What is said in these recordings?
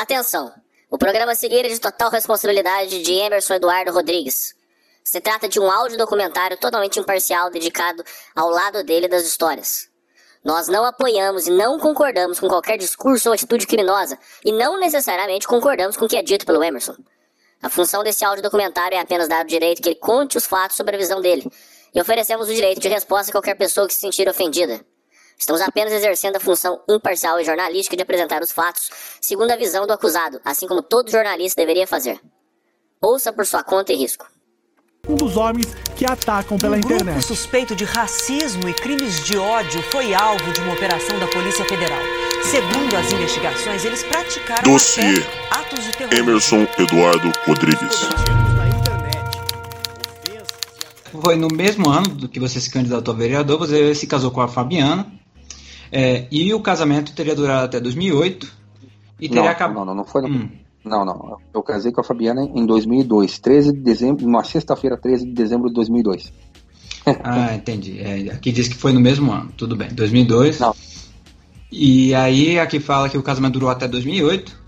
Atenção! O programa a seguir é de total responsabilidade de Emerson Eduardo Rodrigues. Se trata de um áudio documentário totalmente imparcial dedicado ao lado dele das histórias. Nós não apoiamos e não concordamos com qualquer discurso ou atitude criminosa e não necessariamente concordamos com o que é dito pelo Emerson. A função desse áudio documentário é apenas dar o direito que ele conte os fatos sobre a visão dele e oferecemos o direito de resposta a qualquer pessoa que se sentir ofendida. Estamos apenas exercendo a função imparcial e jornalística de apresentar os fatos segundo a visão do acusado, assim como todo jornalista deveria fazer. Ouça por sua conta e risco. Um dos homens que atacam pela um internet. grupo suspeito de racismo e crimes de ódio foi alvo de uma operação da Polícia Federal. Segundo as investigações, eles praticaram Dossiê até atos de terrorismo. Emerson Eduardo Rodrigues. Foi no mesmo ano do que você se candidatou a vereador, você se casou com a Fabiana. É, e o casamento teria durado até 2008. E teria Não, acabado. não, não, não foi. no- Hum. Não, não. Eu casei com a Fabiana em 2002, 13 de dezembro, uma sexta-feira, 13 de dezembro de 2002. Ah, entendi. É, aqui diz que foi no mesmo ano. Tudo bem. 2002. Não. E aí aqui fala que o casamento durou até 2008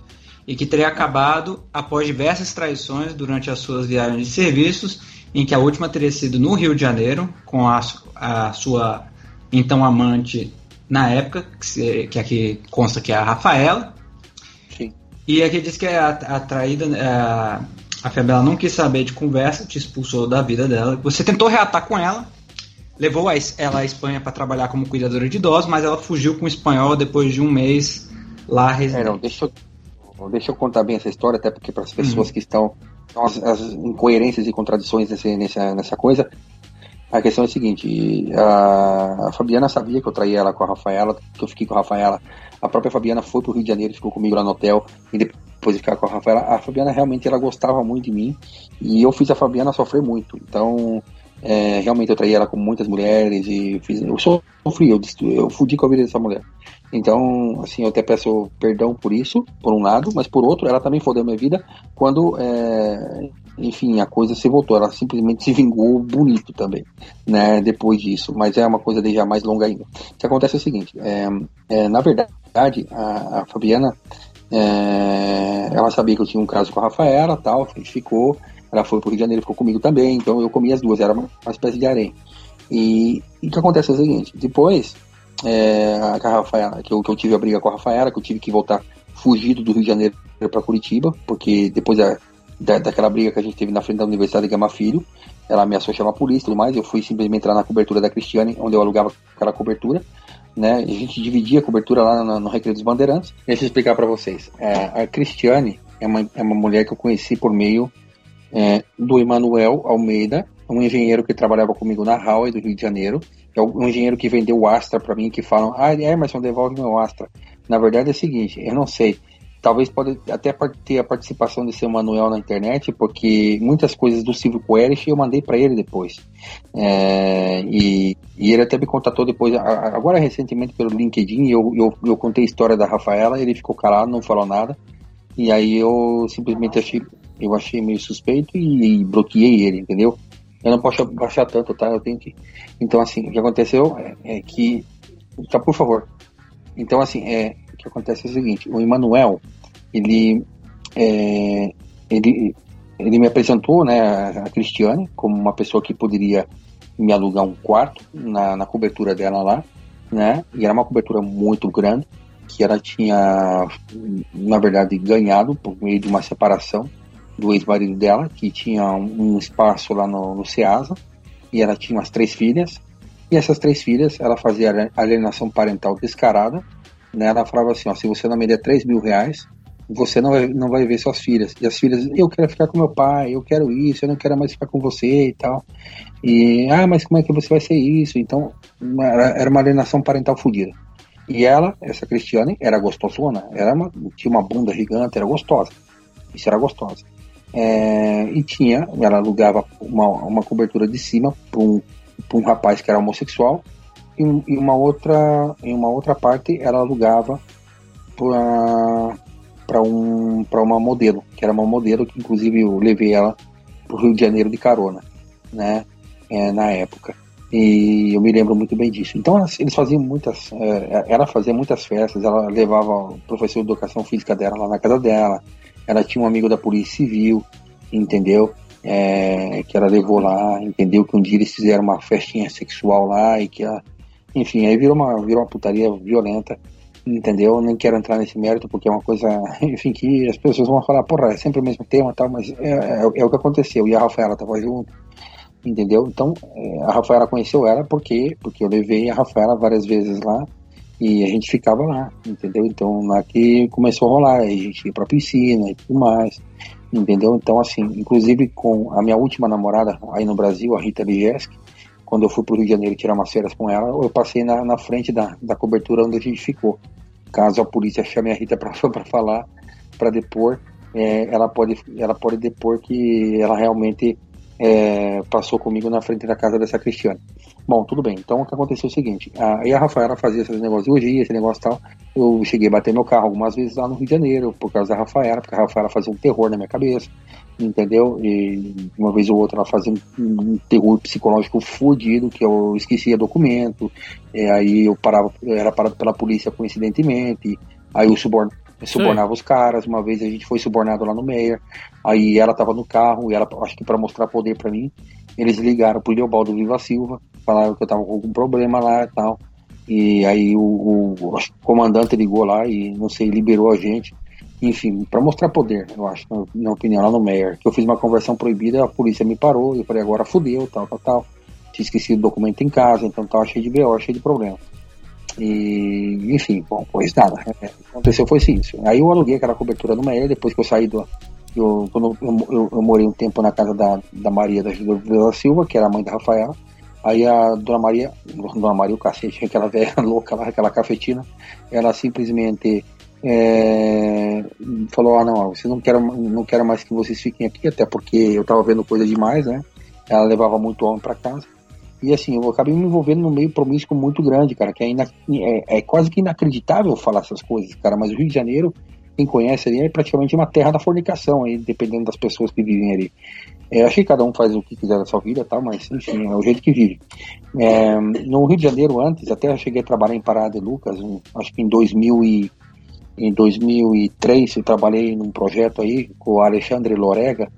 e que teria acabado após diversas traições durante as suas viagens de serviços, em que a última teria sido no Rio de Janeiro com a, a sua então amante na época, que, aqui consta que é a Rafaela. Sim. E aqui diz que a, a traída, a, a não quis saber de conversa, te expulsou da vida dela. Você tentou reatar com ela, levou a ela à Espanha para trabalhar como cuidadora de idosos, mas ela fugiu com o espanhol depois de um mês lá É, residente. não, deixa eu, deixa eu contar bem essa história, até porque para as pessoas que estão. As, as incoerências e contradições nesse, nessa, nessa coisa. A questão é a seguinte: a, Fabiana sabia que eu traía ela com a Rafaela, que eu fiquei com a Rafaela. A própria Fabiana foi pro Rio de Janeiro, ficou comigo lá no hotel, e depois de ficar com a Rafaela. A Fabiana realmente ela gostava muito de mim, e eu fiz a Fabiana sofrer muito. Então, é, realmente eu traí ela com muitas mulheres, e fiz, eu sofri, eu, eu fudi com a vida dessa mulher. Então, assim, eu até peço perdão por isso, por um lado, mas por outro, ela também fodeu minha vida quando, é, enfim, a coisa se voltou. Ela simplesmente se vingou bonito também, né, depois disso. Mas é uma coisa de já mais longa ainda. O que acontece é o seguinte, é, é, na verdade, a, a Fabiana, é, ela sabia que eu tinha um caso com a Rafaela, tal, a gente ficou, ela foi pro Rio de Janeiro, ficou comigo também, então eu comi as duas, era uma, uma espécie de harém. E, e o que acontece é o seguinte, depois é, a a Rafaela, que eu, que eu tive a briga com a Rafaela, que eu tive que voltar fugido do Rio de Janeiro para Curitiba, porque depois da, da, daquela briga que a gente teve na frente da Universidade de Gama Filho, ela ameaçou chamar a polícia e tudo mais, eu fui simplesmente entrar na cobertura da Cristiane, onde eu alugava aquela cobertura, né, a gente dividia a cobertura lá no, no Recreio dos Bandeirantes. Deixa eu explicar para vocês. É, a Cristiane é uma, é uma mulher que eu conheci por meio é, do Emanuel Almeida, um engenheiro que trabalhava comigo na Huawei do Rio de Janeiro, é um engenheiro que vendeu o Astra para mim, que falam, ah, Emerson, devolve meu Astra. Na verdade é o seguinte, eu não sei, talvez pode até ter a participação desse Emanuel na internet, porque muitas coisas do Silvio Querich eu mandei para ele depois. É, e, e ele até me contatou depois, agora recentemente pelo LinkedIn, eu, eu, eu contei a história da Rafaela, ele ficou calado, não falou nada, e aí eu simplesmente achei, eu achei meio suspeito e, e bloqueei ele, entendeu? Eu não posso baixar tanto, tá? Eu tenho que. Então, assim, o que aconteceu é, é que. Tá, por favor. Então, assim, é, que acontece é o seguinte: o Emanuel, ele. é, ele, ele me apresentou, né, a Cristiane, como uma pessoa que poderia me alugar um quarto na, na cobertura dela lá, né? E era uma cobertura muito grande, que ela tinha, na verdade, ganhado por meio de uma separação do ex-marido dela, que tinha um, espaço lá no, no Ceasa, e ela tinha umas três filhas, e essas três filhas, ela fazia alien- alienação parental descarada, né? Ela falava assim, ó, se você não me der 3 mil reais, você não vai, não vai ver suas filhas. E as filhas, eu quero ficar com meu pai, eu quero isso, eu não quero mais ficar com você e tal. E, ah, mas como é que você vai ser isso? Então, uma- era uma alienação parental fodida. E ela, essa Cristiane, era gostosona, era uma, tinha uma bunda gigante, era gostosa. Isso era gostosa. É, e tinha, ela alugava uma, uma cobertura de cima para um, um rapaz que era homossexual e, um- e uma outra em uma outra parte ela alugava para um para uma modelo que era uma modelo que inclusive eu levei ela para o Rio de Janeiro de carona né é, na época E eu me lembro muito bem disso. Então eles faziam muitas, é, ela fazia muitas festas, ela levava o professor de educação física dela lá na casa dela, ela tinha um amigo da polícia civil, entendeu? É, que ela levou lá, entendeu? Que um dia eles fizeram uma festinha sexual lá e que ela, enfim, aí virou uma, virou uma putaria violenta, entendeu? Nem quero entrar nesse mérito porque é uma coisa, enfim, que as pessoas vão falar, porra, é sempre o mesmo tema tal, mas é, é, é o que aconteceu. E a Rafaela tava junto, entendeu? Então, é, a Rafaela conheceu ela porque porque eu levei a Rafaela várias vezes lá e a gente ficava lá, entendeu? Então, lá que começou a rolar, a gente ia pra piscina e tudo mais, entendeu? Então, assim, inclusive com a minha última namorada aí no Brasil, a Rita Ligeski, quando eu fui pro Rio de Janeiro tirar umas férias com ela, eu passei na, na frente da, da cobertura onde a gente ficou. Caso a polícia chame a Rita para falar, para depor, é, ela, pode, ela pode depor que ela realmente é, passou comigo na frente da casa dessa Cristiane. Bom, tudo bem. Então o que aconteceu é o seguinte: a, e a Rafaela fazia esses negócios de hoje, esse negócio e tal. Eu cheguei a bater meu carro algumas vezes lá no Rio de Janeiro, por causa da Rafaela, porque a Rafaela fazia um terror na minha cabeça, entendeu? E uma vez ou outra ela fazia um, um terror psicológico fodido, que eu esquecia documento, aí eu parava, era parado pela polícia coincidentemente, aí eu suborn, subornava os caras. Uma vez a gente foi subornado lá no Meyer. Aí ela tava no carro e ela, acho que para mostrar poder para mim, eles ligaram pro Leobaldo Viva Silva, falaram que eu tava com algum problema lá e tal. E aí o, o, o comandante ligou lá e não sei, liberou a gente. Enfim, para mostrar poder, eu acho, na minha opinião, lá no Meyer. Que eu fiz uma conversão proibida, a polícia me parou, eu falei, agora fudeu, tal, tal, tal. Tinha esquecido o documento em casa, então tava cheio de BO, cheio de problema. E, enfim, bom, pois nada. É, aconteceu foi assim, isso. Aí eu aluguei aquela cobertura no Meyer, depois que eu saí do. Eu, quando eu, eu, eu, morei um tempo na casa da, da Maria da Vila Silva, que era a mãe da Rafaela. Aí a Dona Maria, Dona Maria, o cacete, aquela velha louca lá, aquela cafetina, ela simplesmente é, falou: Ah, não, vocês não quero, não quero mais que vocês fiquem aqui, até porque eu tava vendo coisa demais, né? Ela levava muito homem para casa. E assim, eu acabei me envolvendo no meio promíscuo muito grande, cara, que é, ina, é, é, quase que inacreditável falar essas coisas, cara, mas o Rio de Janeiro, quem conhece ali, é praticamente uma terra da fornicação, aí, dependendo das pessoas que vivem ali. É, acho que cada um faz o que quiser da sua vida, tal, mas enfim, é o jeito que vive. É, no Rio de Janeiro, antes, até eu cheguei a trabalhar em Pará de Lucas, um, acho que em 2000 e, em 2003 eu trabalhei num projeto aí com o Alexandre Lorega,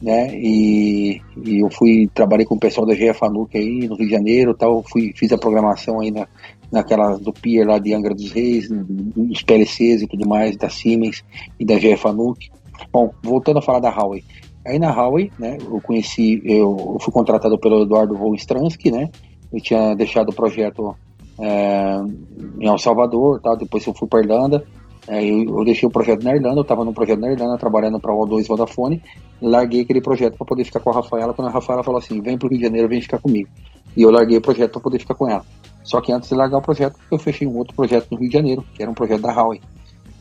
né? E, e, eu fui trabalhei com o pessoal da GE Fanuc aí no Rio de Janeiro, tal, fui fiz a programação aí na, naquela do Pier lá de Angra dos Reis, dos PLCs e tudo mais, da Siemens e da GE Fanuc. Bom, voltando a falar da Huawei. Aí na Huawei, né, eu conheci, eu fui contratado pelo Eduardo Volstransky, né? Eu tinha deixado o projeto é, em El Salvador, tal, depois eu fui para Irlanda, eu, eu, deixei o projeto na Irlanda, eu estava no projeto na Irlanda, trabalhando para o O2 Vodafone, larguei aquele projeto para poder ficar com a Rafaela, quando a Rafaela falou assim, vem para o Rio de Janeiro, vem ficar comigo. E eu larguei o projeto para poder ficar com ela. Só que antes de largar o projeto, eu fechei um outro projeto no Rio de Janeiro, que era um projeto da Huawei.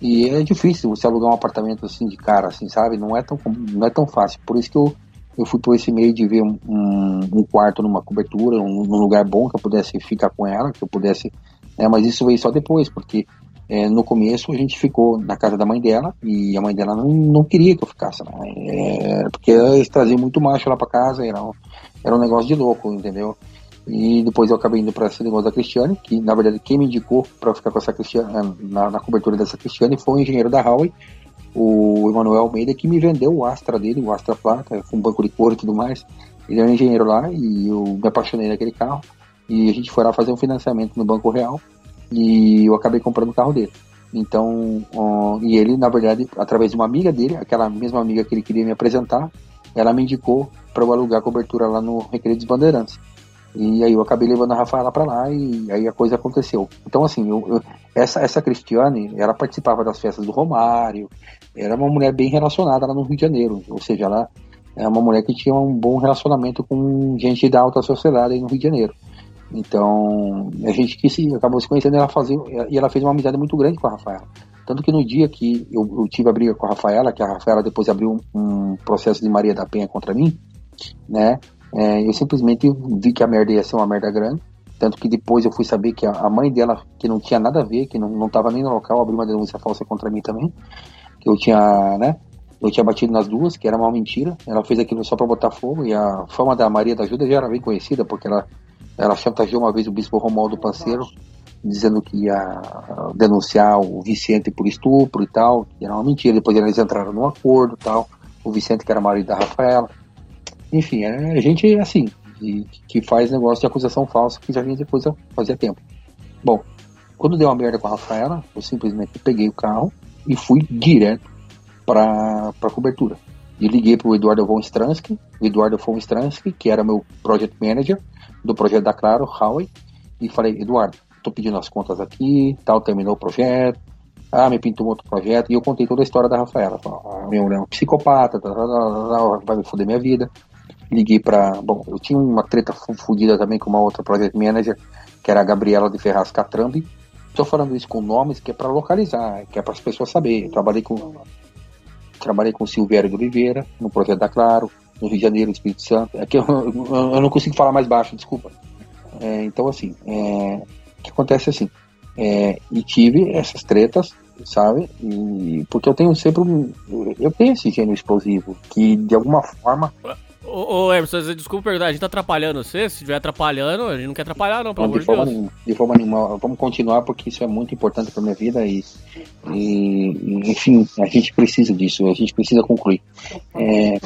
E é difícil você alugar um apartamento assim de cara, assim, sabe? Não é tão, não é tão fácil. Por isso que eu, eu fui por esse meio de ver um, um, um quarto numa cobertura, um, num lugar bom que eu pudesse ficar com ela, que eu pudesse. Né? Mas isso veio só depois, porque é, no começo a gente ficou na casa da mãe dela e a mãe dela não, não queria que eu ficasse, né? É, porque eles traziam muito macho lá para casa, era um, era um negócio de louco, entendeu? E depois eu acabei indo para esse negócio da Cristiane, que na verdade quem me indicou para ficar com essa Cristiane, na, na, cobertura dessa Cristiane foi o engenheiro da Huawei, o Emanuel Almeida, que me vendeu o Astra dele, o Astra Plata, com um banco de couro e tudo mais. Ele era um engenheiro lá e eu me apaixonei naquele carro. E a gente foi lá fazer um financiamento no Banco Real e eu acabei comprando o carro dele. Então, ó, e ele, na verdade, através de uma amiga dele, aquela mesma amiga que ele queria me apresentar, ela me indicou para eu alugar cobertura lá no Recreio dos Bandeirantes. E aí eu acabei levando a Rafaela para lá e aí a coisa aconteceu. Então, assim, eu, eu, essa, essa Cristiane, ela participava das festas do Romário, era uma mulher bem relacionada lá no Rio de Janeiro, ou seja, ela é uma mulher que tinha um bom relacionamento com gente da alta sociedade aí no Rio de Janeiro. Então, a gente que se, acabou se conhecendo, ela fazia, e ela fez uma amizade muito grande com a Rafaela. Tanto que no dia que eu, eu tive a briga com a Rafaela, que a Rafaela depois abriu um, um processo de Maria da Penha contra mim, né? É, eu simplesmente vi que a merda ia ser uma merda grande. Tanto que depois eu fui saber que a, a mãe dela, que não tinha nada a ver, que não, não nem no local, abriu uma denúncia falsa contra mim também. Que eu tinha, né? Eu tinha batido nas duas, que era uma mentira. Ela fez aquilo só para botar fogo. E a fama da Maria da Ajuda já era bem conhecida, porque ela ela chantageou uma vez o bispo Romualdo Panceiro, dizendo que ia denunciar o Vicente por estupro e tal, que era uma mentira. Depois eles entraram num acordo e tal. O Vicente, que era marido da Rafaela. Enfim, é gente assim, que faz negócio de acusação falsa, que já vinha depois fazia tempo. Bom, quando deu uma merda com a Rafaela, eu simplesmente peguei o carro e fui direto para a cobertura. E liguei para o Eduardo von Stransky, o Eduardo von Stransky, que era meu project manager do projeto da Claro, Huawei, e falei, Eduardo, estou pedindo as contas aqui, tal, terminou o projeto, ah, me pintou um outro projeto, e eu contei toda a história da Rafaela. Falei, ah, meu mulher é um psicopata, tá, tá, tá, vai me foder minha vida. Liguei para, bom, eu tinha uma treta fodida também com uma outra project manager, que era a Gabriela de Ferraz Catrambi. Estou falando isso com nomes que é para localizar, que é para as pessoas saberem. Trabalhei com trabalhei com Silvério de Oliveira no projeto da Claro, no Rio de Janeiro, Espírito Santo. É que eu, eu não consigo falar mais baixo, desculpa. É, então assim, é, o que acontece assim? É, e tive essas tretas, sabe? E, porque eu tenho sempre um, eu tenho esse gênio explosivo que de alguma forma Ô, ô Emerson, desculpa perguntar, a gente tá atrapalhando você? Se estiver atrapalhando, a gente não quer atrapalhar, não, pelo não, de, forma Deus. Nenhuma, de forma nenhuma. Vamos continuar porque isso é muito importante pra minha vida e, e enfim, a gente precisa disso, a gente precisa concluir. É,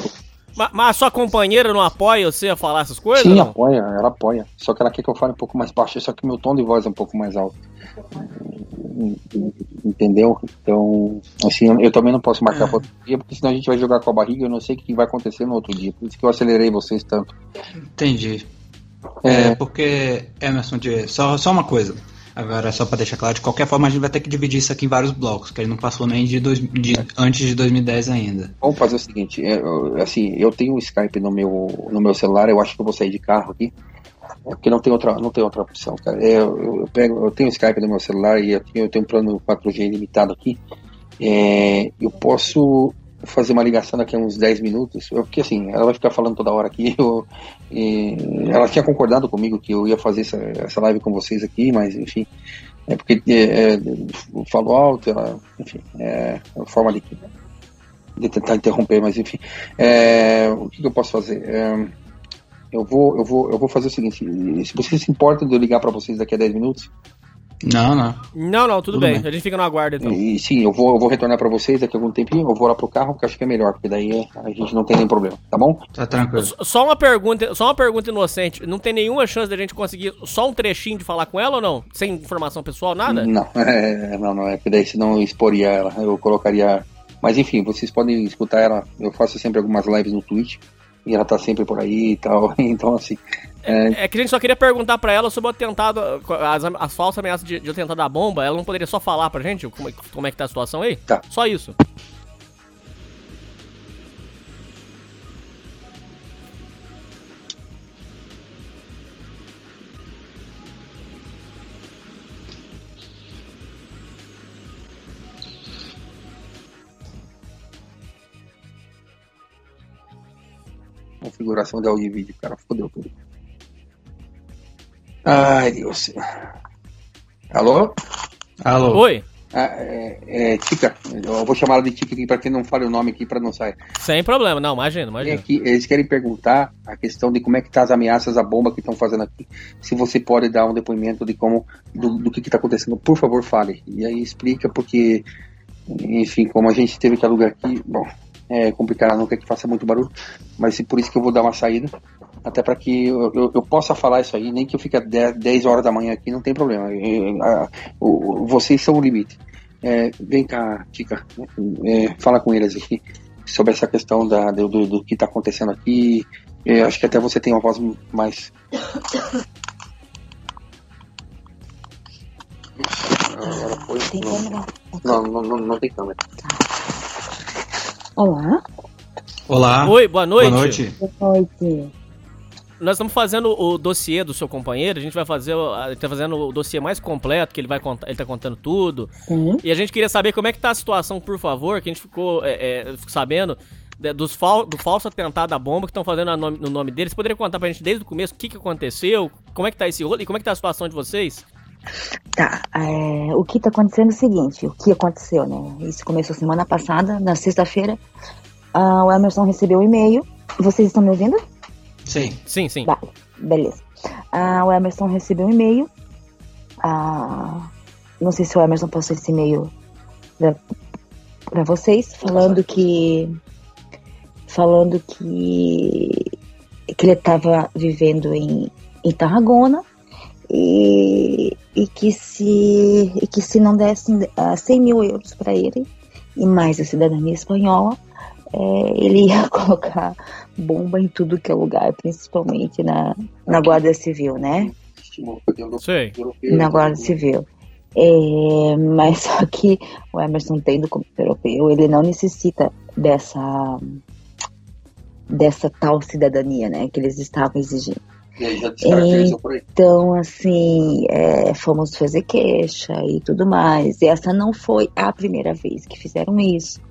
mas, mas, a sua companheira não apoia você a falar essas coisas? Sim, apoia, ela apoia. Só que ela quer que eu fale um pouco mais baixo, só que meu tom de voz é um pouco mais alto. Entendeu? Então, assim, eu, também não posso marcar para outro dia, porque senão a gente vai jogar com a barriga e eu não sei o que vai acontecer no outro dia. Por isso que eu acelerei vocês tanto. Entendi. É, é porque, Emerson, só, só uma coisa. Agora, só para deixar claro, de qualquer forma a gente vai ter que dividir isso aqui em vários blocos, que ele não passou nem de, dois, de antes de 2010 ainda. Vamos fazer o seguinte, é, assim, eu tenho o Skype no meu, no meu celular, eu acho que eu vou sair de carro aqui, é porque não tem outra, não tem outra opção, cara. É, eu, eu, pego, eu tenho o Skype no meu celular e eu tenho, eu tenho um plano 4G ilimitado aqui. É, eu posso fazer uma ligação daqui a uns 10 minutos, porque assim, ela vai ficar falando toda hora aqui. Eu, ela tinha concordado comigo que eu ia fazer essa, essa live com vocês aqui, mas enfim, é porque é, é, falo alto, ela, enfim, é, uma forma de, de tentar interromper, mas enfim, é, o que, que, eu posso fazer? É, eu vou, eu vou, eu vou fazer o seguinte: se vocês se importam de eu ligar para vocês daqui a 10 minutos, não, não. Não, não, tudo, tudo bem. bem. A gente fica no aguardo então. E, sim, eu vou, eu vou retornar para vocês daqui a algum tempinho. Eu vou lá pro carro, que acho que é melhor, porque daí a gente não tem nenhum problema, tá bom? Tá tranquilo. Só uma pergunta, só uma pergunta inocente. Não tem nenhuma chance da gente conseguir só um trechinho de falar com ela ou não? Sem informação pessoal, nada? Não, é, não, não. É que daí senão eu exporia ela. Eu colocaria. Mas enfim, vocês podem escutar ela. Eu faço sempre algumas lives no Twitch. E ela tá sempre por aí e tal. Então, assim, é... é, que a gente só queria perguntar pra ela sobre o atentado, as, as falsas ameaças de, de atentado da bomba. Ela não poderia só falar pra gente como, é como é que tá a situação aí? Tá. Só isso. Configuração de áudio e vídeo, cara, fodeu tudo. Ai, Deus. Alô? Alô? Oi? Ah, é, é, Tica, eu vou chamar ela de Tica aqui para quem não fale o nome aqui para não sair. Sem problema, não, imagina, imagina. Aqui, eles querem perguntar a questão de como é que tá as ameaças à bomba que estão fazendo aqui. Se você pode dar um depoimento de como, do, do que está acontecendo, por favor, fale. E aí explica, porque, enfim, como a gente teve que alugar aqui, bom, é complicado, não quer que faça muito barulho, mas por isso que eu vou dar uma saída até para que eu, eu, eu, possa falar isso aí, nem que eu fique 10, 10 horas da manhã aqui, não tem problema. Eu, a, o, vocês são o limite. É, vem cá, Tica, é, fala com eles aqui sobre essa questão da, do, do, do que está acontecendo aqui. Eu acho que até você tem uma voz mais. Agora foi. Tem câmera? Não, não, não, não tem câmera. Olá. Olá. Oi, boa noite. Boa noite. Boa noite nós estamos fazendo o dossiê do seu companheiro, a gente vai fazer, a tá fazendo o dossiê mais completo, que ele vai contar, ele tá contando tudo. Sim. E a gente queria saber como é que tá a situação, por favor, que a gente ficou é, é, sabendo dos fal, do falso atentado à bomba que estão fazendo no, no nome deles. Você poderia contar pra gente desde o começo o que, que aconteceu, como é que tá esse rolo e como é que tá a situação de vocês? Tá, é, o que tá acontecendo é o seguinte, o que aconteceu, né? Isso começou semana passada, na sexta-feira. Uh, o Emerson recebeu um e-mail. Vocês estão me ouvindo? Sim. Sim, sim. Vale, beleza. a, o Emerson recebeu um e-mail. a- não sei se o Emerson passou esse e-mail para vocês, falando que falando que que ele estava vivendo em, em Tarragona e, e que se e que se não dessem ah, 100 mil euros para ele e mais a cidadania espanhola é, ele ia colocar bomba em tudo que é lugar, principalmente na, na Guarda Civil, né? Estimou que eu Sei. Na Guarda Civil. É, mas só que o Emerson tem documento europeu, ele não necessita dessa dessa tal cidadania, né, que eles estavam exigindo. E aí já descaracterizou por aí. Então, assim, é, fomos fazer queixa e tudo mais. E essa não foi a primeira vez que fizeram isso.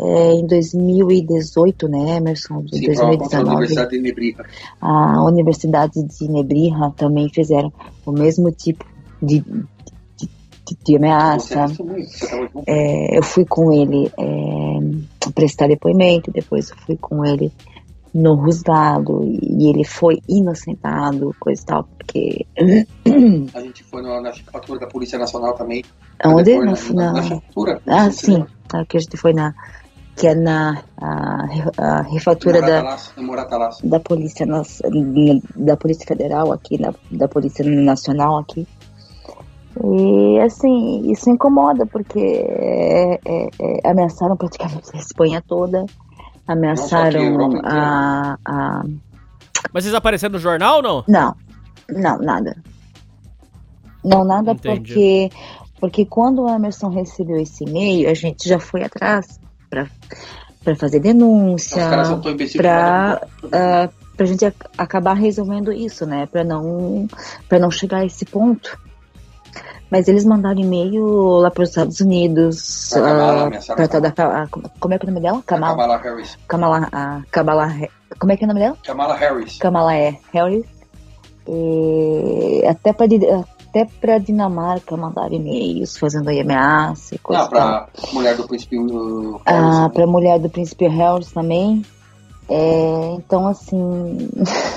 É, em 2018, né, Emerson? De Sim, prova contra a 2019, Universidade de Nebrija. a Universidade de Nebrija também fizeram o mesmo tipo de, de, de- ameaça. É, eu fui com ele é, prestar depoimento, depois eu fui com ele no rusgado e ele foi inocentado, coisa e tal, porque. A gente foi na, na da Polícia Nacional também. Onde? Na- na, na, na-. Ah, sim, que a gente foi na. Que é na a, a refatura da, da Polícia da Polícia Federal aqui, na, da Polícia Nacional aqui. E assim, isso incomoda, porque é, é, é, ameaçaram praticamente a Espanha toda, ameaçaram a a, a. Mas vocês apareceram no jornal ou não? Não, não, nada. Não, nada Entendi. porque porque quando o Emerson recebeu esse e-mail, a gente já foi atrás para fazer denúncia, não- ah, pra gente ac- acabar resolvendo isso, né? Pra não, pra não chegar a esse ponto. Mas eles mandaram e-mail lá para os Estados Unidos. Pra Kamala, ah, pra a toda a- a- como é que é o nome dela? Kamala. Kamala Harris. Kamala, a Kamala, He- como é que é o nome dela? Kamala Harris. Kamala é Harris. E até para até para Dinamarca mandaram e-mails fazendo aí ameaça e coisa Não, e tal. pra mulher do príncipe uh, Harris. Ah, né? para mulher do príncipe Harris também. É, então, assim,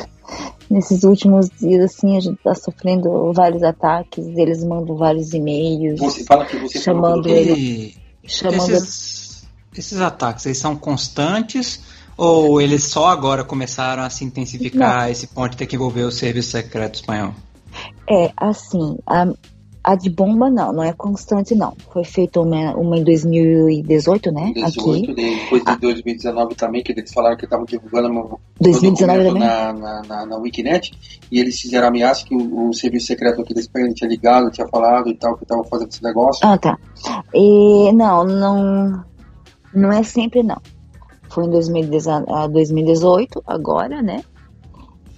nesses últimos dias, assim, a gente tá sofrendo vários ataques. Eles mandam vários e-mails Você fala que você chamando ele, E chamando esses, esses ataques, eles são constantes ou eles só agora começaram a se intensificar a esse ponto de ter que envolver o serviço secreto espanhol? É, assim, a, a de bomba não, não é constante não. Foi feita uma, uma em 2018, né? 18, Aqui. daí depois de 2019 também, que eles falaram que estavam divulgando um 2019 documento também? na, na, na, na Wikinet, e eles fizeram ameaça que o, o serviço secreto aqui da Espanha tinha ligado, tinha falado e tal, que estavam fazendo esse negócio. Ah, tá. E, não, não, não é sempre não. Foi em 2019 ah, 2018, agora, né?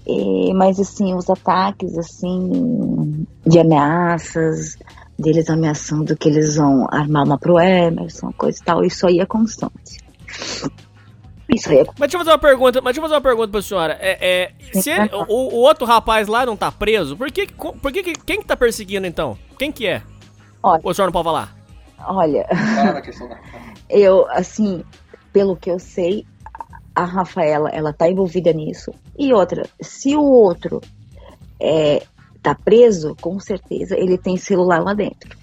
E, mas assim, os ataques assim de ameaças, deles ameaçando que eles vão armar uma pro Emerson, coisa e tal, isso aí é constante. Isso aí é Mas deixa eu fazer uma pergunta, mas deixa eu fazer uma pergunta pra senhora. É, é, se ele- o, o outro rapaz lá não tá preso, por que, por que que- quem que tá perseguindo então? Quem que é? Olha. Ou o senhor não pode falar? Olha, eu, assim, pelo que eu sei, a Rafaela, ela tá envolvida nisso. E outra, se o outro é, tá preso, com certeza ele tem celular lá dentro.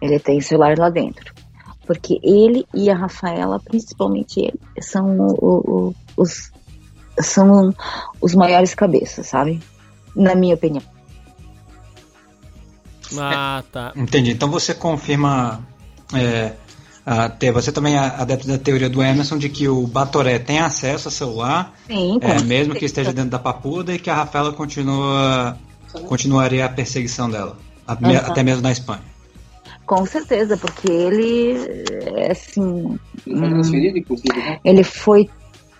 Ele tem celular lá dentro. Porque ele e a Rafaela, principalmente ele, são o- o- os, são os maiores cabeças, sabe? Na minha opinião. Ah, tá. Entendi. Então você confirma. É, você também é adepto da teoria do Emerson de que o Batoré tem acesso a celular, Sim, é, mesmo que esteja dentro da papuda, e que a Rafaela continua, continuaria a perseguição dela, Aham. até mesmo na Espanha. Com certeza, porque ele, é, assim, Ele foi transferido, inclusive, né? ele foi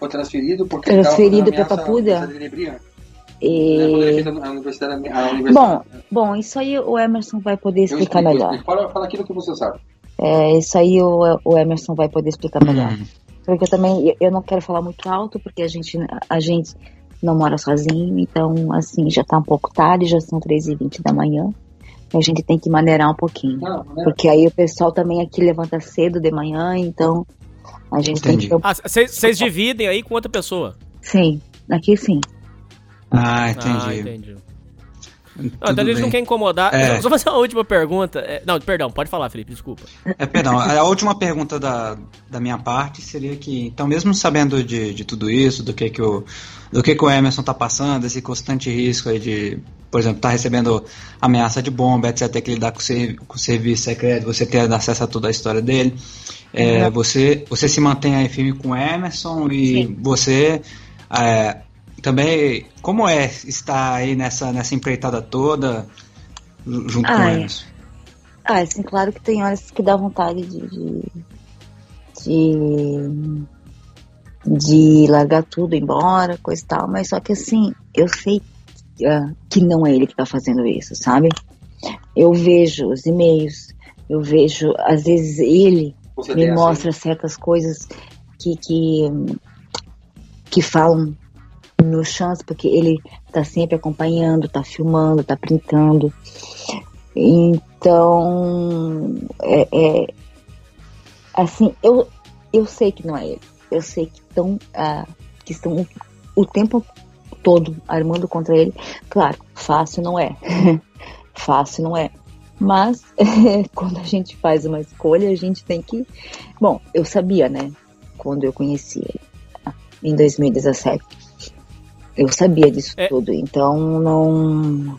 Foi transferido porque Transferido fazendo Papuda? E... universidade. Bom, bom, isso aí o Emerson vai poder explicar melhor. Fala, fala aquilo que você sabe. É, isso aí o, o Emerson vai poder explicar melhor. Hum. Porque eu também, eu- não quero falar muito alto, porque a gente, a gente não mora sozinho, então, assim, já tá um pouco tarde, já são 3h20 da manhã. E a gente tem que maneirar um pouquinho. Não, né? Porque aí o pessoal também aqui levanta cedo de manhã, então a gente Entendi. tem que. Ah, vocês dividem aí com outra pessoa. Sim, aqui sim. Ah, Ah, entendi. Não, então a gente bem. não quer incomodar. É. Só fazer uma última pergunta. É, Não, perdão, pode falar, Felipe, desculpa. É, perdão, a última pergunta da, da minha parte seria que, então, mesmo sabendo de, de tudo isso, do que, que, o, do que, que o Emerson tá passando, esse constante risco aí de, por exemplo, tá recebendo ameaça de bomba, etc., ter que lidar com o, ser, com o serviço secreto, você ter acesso a toda a história dele, é, Uhum. você, você se mantém aí firme com o Emerson e Sim. você é, também, como é estar aí nessa, nessa empreitada toda junto com Ah, é. Emerson? Ah, assim, claro que tem horas que dá vontade de. de, de, de largar tudo, ir embora, coisa e tal, mas só que assim, eu sei ah, que não é ele que tá fazendo isso, sabe? Eu vejo os e-mails, eu vejo, às vezes ele Você me mostra certas coisas que, que, que falam no chance, porque ele tá sempre acompanhando, tá filmando, tá printando. Então, é, é, assim, eu, eu sei que não é ele. Eu sei que estão, ah, que estão o, tempo todo armando contra ele. Claro, fácil não é. fácil não é. Mas quando a gente faz uma escolha, a gente tem que. Bom, eu sabia, né? Quando eu conheci ele, em 2017. Eu sabia disso É. tudo. Então, não.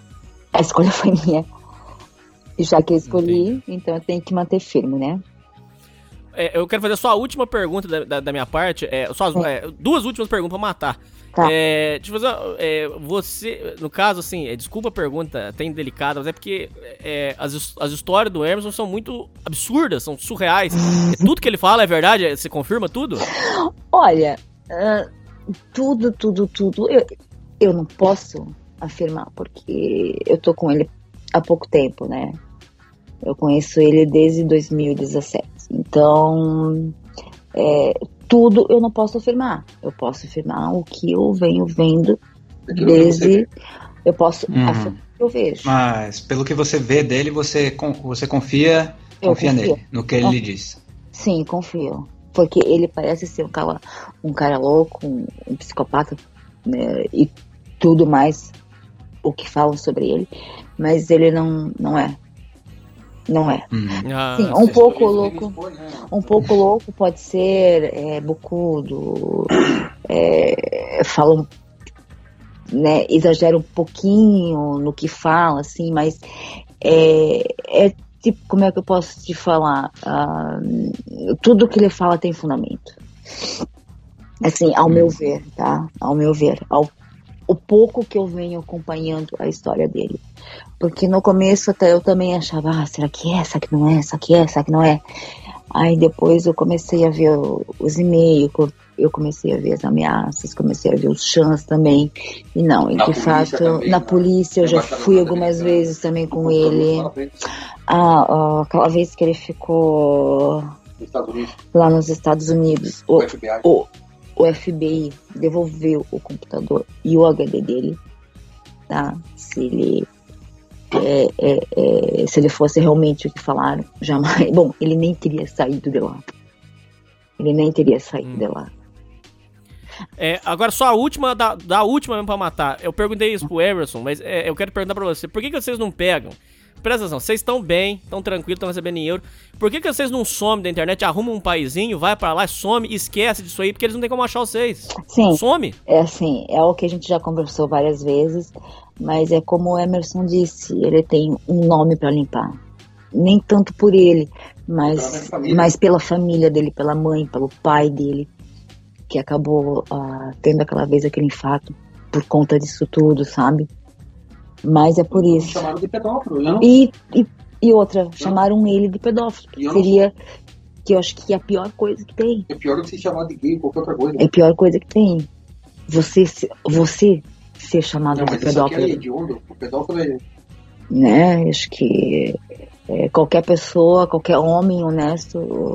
A escolha foi minha. E já que eu escolhi, então eu tenho que manter firme, né? É, eu quero fazer só a última pergunta da, da- da minha parte. É, só as- é, duas últimas perguntas pra matar. Tá. É, deixa eu fazer. é, você, no caso, assim, é, desculpa a pergunta, até indelicada, mas é porque é, as, as histórias do Emerson são muito absurdas, são surreais. É, tudo que ele fala é verdade? É, Você confirma tudo? Olha, ah, tudo, tudo, tudo. Eu, eu não posso afirmar, porque eu tô com ele há pouco tempo, né? Eu conheço ele desde 2017. Então, é, tudo eu não posso afirmar. Eu posso afirmar o que eu venho vendo desde. Eu posso Uhum. afirmar o que eu vejo. Mas pelo que você vê dele, você, con- você confia, confia nele, no que ele lhe diz. Sim, confio. Porque ele parece ser um cara, um cara louco, um, um psicopata, né, e tudo mais o que falam sobre ele, mas ele não, não é. Não é. Uhum. Ah, Sim, um pouco louco. Um pouco louco pode ser é, bocudo, é, fala, um- né, exagera um pouquinho no que fala, assim, mas é, é tipo, como é que eu posso te falar? Ah, tudo que ele fala tem fundamento. Assim, ao meu ver, tá? Ao meu ver, ao o pouco que eu venho acompanhando a história dele. Porque no começo até eu também achava, ah, será que é? Será que não é? Será que é? Será que não é? Aí depois eu comecei a ver os e-mails, eu comecei a ver as ameaças, comecei a ver os chans também. E não, e Na de fato, também, na né? polícia eu já fui algumas América. vezes também com ele. Ah, aquela vez que ele ficou lá nos Estados Unidos, o, o FBI. o, o FBI devolveu o computador e o HD dele, tá? Se ele é, é, é, se ele fosse realmente o que falaram, jamais. Bom, ele nem teria saído de lá. Ele nem teria saído de lá. É, agora só a última, da, da última mesmo pra matar. Eu perguntei isso pro Emerson, mas é, eu quero perguntar pra você. Por que, que vocês não pegam? Presta atenção, vocês estão bem, estão tranquilos, estão recebendo em euro. Por que, que vocês não somem da internet, arrumam um paizinho, vai pra lá, some, esquece disso aí, porque eles não tem como achar vocês. Sim, Some? é assim, é o que a gente já conversou várias vezes, mas é como o Emerson disse, ele tem um nome pra limpar. Nem tanto por ele, mas, mas pela família dele, pela mãe, pelo pai dele, que acabou ah, tendo aquela vez aquele infarto por conta disso tudo, sabe? Mas é por isso. Chamaram de pedófilo. Não... E, e, e outra, chamaram ele de pedófilo. E não Seria que eu acho que é a pior coisa que tem. É pior do que se chamar de gay, qualquer outra coisa. É a pior coisa que tem. Você, você ser chamado Não, de mas isso aqui é pedófilo. O pedófilo é... Né? Acho que é, qualquer pessoa, qualquer homem honesto,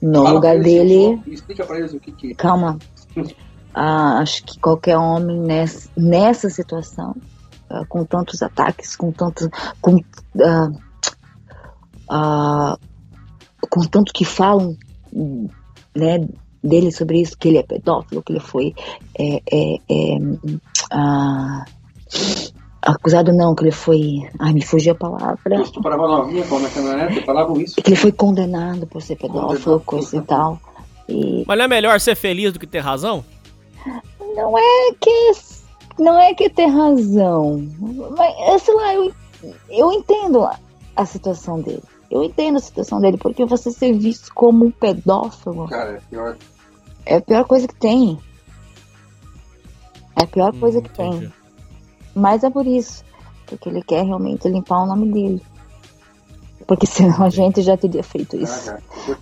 no Fala lugar dele. Explica pra eles o que que... Calma. Ah, acho que qualquer homem nessa, nessa situação, ah, com tantos ataques, com tanto. Com, ah, ah, com tanto que falam né, dele sobre isso, que ele é pedófilo, que ele foi. é, é, é, ah, Acusado não, que ele foi. Ai, me fugiu a palavra. Estuprava novinha com a caminhonete, falavam isso. Que ele foi condenado por ser pedófilo, Condenado. coisa e tal. E Mas não é melhor ser feliz do que ter razão? não é que. Não é que ter razão. Mas, sei lá, eu, eu entendo a, a situação dele. Eu entendo a situação dele, porque você ser visto como um pedófilo Cara, é pior. é a pior coisa que tem. É a pior Hum, coisa que entendi. tem. Mas é por isso. Porque ele quer realmente limpar o nome dele. Porque senão a gente já teria feito isso.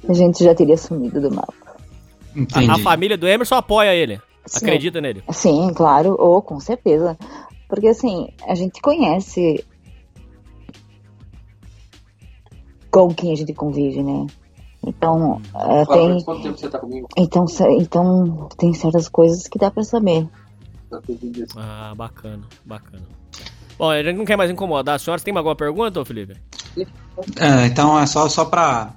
A gente já teria sumido do mapa. Entendi. A, a família do Emerson apoia ele. Sim. Acredita nele. Sim, claro, ou com certeza. Porque assim, a gente conhece com quem a gente convive, né? Então, é, tem, tempo você tá comigo? então, então, tem certas coisas que dá pra saber. Tá tudo. Ah, bacana, bacana. Bom, a gente não quer mais incomodar a senhora. Você tem alguma pergunta, Felipe? É, então é só, só para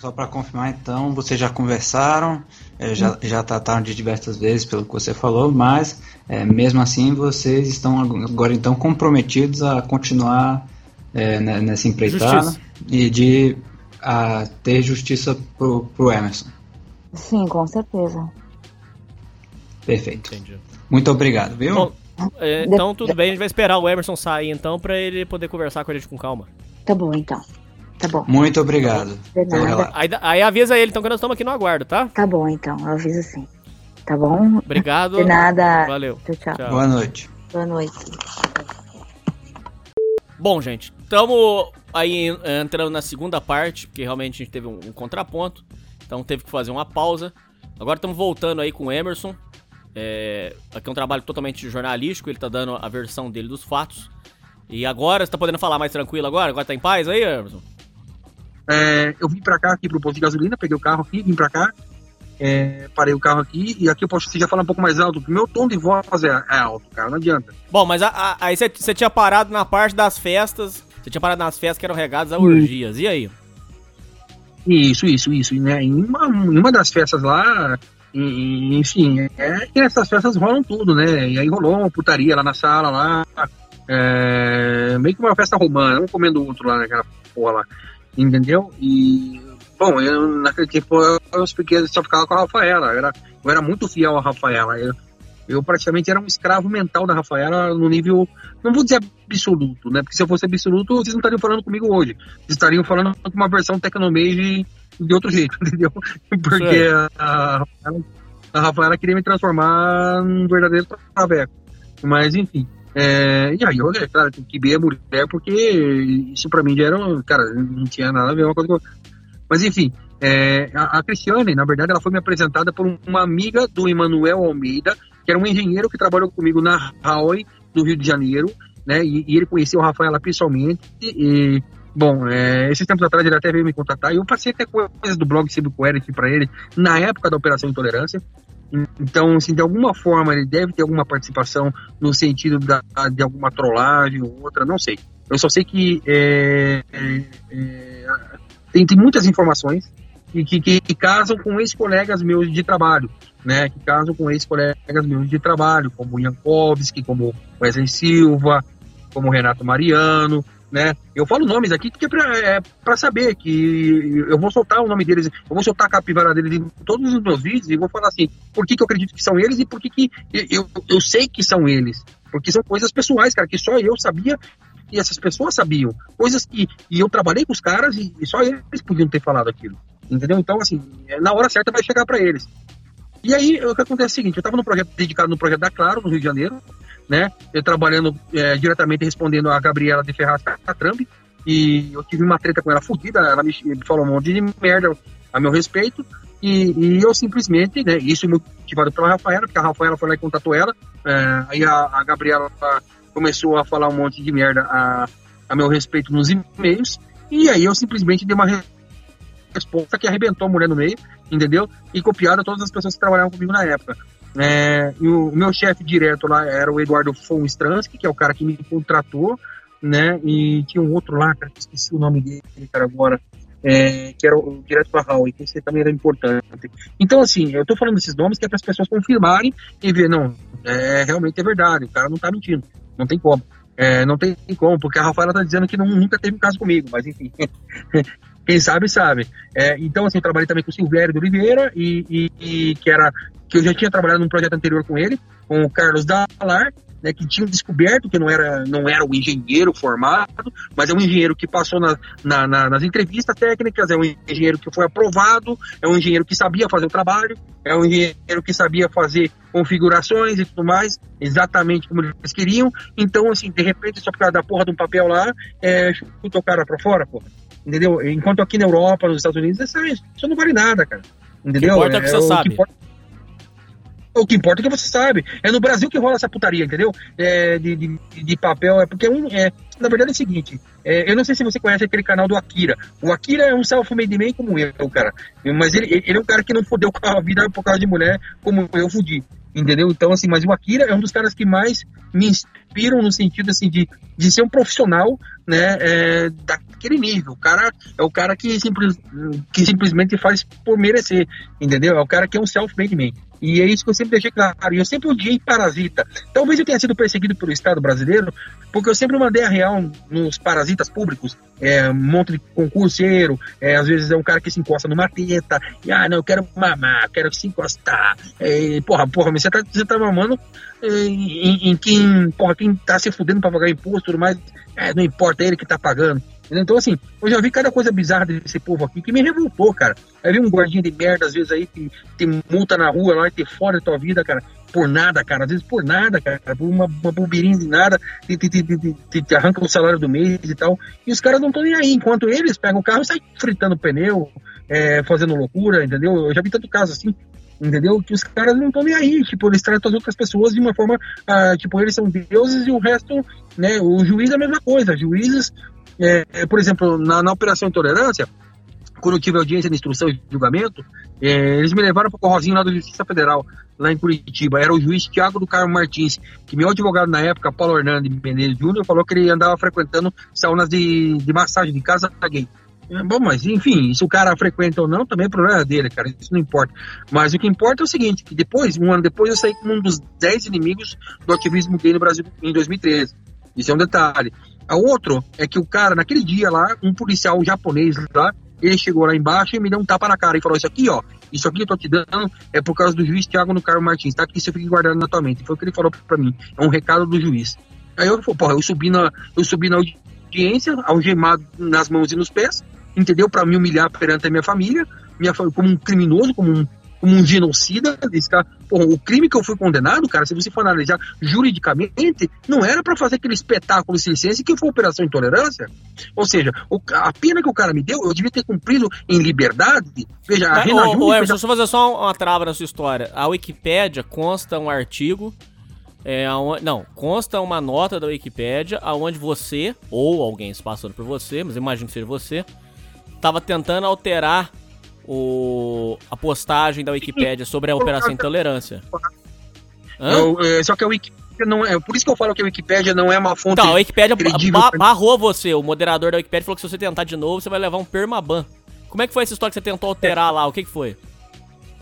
só para confirmar então, vocês já conversaram, é, já, já trataram de diversas vezes pelo que você falou, mas é, mesmo assim vocês estão agora então comprometidos a continuar é, ne- nessa empreitada Justiça. e de a, ter justiça pro, pro Emerson. Sim, com certeza. Perfeito. Entendi. Muito obrigado, viu? Bom, é, então tudo bem, a gente vai esperar o Emerson sair então pra ele poder conversar com a gente com calma. Tá bom, então. Tá bom. Muito obrigado. Aí, aí avisa ele então que nós estamos aqui no aguardo, tá? Tá bom, então. Eu aviso sim. Tá bom? Obrigado. De nada. Valeu. Tchau, tchau. Tchau. Boa noite. Boa noite. Bom, gente, estamos aí eh, entrando na segunda parte, porque realmente a gente teve um, um contraponto, então teve que fazer uma pausa. Agora estamos voltando aí com o Emerson. É, aqui é um trabalho totalmente jornalístico, ele tá dando a versão dele dos fatos. E agora, você tá podendo falar mais tranquilo agora? Agora tá em paz aí, Emerson? É, eu vim pra cá, aqui pro posto de gasolina, peguei o carro aqui, vim pra cá, é, parei o carro aqui, e aqui eu posso já falar um pouco mais alto, porque meu tom de voz é, é alto, cara, não adianta. Bom, mas a- a- aí você tinha parado na parte das festas, você tinha parado nas festas que eram regadas a orgias, e aí? Isso, isso, isso, né, em uma, em uma das festas lá, enfim, é que nessas festas rolam tudo, né, e aí rolou uma putaria lá na sala, lá, é, meio que uma festa romana, um comendo o outro lá naquela porra lá, entendeu? E, bom, eu naquele tempo eu, eu só ficava com a Rafaela, eu era, eu era muito fiel à Rafaela, eu, eu praticamente era um escravo mental da Rafaela no nível, não vou dizer absoluto, né, porque se eu fosse absoluto, vocês não estariam falando comigo hoje, vocês estariam falando com uma versão Tecnomage de outro jeito, entendeu? Porque a, Rafaela, a Rafaela queria me transformar num verdadeiro traveco. Mas, enfim. É, e aí, eu, claro, tem que ver a mulher, porque isso pra mim já era. Cara, não tinha nada a ver uma coisa com. Mas, enfim. é, a, a Cristiane, na verdade, ela foi me apresentada por uma amiga do Emanuel Almeida, que era um engenheiro que trabalhou comigo na Huawei, no Rio de Janeiro, né? E, e ele conheceu a Rafaela pessoalmente. E, bom, é, esses tempos atrás ele até veio me contatar e eu passei até coisas do blog Cibicoerity para ele na época da Operação Intolerância. Então, assim, de alguma forma ele deve ter alguma participação no sentido da, de alguma trollagem ou outra, não sei. Eu só sei que é, é, é, tem, tem muitas informações que, que, que casam com ex-colegas meus de trabalho, né? Que casam com ex-colegas meus de trabalho, como o Jankowski, como Wesley Silva, como Renato Mariano, né? Eu falo nomes aqui porque é pra, é saber que eu vou soltar o nome deles, eu vou soltar a capivara deles em todos os meus vídeos e vou falar assim, por que, que eu acredito que são eles e por que, que eu, eu sei que são eles. Porque são coisas pessoais, cara, que só eu sabia e essas pessoas sabiam. Coisas que e eu trabalhei com os caras e, e só eles podiam ter falado aquilo. Entendeu? Então, assim, é, na hora certa vai chegar para eles. E aí, o que acontece é o seguinte, eu estava no projeto dedicado no projeto da Claro, no Rio de Janeiro, né? Eu trabalhando é, diretamente respondendo a Gabriela de Ferraz Catrambi, e eu tive uma treta com ela fodida, ela me, falou um monte de merda a meu respeito, e, e eu simplesmente, né, isso motivado pela Rafaela, porque a Rafaela foi lá e contatou ela, é, aí a, a Gabriela começou a falar um monte de merda a, a meu respeito nos e-mails, e aí eu simplesmente dei uma resposta que arrebentou a mulher no meio, entendeu? E copiada todas as pessoas que trabalhavam comigo na época. É, e o meu chefe direto lá era o Eduardo Von Stransky, que é o cara que me contratou, né? E tinha um outro lá, cara, que esqueci o nome dele, cara, agora, é, que era o direto para Huawei, que esse também era importante. Então, assim, eu tô falando desses nomes que é para as pessoas confirmarem e ver, não, é, realmente é verdade, o cara não tá mentindo, não tem como. É, não tem como, porque a Rafaela tá dizendo que não, nunca teve um caso comigo, mas enfim. Quem sabe, sabe. É, então, assim, eu trabalhei também com o Silvério de Oliveira, e, e, e que era que eu já tinha trabalhado num projeto anterior com ele, com o Carlos Dalar, né, que tinham descoberto que não era, não era um engenheiro formado, mas é um engenheiro que passou na, na, na, nas entrevistas técnicas, é um engenheiro que foi aprovado, é um engenheiro que sabia fazer o trabalho, é um engenheiro que sabia fazer configurações e tudo mais, exatamente como eles queriam. Então, assim, de repente, só por causa da porra de um papel lá, é, chutou o cara pra fora, porra. Entendeu? Enquanto aqui na Europa, nos Estados Unidos, isso, isso não vale nada, cara. Entendeu? O que importa é o que você o sabe. importa- o que importa é que você sabe. É no Brasil que rola essa putaria, entendeu? É, de, de, de papel. É porque um, é, na verdade é o seguinte: é, eu não sei se você conhece aquele canal do Akira. O Akira é um self-made man como eu, cara. Mas ele, ele é um cara que não fodeu com a vida por causa de mulher como eu fudi. Entendeu? Então, assim, mas o Akira é um dos caras que mais me inspiram no sentido, assim, de, de ser um profissional, né, é, daquele nível. O cara é o cara que, simples, que simplesmente faz por merecer, entendeu? É o cara que é um self-made man. E é isso que eu sempre deixei claro. E eu sempre odiei parasita. Talvez eu tenha sido perseguido pelo Estado brasileiro, porque eu sempre mandei a real nos parasitas públicos. É, um monte de concurseiro, é, às vezes é um cara que se encosta numa teta, e ah, não, eu quero mamar, quero se encostar. É, porra, porra, mas você tá, você tá mamando é, em, em quem, porra, quem tá se fudendo pra pagar imposto e tudo mais, é, não importa, é ele que tá pagando. Então, assim, eu já vi cada coisa bizarra desse povo aqui que me revoltou, cara. Aí vi um guardinha de merda, às vezes, aí, que tem multa na rua lá ter fora da tua vida, cara, por nada, cara. Às vezes por nada, cara, por uma, uma bobeirinha de nada, te, te, te- te arranca o salário do mês e tal. E os caras não estão nem aí, enquanto eles pegam o carro e saem fritando pneu, é, fazendo loucura, entendeu? Eu já vi tanto caso assim. Entendeu? Que os caras não estão nem aí, tipo, eles tratam as outras pessoas de uma forma, ah, tipo, eles são deuses e o resto, né, o juiz é a mesma coisa, juízes é, por exemplo, na, na Operação Intolerância, quando eu tive audiência de instrução e julgamento, é, eles me levaram para o corrozinho lá da Justiça Federal, lá em Curitiba. Era o juiz Tiago do Carmo Martins, que meu advogado na época, Paulo Hernandes Menezes Júnior, falou que ele andava frequentando saunas de, de massagem, de casa gay. É, Bom, mas enfim, se o cara frequenta ou não, também é problema dele, cara, isso não importa. Mas o que importa é o seguinte, que depois, um ano depois, eu saí como um dos 10 inimigos do ativismo gay no Brasil em 2013. Isso é um detalhe. A outro é que o cara, naquele dia lá, um policial japonês lá, ele chegou lá embaixo e me deu um tapa na cara e falou: Isso aqui, ó, isso aqui eu tô te dando é por causa do juiz Tiago no Carlos Martins, tá? Que você fica guardado na tua mente. Foi o que ele falou pra mim. É um recado do juiz. Aí eu, porra, eu subi na, eu subi na audiência, algemado nas mãos e nos pés, entendeu? Pra me humilhar perante a minha família, minha, como um criminoso, como um, como um genocida. Desse cara. O crime que eu fui condenado, cara, se você for analisar juridicamente, não era pra fazer aquele espetáculo circense que foi Operação Intolerância. Ou seja, o- a pena que o cara me deu, eu devia ter cumprido em liberdade. Veja, a Mas, Rena ô, Júnior ô, fez Emerson, a- deixa eu fazer só uma trava na sua história. A Wikipédia consta um artigo. É, não, consta uma nota da Wikipédia aonde você, ou alguém se passando por você, mas imagino que seja você, tava tentando alterar o, a postagem da Wikipédia sobre a Operação Intolerância. Eu, é, só que a Wikipédia não é. Por isso que eu falo que a Wikipédia não é uma fonte. Então, a Wikipédia ba- barrou você. O moderador da Wikipédia falou que se você tentar de novo, você vai levar um permaban. Como é que foi essa história que você tentou alterar lá? O que, que foi?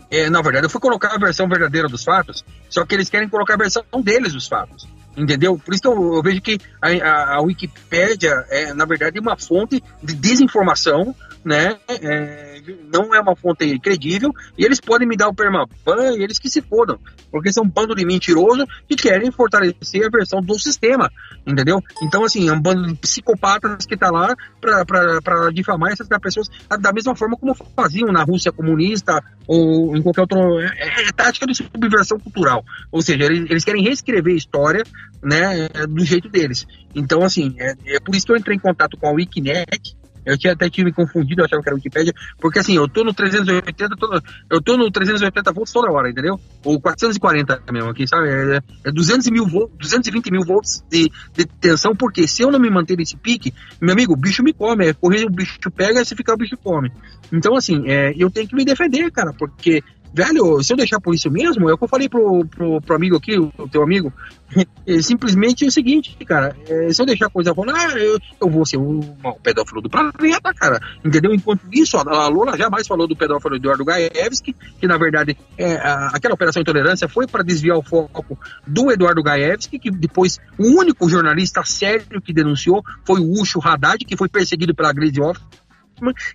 É, na verdade, eu fui colocar a versão verdadeira dos fatos, só que eles querem colocar a versão deles dos fatos. Entendeu? Por isso que eu, eu vejo que a, a, a Wikipédia é, na verdade, uma fonte de desinformação, né? É, não é uma fonte credível, e eles podem me dar o permaban e eles que se fodam, porque são um bando de mentirosos que querem fortalecer a versão do sistema, entendeu? Então, assim, é um bando de psicopatas que tá lá para difamar essas pessoas da mesma forma como faziam na Rússia comunista ou em qualquer outro. É, é tática de subversão cultural. Ou seja, eles, eles querem reescrever a história né, do jeito deles. Então, assim, é, é por isso que eu entrei em contato com a Wikinet. Eu tinha até tive me confundido, eu achava que era Wikipédia, porque assim, eu tô no 380, tô no- eu tô no 380 volts toda hora, entendeu? Ou 440 mesmo aqui, sabe? É, é 200 mil volts, 220 mil volts de, de tensão, porque se eu não me manter nesse pique, meu amigo, o bicho me come, é correr, o bicho pega, se ficar o bicho come. Então, assim, é, eu tenho que me defender, cara, porque velho, se eu deixar por isso mesmo, é o que eu falei pro, pro, pro amigo aqui, o teu amigo, é simplesmente o seguinte, cara, é, se eu deixar a coisa rolar, eu, eu vou ser o, o pedófilo do planeta, cara, entendeu? Enquanto isso, a Lola jamais falou do pedófilo Eduardo Gaevski, que na verdade é, a, aquela operação intolerância foi para desviar o foco do Eduardo Gaevski, que depois o único jornalista sério que denunciou foi o Ucho Haddad, que foi perseguido pela Grace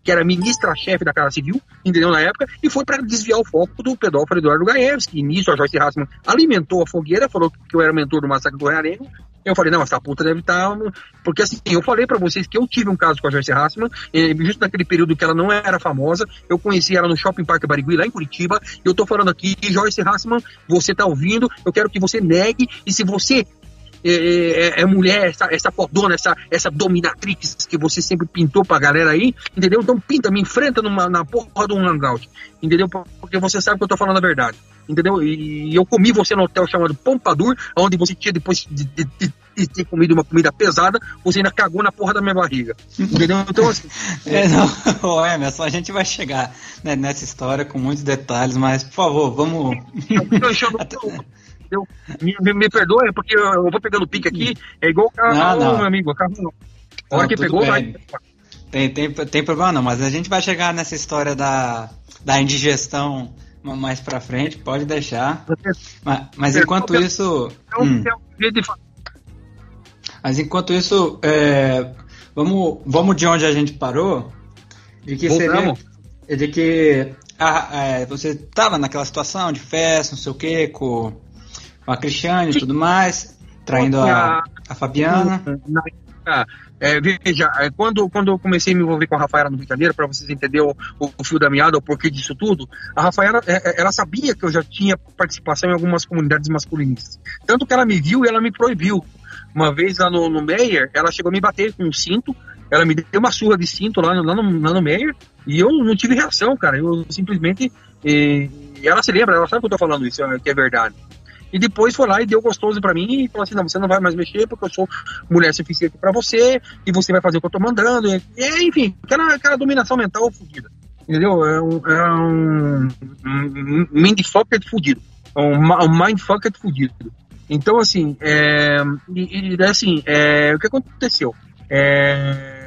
que era ministra-chefe da Casa Civil, entendeu, na época, e foi para desviar o foco do pedófilo Eduardo Gaevski. E nisso a Joyce Hassman alimentou a fogueira, falou que eu era mentor do massacre do Realengo. Eu falei, não, essa puta deve estar. Tá porque assim, eu falei para vocês que eu tive um caso com a Joyce Hassman, justo naquele período que ela não era famosa. Eu conheci ela no Shopping Park Barigui, lá em Curitiba. Eu tô falando aqui, Joyce Hassman, você tá ouvindo, eu quero que você negue. E se você é, é, é, mulher, essa, essa fodona, essa, essa dominatrix que você sempre pintou pra galera aí, entendeu? Então pinta, me enfrenta numa, na porra de um hangout, entendeu? Porque você sabe que eu tô falando a verdade, entendeu? E, eu comi você no hotel chamado Pompadour, onde você tinha, depois de, de, de, ter comido uma comida pesada, você ainda cagou na porra da minha barriga, entendeu? Então assim... é, não, Emerson, a gente vai chegar né, nessa história com muitos detalhes, mas, por favor, vamos... entendeu? Me, me, me perdoe, porque eu, vou pegando pique aqui, é igual o carro, não, não. meu amigo, o carro não. A hora que pegou, vai. Tem, tem, tem problema não, mas a gente vai chegar nessa história da, da indigestão mais pra frente, pode deixar. Mas, mas enquanto isso. Hum. Mas enquanto isso, é, vamos, vamos de onde a gente parou. De que seria. De que é, você estava naquela situação de festa, não sei o que, com com a Cristiane e tudo mais, traindo a, a Fabiana. É, veja, é, quando, quando eu comecei a me envolver com a Rafaela no Rio de Janeiro, para vocês entenderem o, o, fio da meada, o porquê disso tudo, a Rafaela, é, é, ela sabia que eu já tinha participação em algumas comunidades masculinistas. Tanto que ela me viu e ela me proibiu. Uma vez lá no, no Meyer, ela chegou a me bater com um cinto, ela me deu uma surra de cinto lá, lá, no, lá no Meyer, e eu não tive reação, cara. Eu simplesmente. E, e ela se lembra, ela sabe que eu tô falando isso, que é verdade. E depois foi lá e deu gostoso para mim e falou assim: não, você não vai mais mexer porque eu sou mulher suficiente para você e você vai fazer o que eu tô mandando. E, e enfim, aquela, aquela dominação mental fodida. Entendeu? É um, é um, um mindfucker fudido. É um, um mindfucker fudido. Então, assim, é, e, e assim, é, o que aconteceu? É,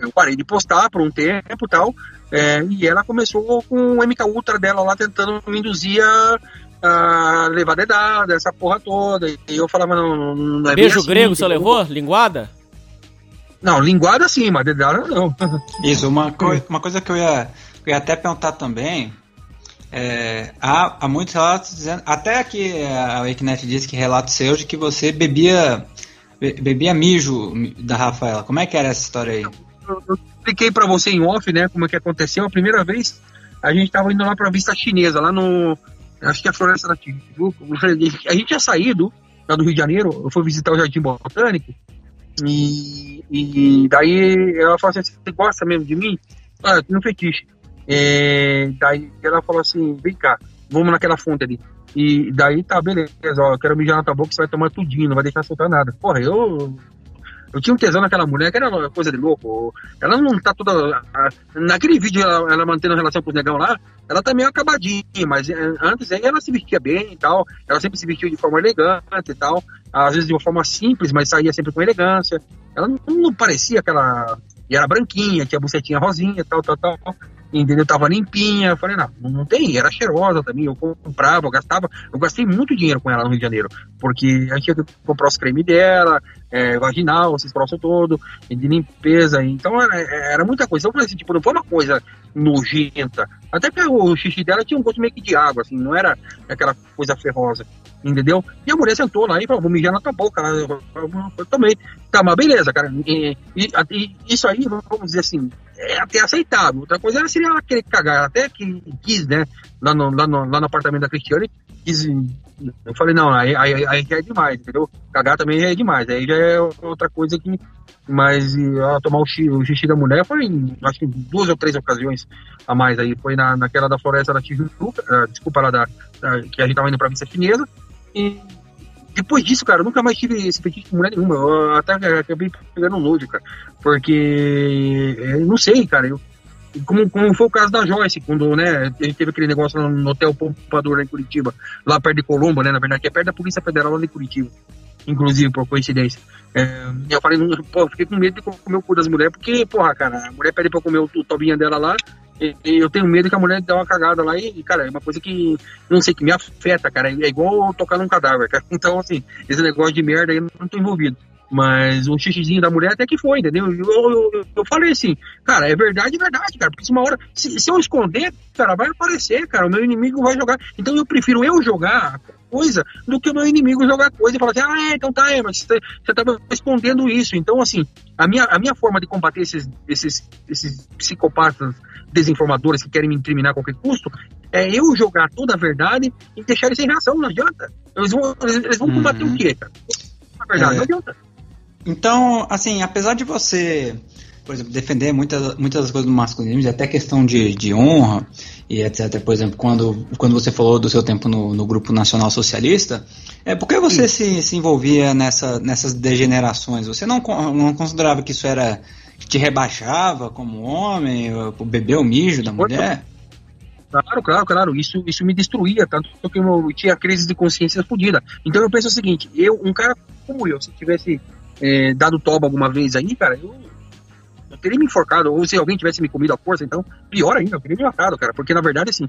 eu parei de postar por um tempo e tal, é, e ela começou com o MK Ultra dela lá tentando me induzir a a levar dedada, essa porra toda. E eu falava, não, não é Beijo assim, grego você levou? Linguada? Não, linguada sim, mas dedada não. Isso, uma, coi uma coisa que eu ia, eu ia até perguntar também. É, há, há muitos relatos dizendo, até que a Wakenet disse que relato seu de que você bebia bebia mijo da Rafaela. Como é que era essa história aí? Eu, eu expliquei para você em off, né, como é que aconteceu. A primeira vez a gente tava indo lá pra vista chinesa, lá no, acho que a Floresta da Tijuca. A gente tinha saído lá do Rio de Janeiro, eu fui visitar o Jardim Botânico, e, e daí ela falou assim: Você gosta mesmo de mim? Ah, um fetiche. É, daí ela falou assim: Vem cá, vamos naquela fonte ali. E daí tá, beleza, ó, eu quero mijar na tua boca, você vai tomar tudinho, não vai deixar soltar nada. Porra, eu eu tinha um tesão naquela mulher que era uma coisa de louco. Ela não tá toda. Naquele vídeo, ela, ela mantendo a relação com os negão lá, ela tá meio acabadinha, mas eh, antes aí ela se vestia bem e tal. Ela sempre se vestia de forma elegante e tal. Às vezes de uma forma simples, mas saía sempre com elegância. Ela não, não parecia aquela. E era branquinha, tinha bucetinha rosinha tal, tal, tal entendeu? Tava limpinha. Eu falei, não, não tem, era cheirosa também. Eu comprava, eu gastava, eu gastei muito dinheiro com ela no Rio de Janeiro, porque a gente ia comprar os cremes dela, é, vaginal, esses troços todo, de limpeza. Então era, era muita coisa. Então, eu falei assim, tipo, não foi uma coisa nojenta. Até que o xixi dela tinha um gosto meio que de água, assim, não era aquela coisa ferrosa, entendeu? E a mulher sentou lá e falou, vou mijar na tua boca. Eu, eu, eu também. Tá, mas beleza, cara. E, e, e, isso aí, vamos dizer assim, é até aceitável. Outra coisa seria ela querer cagar. Até que quis, né? Lá no, lá no, lá no apartamento da Cristiane, quis. Eu falei, não, aí, aí, aí já é demais, entendeu? Cagar também já é demais. Aí já é outra coisa que. Mas ela tomar o xixi, o xixi da mulher foi em, acho que duas ou três ocasiões a mais aí. Foi na, naquela da floresta da Tijuca, uh, desculpa, lá da, da, que a gente tava indo pra vista chinesa. E depois disso, cara, eu nunca mais tive esse fetiche com mulher nenhuma. Eu até acabei pegando um nojo, cara. Porque, eu não sei, cara, eu, como, como foi o caso da Joyce, quando né, a gente teve aquele negócio no Hotel Poupador lá em Curitiba, lá perto de Colombo, né, na verdade, que é perto da Polícia Federal lá de Curitiba, inclusive, por coincidência. É, eu falei, pô, fiquei com medo de comer o cu das mulheres, porque, porra, cara, a mulher pede pra comer o, o tobinha dela lá, e, e eu tenho medo que a mulher dê uma cagada lá e, cara, é uma coisa que, não sei, que me afeta, cara, é igual tocar num cadáver, cara. Então, assim, esse negócio de merda aí eu não tô envolvido. Mas o xixizinho da mulher até que foi, entendeu? Eu, eu, eu, falei assim, cara, é verdade, é verdade, cara. Porque se uma hora, se, se eu esconder, cara, vai aparecer, cara. O meu inimigo vai jogar. Então eu prefiro eu jogar coisa do que o meu inimigo jogar coisa e falar assim, ah, então tá, é, mas você, tá escondendo isso. Então, assim, a minha, a minha forma de combater esses, esses, esses psicopatas desinformadores que querem me incriminar a qualquer custo é eu jogar toda a verdade e deixar eles sem reação, não adianta. Eles vão, eles, vão combater Uhum. o quê, cara? Na verdade, É. não adianta. Então, assim, apesar de você, por exemplo, defender muitas, muitas das coisas do masculinismo, e até questão de, de honra e etc., por exemplo, quando, quando você falou do seu tempo no, no Grupo Nacional Socialista, é, por que você se, se envolvia nessa, nessas degenerações? Você não, não considerava que isso era que te rebaixava como homem, o beber o mijo da mulher? Claro, claro, claro. Isso, isso me destruía, tanto que eu tinha crise de consciência fodida. Então eu penso o seguinte, eu, um cara como eu, se tivesse eh, dado toba alguma vez aí, cara, eu, eu teria me enforcado, ou se alguém tivesse me comido à força, então, pior ainda, eu teria me matado, cara, porque na verdade, assim,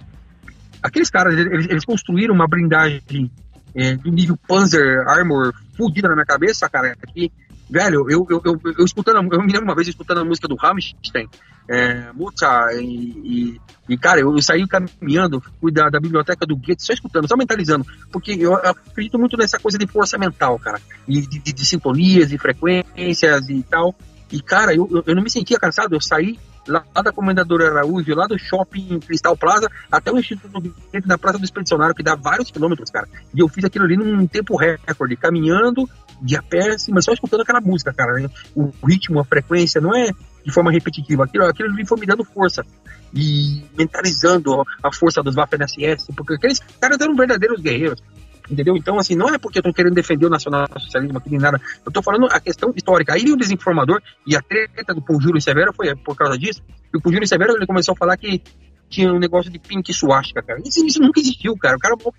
aqueles caras, eles, eles construíram uma blindagem eh, do nível Panzer Armor fudida na minha cabeça, cara, que, velho, eu, eu, eu, eu escutando, eu me lembro uma vez escutando a música do Rammstein, é, Muta, e, e, e, cara, eu, eu saí caminhando, fui da, da biblioteca do Goethe, só escutando, só mentalizando, porque eu, eu acredito muito nessa coisa de força mental, cara, e de, de, de sintonias, de frequências e tal. E, cara, eu, eu, não me sentia cansado, eu saí lá da Comendadora Araújo, lá do shopping Cristal Plaza, até o Instituto Goethe, na Praça do Expedicionário, que dá vários quilômetros, cara. E eu fiz aquilo ali num tempo recorde, caminhando, de a pé, assim, mas só escutando aquela música, cara. O ritmo, a frequência, não é de forma repetitiva. Aquilo, aquilo ali foi me dando força. E mentalizando a força dos Waffen-SS, porque aqueles caras eram verdadeiros guerreiros. Entendeu? Então, assim, não é porque eu tô querendo defender o nacionalsocialismo aqui nem nada. Eu tô falando a questão histórica. Aí o desinformador e a treta do Júlio Severo foi por causa disso. E o Júlio Severo ele começou a falar que tinha um negócio de pink suástica, cara. Isso, isso nunca existiu, cara. O cara é um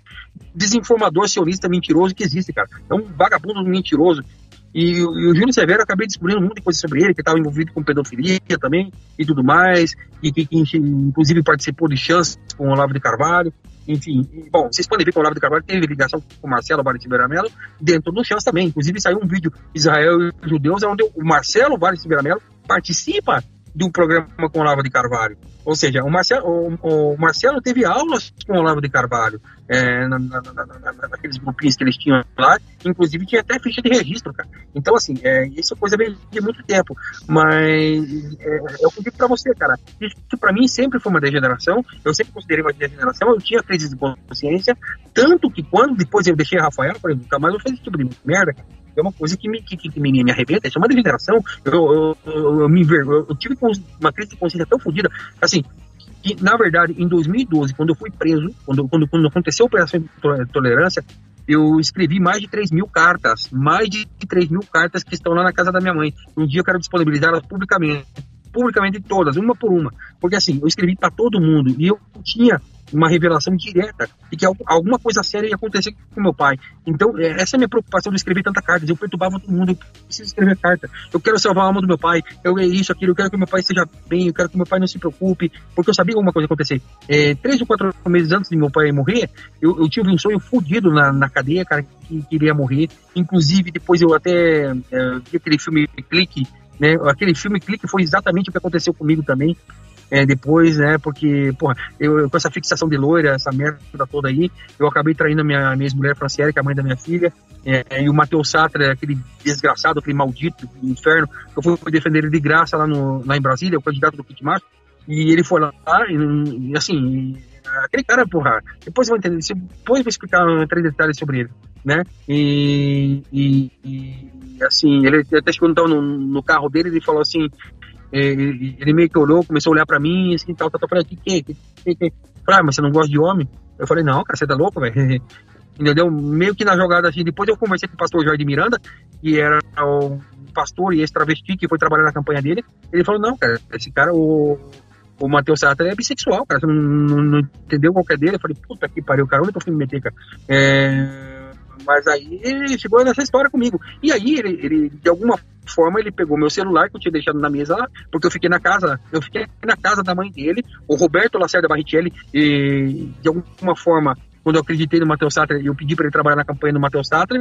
desinformador sionista mentiroso que existe, cara. É um vagabundo mentiroso. E, e o Júlio Severo, eu acabei descobrindo muita coisa sobre ele, que estava envolvido com pedofilia também e tudo mais, e que, que inclusive participou de chances com o Olavo de Carvalho. Enfim, bom, vocês podem ver que o Olavo de Carvalho teve ligação com o Marcelo Vale Mello dentro do Chance também. Inclusive saiu um vídeo Israel e Judeus, onde o Marcelo Vale Mello participa de um programa com o Olavo de Carvalho. Ou seja, o Marcelo, o, o Marcelo teve aulas com o Olavo de Carvalho, é, na, na, na, na, naqueles grupinhos que eles tinham lá, inclusive tinha até ficha de registro, cara. Então, assim, é, isso é coisa de muito tempo, mas é, eu digo pra você, cara, isso pra mim sempre foi uma degeneração, eu sempre considerei uma degeneração, eu tinha crise de consciência, tanto que quando depois eu deixei a Rafael, eu falei, nunca mais vou fazer esse tipo de merda, cara é uma coisa que me, que, que me, me arrebenta, isso é uma degeneração. Eu, eu, eu, eu me envergonho, eu tive uma crise de consciência tão fodida, assim, que na verdade em 2012, quando eu fui preso, quando, quando, quando aconteceu a Operação de Tolerância, eu escrevi mais de 3 mil cartas, mais de 3 mil cartas que estão lá na casa da minha mãe. Um dia eu quero disponibilizá-las publicamente, publicamente todas, uma por uma, porque assim, eu escrevi para todo mundo. E eu tinha uma revelação direta de que alguma coisa séria ia acontecer com meu pai. Então, essa é a minha preocupação de escrever tanta carta. Eu perturbava todo mundo, eu preciso escrever carta. Eu quero salvar a alma do meu pai, eu é isso, aquilo, eu quero que meu pai esteja bem, eu quero que meu pai não se preocupe, porque eu sabia que alguma coisa ia acontecer. É, três ou quatro meses antes de meu pai morrer, eu, eu tive um sonho fodido na, na cadeia, cara, que queria morrer. Inclusive, depois eu até é, vi aquele filme Clique, né? Aquele filme Clique foi exatamente o que aconteceu comigo também é, depois, né? Porque, porra, eu, com essa fixação de loira, essa merda toda aí, eu acabei traindo a minha, minha ex-mulher Franciele, que é a mãe da minha filha, é, e o Matheus Satra, aquele desgraçado, aquele maldito do inferno, eu fui defender ele de graça lá, no, lá em Brasília, o candidato do Kit Macho, e ele foi lá, e, e assim, aquele cara, porra, depois eu vou entender, depois eu vou explicar três detalhes sobre ele, né? E, e, e assim, ele até chegou então, no, no carro dele, ele falou assim, ele, ele meio que olhou, começou a olhar pra mim, assim, tal, tal, tal, falei, que que, que, que, que? Falei, ah, mas você não gosta de homem? Eu falei, não, cara, você tá louco, velho? Entendeu? Meio que na jogada assim, depois eu conversei com o pastor Jorge Miranda, que era o pastor e ex-travesti que foi trabalhar na campanha dele, ele falou, não, cara, esse cara, o, o Matheus Sartre é bissexual, cara. Você não, não, não entendeu qual que é dele? Eu falei, puta que pariu, cara, onde que eu fui me meter, cara? É, mas aí ele chegou nessa história comigo. E aí ele, ele, de alguma forma, ele pegou meu celular que eu tinha deixado na mesa lá, porque eu fiquei na casa, eu fiquei na casa da mãe dele, o Roberto Lacerda Barrichelli, e de alguma forma quando eu acreditei no Matheus Sartre, eu pedi para ele trabalhar na campanha do Matheus Sartre.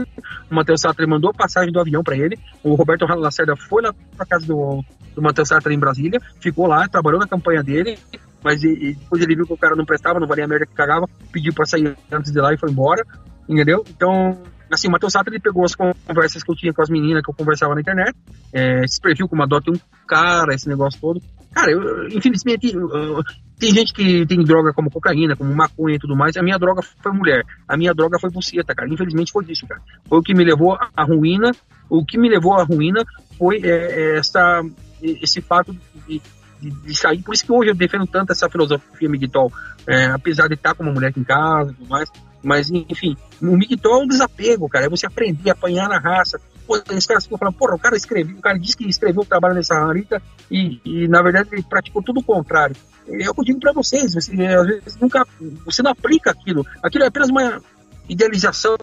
O Matheus Sartre mandou passagem do avião para ele. O Roberto Lacerda foi lá para casa do, do Matheus Sartre em Brasília, ficou lá, trabalhou na campanha dele. Mas e, e depois ele viu que o cara não prestava, não valia a merda que cagava, pediu para sair antes de lá e foi embora. Entendeu? Então, assim, o Matheus Sartre ele pegou as conversas que eu tinha com as meninas que eu conversava na internet, é, esse perfil como adote um cara, esse negócio todo. Cara, eu, infelizmente, eu, tem gente que tem droga como cocaína, como maconha e tudo mais. A minha droga foi mulher. A minha droga foi buceta, cara. Infelizmente foi isso, cara. Foi o que me levou à ruína. O que me levou à ruína foi é, é essa, esse fato de, de, de, sair. Por isso que hoje eu defendo tanto essa filosofia Miguel. É, apesar de estar com uma mulher aqui em casa e tudo mais. Mas, enfim, o Miguel é um desapego, cara. É você aprender apanhar na raça. Pô, esse cara ficam falando, porra, o cara escreveu, o cara disse que escreveu o trabalho nessa rarita e, e, na verdade, ele praticou tudo o contrário. É o que eu digo para vocês, você, às vezes nunca, você não aplica aquilo. Aquilo é apenas uma idealização,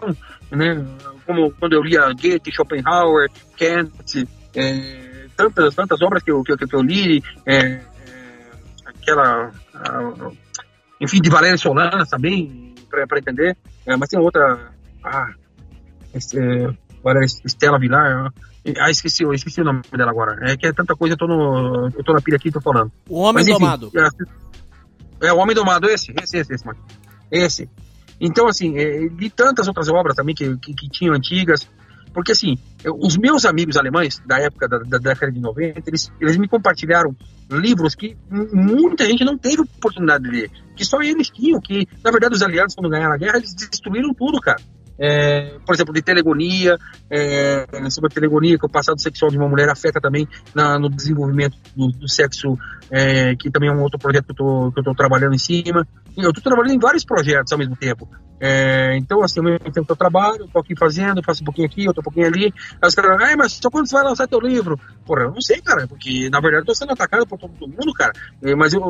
né? Como quando eu lia Goethe, Schopenhauer, Kant, é, tantas, tantas obras que eu, que, que eu li, é, é, aquela, a, enfim, de Valéria Solana também, para entender, é, mas tem outra, ah, é, agora Estela Vilar, ah, esqueci, eu esqueci o nome dela agora. É que é tanta coisa, eu tô, no, eu tô na pilha aqui e tô falando. O Homem Mas, enfim, Domado. É, é, o Homem Domado, esse, esse, esse, esse, mano. Esse. Então, assim, é, li tantas outras obras também que, que, que tinham antigas, porque, assim, os meus amigos alemães da época da, da, década de 90, eles, eles me compartilharam livros que muita gente não teve oportunidade de ler, que só eles tinham, que, na verdade, os aliados, quando ganharam a guerra, eles destruíram tudo, cara é, por exemplo, de telegonia, é, sobre a telegonia, que o passado sexual de uma mulher afeta também na, no desenvolvimento do, do sexo, é, que também é um outro projeto que eu estou trabalhando em cima. Eu estou trabalhando em vários projetos ao mesmo tempo. É, então, assim, ao mesmo tempo que eu trabalho, estou aqui fazendo, faço um pouquinho aqui, outro pouquinho ali. Aí os caras, ah, mas só quando você vai lançar teu livro? Porra, eu não sei, cara, porque na verdade eu estou sendo atacado por todo mundo, cara. É, mas eu,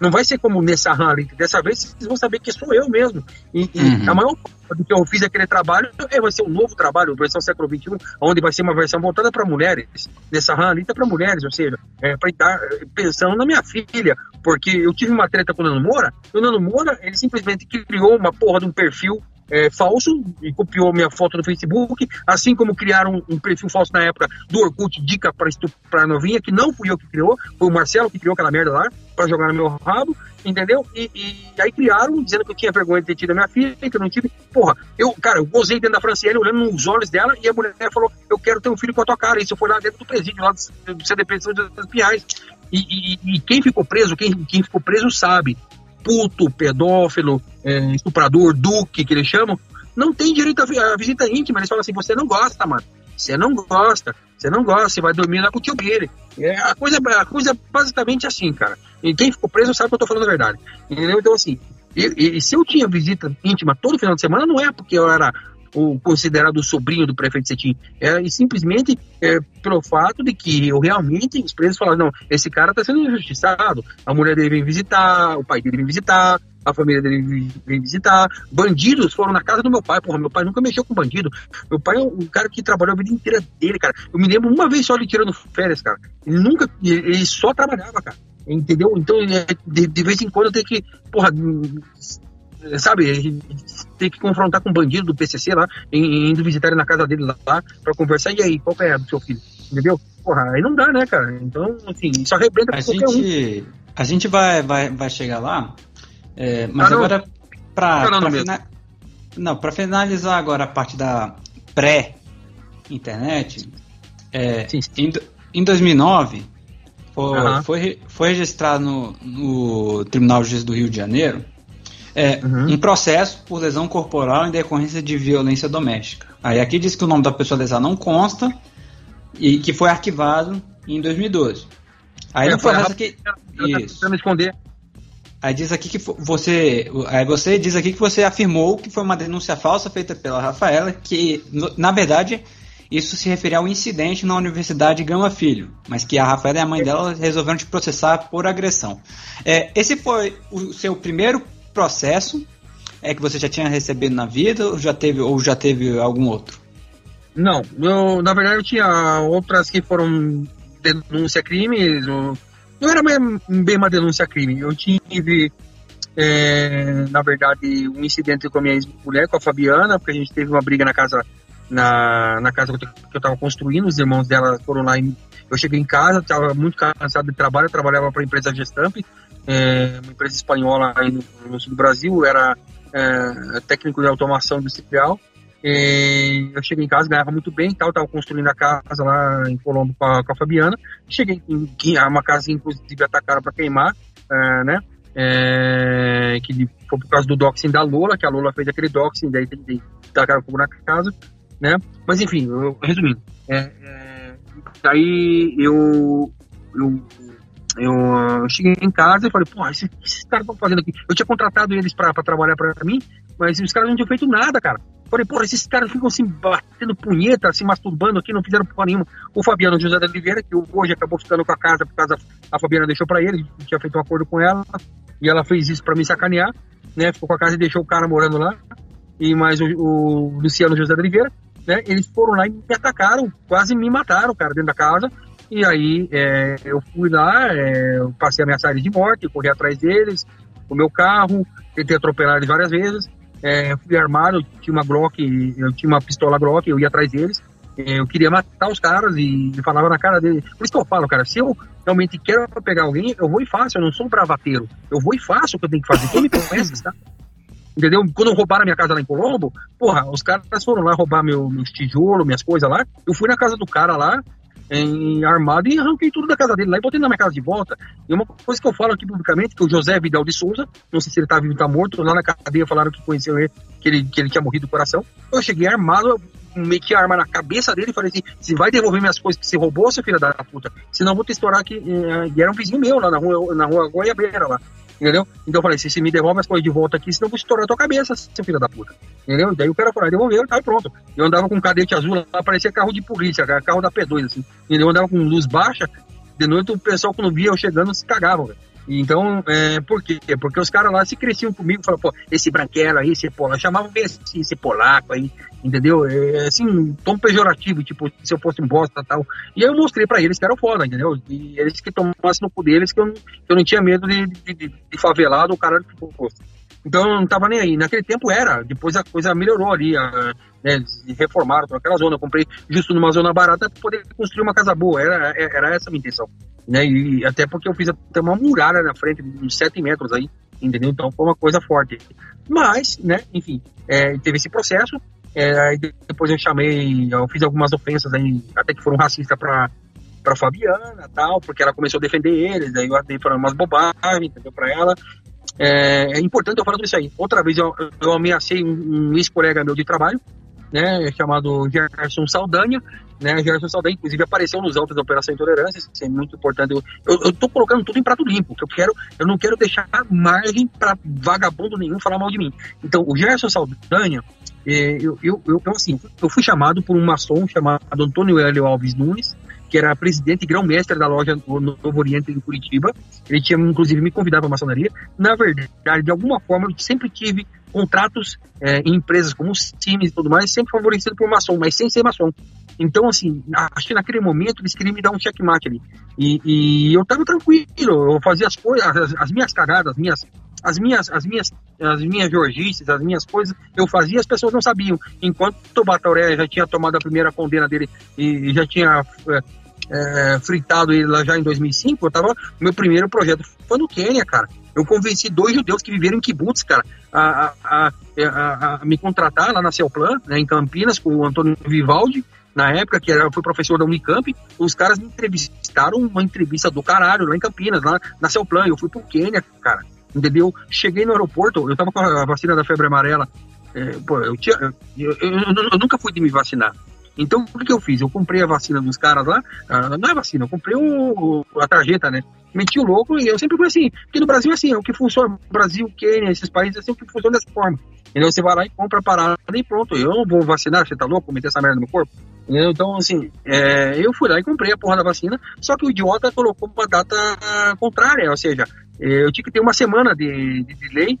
não vai ser como nessa ali. Dessa vez vocês vão saber que sou eu mesmo. E, e uhum. a maior do que eu fiz aquele trabalho, é, vai ser um novo trabalho, versão século XXI, onde vai ser uma versão voltada para mulheres, nessa ranalita para mulheres, ou seja, é, para estar pensando na minha filha, porque eu tive uma treta com o Nano Moura, e o Nano Moura, ele simplesmente criou uma porra de um perfil é, falso e copiou minha foto no Facebook, assim como criaram um perfil falso na época do Orkut Dica para estuprar novinha, que não fui eu que criou, foi o Marcelo que criou aquela merda lá para jogar no meu rabo, entendeu? E, e, aí criaram, dizendo que eu tinha vergonha de ter tido a minha filha, que eu não tive. Porra, eu, cara, eu gozei dentro da Franciele, olhando nos olhos dela, e a mulher falou: Eu quero ter um filho com a tua cara. Isso foi lá dentro do presídio, lá do CDP das Piais. E, e, e, quem ficou preso, quem, quem ficou preso sabe puto, pedófilo, é, estuprador, duque, que eles chamam, não tem direito à visita íntima. Eles falam assim: você não gosta, mano. Você não gosta, você não gosta, você vai dormir lá com o tio Billy. É, a, coisa, a coisa é basicamente assim, cara. E quem ficou preso sabe que eu tô falando a verdade. Entendeu? Então, assim, e, e se eu tinha visita íntima todo final de semana, não é porque eu era o considerado sobrinho do prefeito Cetim. É, e simplesmente é, pelo fato de que eu realmente, os presos falaram, não, esse cara está sendo injustiçado, a mulher dele vem visitar, o pai dele vem visitar, a família dele vem visitar, bandidos foram na casa do meu pai, porra, meu pai nunca mexeu com bandido, meu pai é um cara que trabalhou a vida inteira dele, cara, eu me lembro uma vez só ele tirando férias, cara, ele nunca, ele só trabalhava, cara, entendeu? Então, é, de, de vez em quando tenho que, porra, sabe, tem que confrontar com um bandido do PCC lá, indo visitar ele na casa dele lá, lá pra conversar, e aí, qual é a do seu filho? Entendeu? Porra, aí não dá, né, cara? Então, assim, isso arrebenta a gente, um. A gente vai, vai, vai chegar lá, é, mas ah, agora, pra, não, pra fina... não, pra finalizar agora a parte da pré-internet, é, em, em 2009, foi, uhum. foi, foi registrado no, no Tribunal de Justiça do Rio de Janeiro é, uhum. um processo por lesão corporal em decorrência de violência doméstica. Aí aqui diz que o nome da pessoa lesada não consta e que foi arquivado em 2012. Aí é, no processo aqui. Isso. esconder. Aí diz aqui que você. Aí você diz aqui que você afirmou que foi uma denúncia falsa feita pela Rafaela, que na verdade isso se referia ao incidente na Universidade Gama Filho, mas que a Rafaela e a mãe dela resolveram te processar por agressão. É, esse foi o seu primeiro processo é que você já tinha recebido na vida ou já teve, ou já teve algum outro? Não, eu, na verdade eu tinha outras que foram denúncia crimes, não era bem, uma denúncia crime, eu tive é, na verdade, um incidente com a minha ex-mulher, com a Fabiana, porque a gente teve uma briga na casa na, na casa que eu estava construindo, os irmãos dela foram lá e eu cheguei em casa, estava muito cansado de trabalho, eu trabalhava para a empresa Gestamp, é, uma empresa espanhola aí no, no sul do Brasil, era é, técnico de automação industrial. E eu cheguei em casa, ganhava muito bem, tal, estava construindo a casa lá em Colombo com a, com a Fabiana. Cheguei em, em uma casa inclusive atacaram para queimar, é, né? É, que foi por causa do doxing da Lola, que a Lola fez aquele doxing, daí tem que tacar fogo na casa, né? Mas enfim, eu, resumindo, é, é, daí eu, eu eu cheguei em casa e falei, pô, esses, esses caras estão fazendo aqui. Eu tinha contratado eles para trabalhar para mim, mas os caras não tinham feito nada, cara. Falei, pô, esses caras ficam se batendo punheta, se masturbando aqui, não fizeram porra nenhuma. O Fabiano José da Oliveira, que hoje acabou ficando com a casa, por causa a Fabiana deixou para ele, tinha feito um acordo com ela, e ela fez isso para me sacanear, né? Ficou com a casa e deixou o cara morando lá. E mais o, o Luciano José da Oliveira, né? Eles foram lá e me atacaram, quase me mataram, cara, dentro da casa. E aí é, eu fui lá, é, eu passei ameaçar de morte, corri atrás deles, o meu carro, tentei atropelar eles várias vezes. É, fui armado, eu tinha uma Glock, eu tinha uma pistola Glock, eu ia atrás deles. É, eu queria matar os caras e, e falava na cara deles. Por isso que eu falo, cara, se eu realmente quero pegar alguém, eu vou e faço, eu não sou um bravateiro. Eu vou e faço o que eu tenho que fazer. Quem me conhece, tá? Entendeu? Quando roubaram a minha casa lá em Colombo, porra, os caras foram lá roubar meu, meus tijolos, minhas coisas lá. Eu fui na casa do cara lá, em armado e arranquei tudo da casa dele lá e botei na minha casa de volta. E uma coisa que eu falo aqui publicamente, que o José Vidal de Souza, não sei se ele tá vivo ou tá morto, lá na cadeia falaram que conheceu ele, que ele, que ele tinha morrido do coração. Eu cheguei armado, meti a arma na cabeça dele e falei assim: você vai devolver minhas coisas que você roubou, seu filho da puta? Senão eu vou te estourar aqui. E era um vizinho meu lá na rua, na rua Goiabeira lá. Entendeu? Então eu falei, se você me devolve as coisas de volta aqui, senão eu vou estourar tua cabeça, seu filho da puta. Entendeu? Daí o cara foi lá, devolveu, tá pronto. Eu andava com um cadete azul lá, parecia carro de polícia, carro da P2, assim. Entendeu? Eu andava com luz baixa, de noite o pessoal quando via eu chegando se cagava, velho. Então, é, por quê? Porque os caras lá se cresciam comigo, falavam, pô, esse branquelo aí, esse polaco, chamavam bem assim, esse polaco aí, entendeu? É, assim, um tom pejorativo, tipo, se eu fosse um bosta tal. E aí eu mostrei pra eles que era foda, entendeu? E eles que tomassem no cu deles, que eu, que eu não tinha medo de, de, de, de favelado ou caralho que fosse. Então eu não tava nem aí. Naquele tempo era, depois a coisa melhorou ali, a, né, reformaram aquela zona. Eu comprei justo numa zona barata para poder construir uma casa boa. Era, era essa a minha intenção né? E até porque eu fiz até uma muralha na frente, uns 7 metros aí, entendeu? Então foi uma coisa forte. Mas, né, enfim, é, teve esse processo. É, depois eu chamei, eu fiz algumas ofensas aí, até que foram racistas para para Fabiana tal, porque ela começou a defender eles, aí eu dei umas bobagens, entendeu, para ela. É, é, importante eu falar isso aí. Outra vez eu, eu ameacei um, um ex-colega meu de trabalho, né, chamado Gerson Saldanha, né, Gerson Saldanha, inclusive, apareceu nos autos da Operação Intolerância, isso é muito importante. Eu, tô colocando tudo em prato limpo, que eu quero, eu não quero deixar margem para vagabundo nenhum falar mal de mim. Então, o Gerson Saldanha, é, eu, eu, eu, assim, eu fui chamado por um maçom chamado Antônio Hélio Alves Nunes, que era presidente e grão-mestre da loja Novo Oriente em Curitiba. Ele tinha, inclusive, me convidado para maçonaria. Na verdade, de alguma forma, eu sempre tive contratos é, em empresas como Siemens e tudo mais, sempre favorecido por maçom, mas sem ser maçom. Então, assim, acho que naquele momento eles queriam me dar um checkmate ali. E, e eu tava tranquilo, eu fazia as coisas, as, as, minhas cagadas, as minhas, as minhas, as minhas, as minhas jorgices, as minhas coisas, eu fazia as pessoas não sabiam. Enquanto o Batoré já tinha tomado a primeira condena dele e, já tinha é, é, fritado ele lá já em 2005, eu tava, meu primeiro projeto foi no Quênia, cara. Eu convenci dois judeus que viveram em kibbutz, cara, a, a, a, a me contratar lá na Celplan, né, em Campinas, com o Antônio Vivaldi, na época, que era, foi professor da Unicamp, os caras me entrevistaram uma entrevista do caralho lá em Campinas, lá na Celplan. Eu fui pro Quênia, cara, entendeu? Cheguei no aeroporto, eu tava com a vacina da febre amarela. É, pô, eu, tinha, eu, eu, eu nunca fui de me vacinar. Então, o que, eu fiz? Eu comprei a vacina dos caras lá, ah, não é vacina, eu comprei o, a tarjeta, né? Meti o louco e eu sempre fui assim, porque no Brasil é assim, é o que funciona, Brasil, Quênia, esses países, é assim, o que funciona dessa forma. Entendeu? Você vai lá e compra a parada e pronto, eu não vou vacinar, você tá louco, meter essa merda no meu corpo? Entendeu? Então, assim, é, eu fui lá e comprei a porra da vacina, só que o idiota colocou uma data contrária, ou seja, eu tinha que ter uma semana de, de delay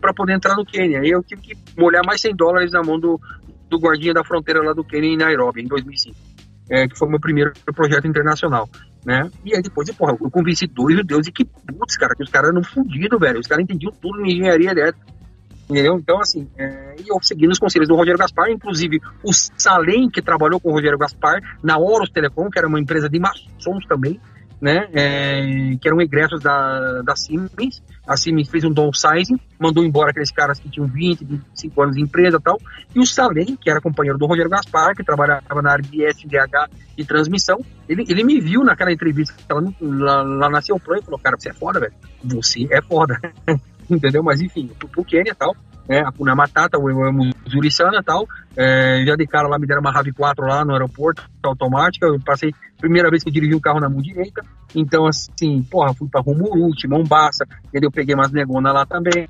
para poder entrar no Quênia. Eu tive que molhar mais 100 dólares na mão do, do guardinha da fronteira lá do Quênia em Nairobi, em 2005. É, que foi o meu primeiro projeto internacional, né? E aí depois, porra, eu convenci dois judeus e que putz, cara, que os caras eram fodidos, velho. Os caras entendiam tudo em engenharia elétrica. Entendeu? Então, assim, é, e eu segui nos conselhos do Rogério Gaspar, inclusive o Salem, que trabalhou com o Rogério Gaspar na Horus Telecom, que era uma empresa de maçons também, né, é, que eram egressos da, da Siemens. A Siemens fez um downsizing, mandou embora aqueles caras que tinham 20, 25 anos de empresa e tal. E o Salem, que era companheiro do Rogério Gaspar, que trabalhava na área de SDH e transmissão, ele, ele me viu naquela entrevista lá, lá, na Pro e falou: Cara, você é foda, velho. Você é foda. Entendeu? Mas enfim, pro, pro Quênia e tal né, a Puna Matata, o Zurissana e tal. É, já de cara lá me deram uma RAV4 lá no aeroporto, automática. Eu passei, primeira vez que eu dirigi um carro na mão direita. Então, assim, porra, fui pra Rumurute, Mombasa, entendeu? Peguei umas negonas lá também,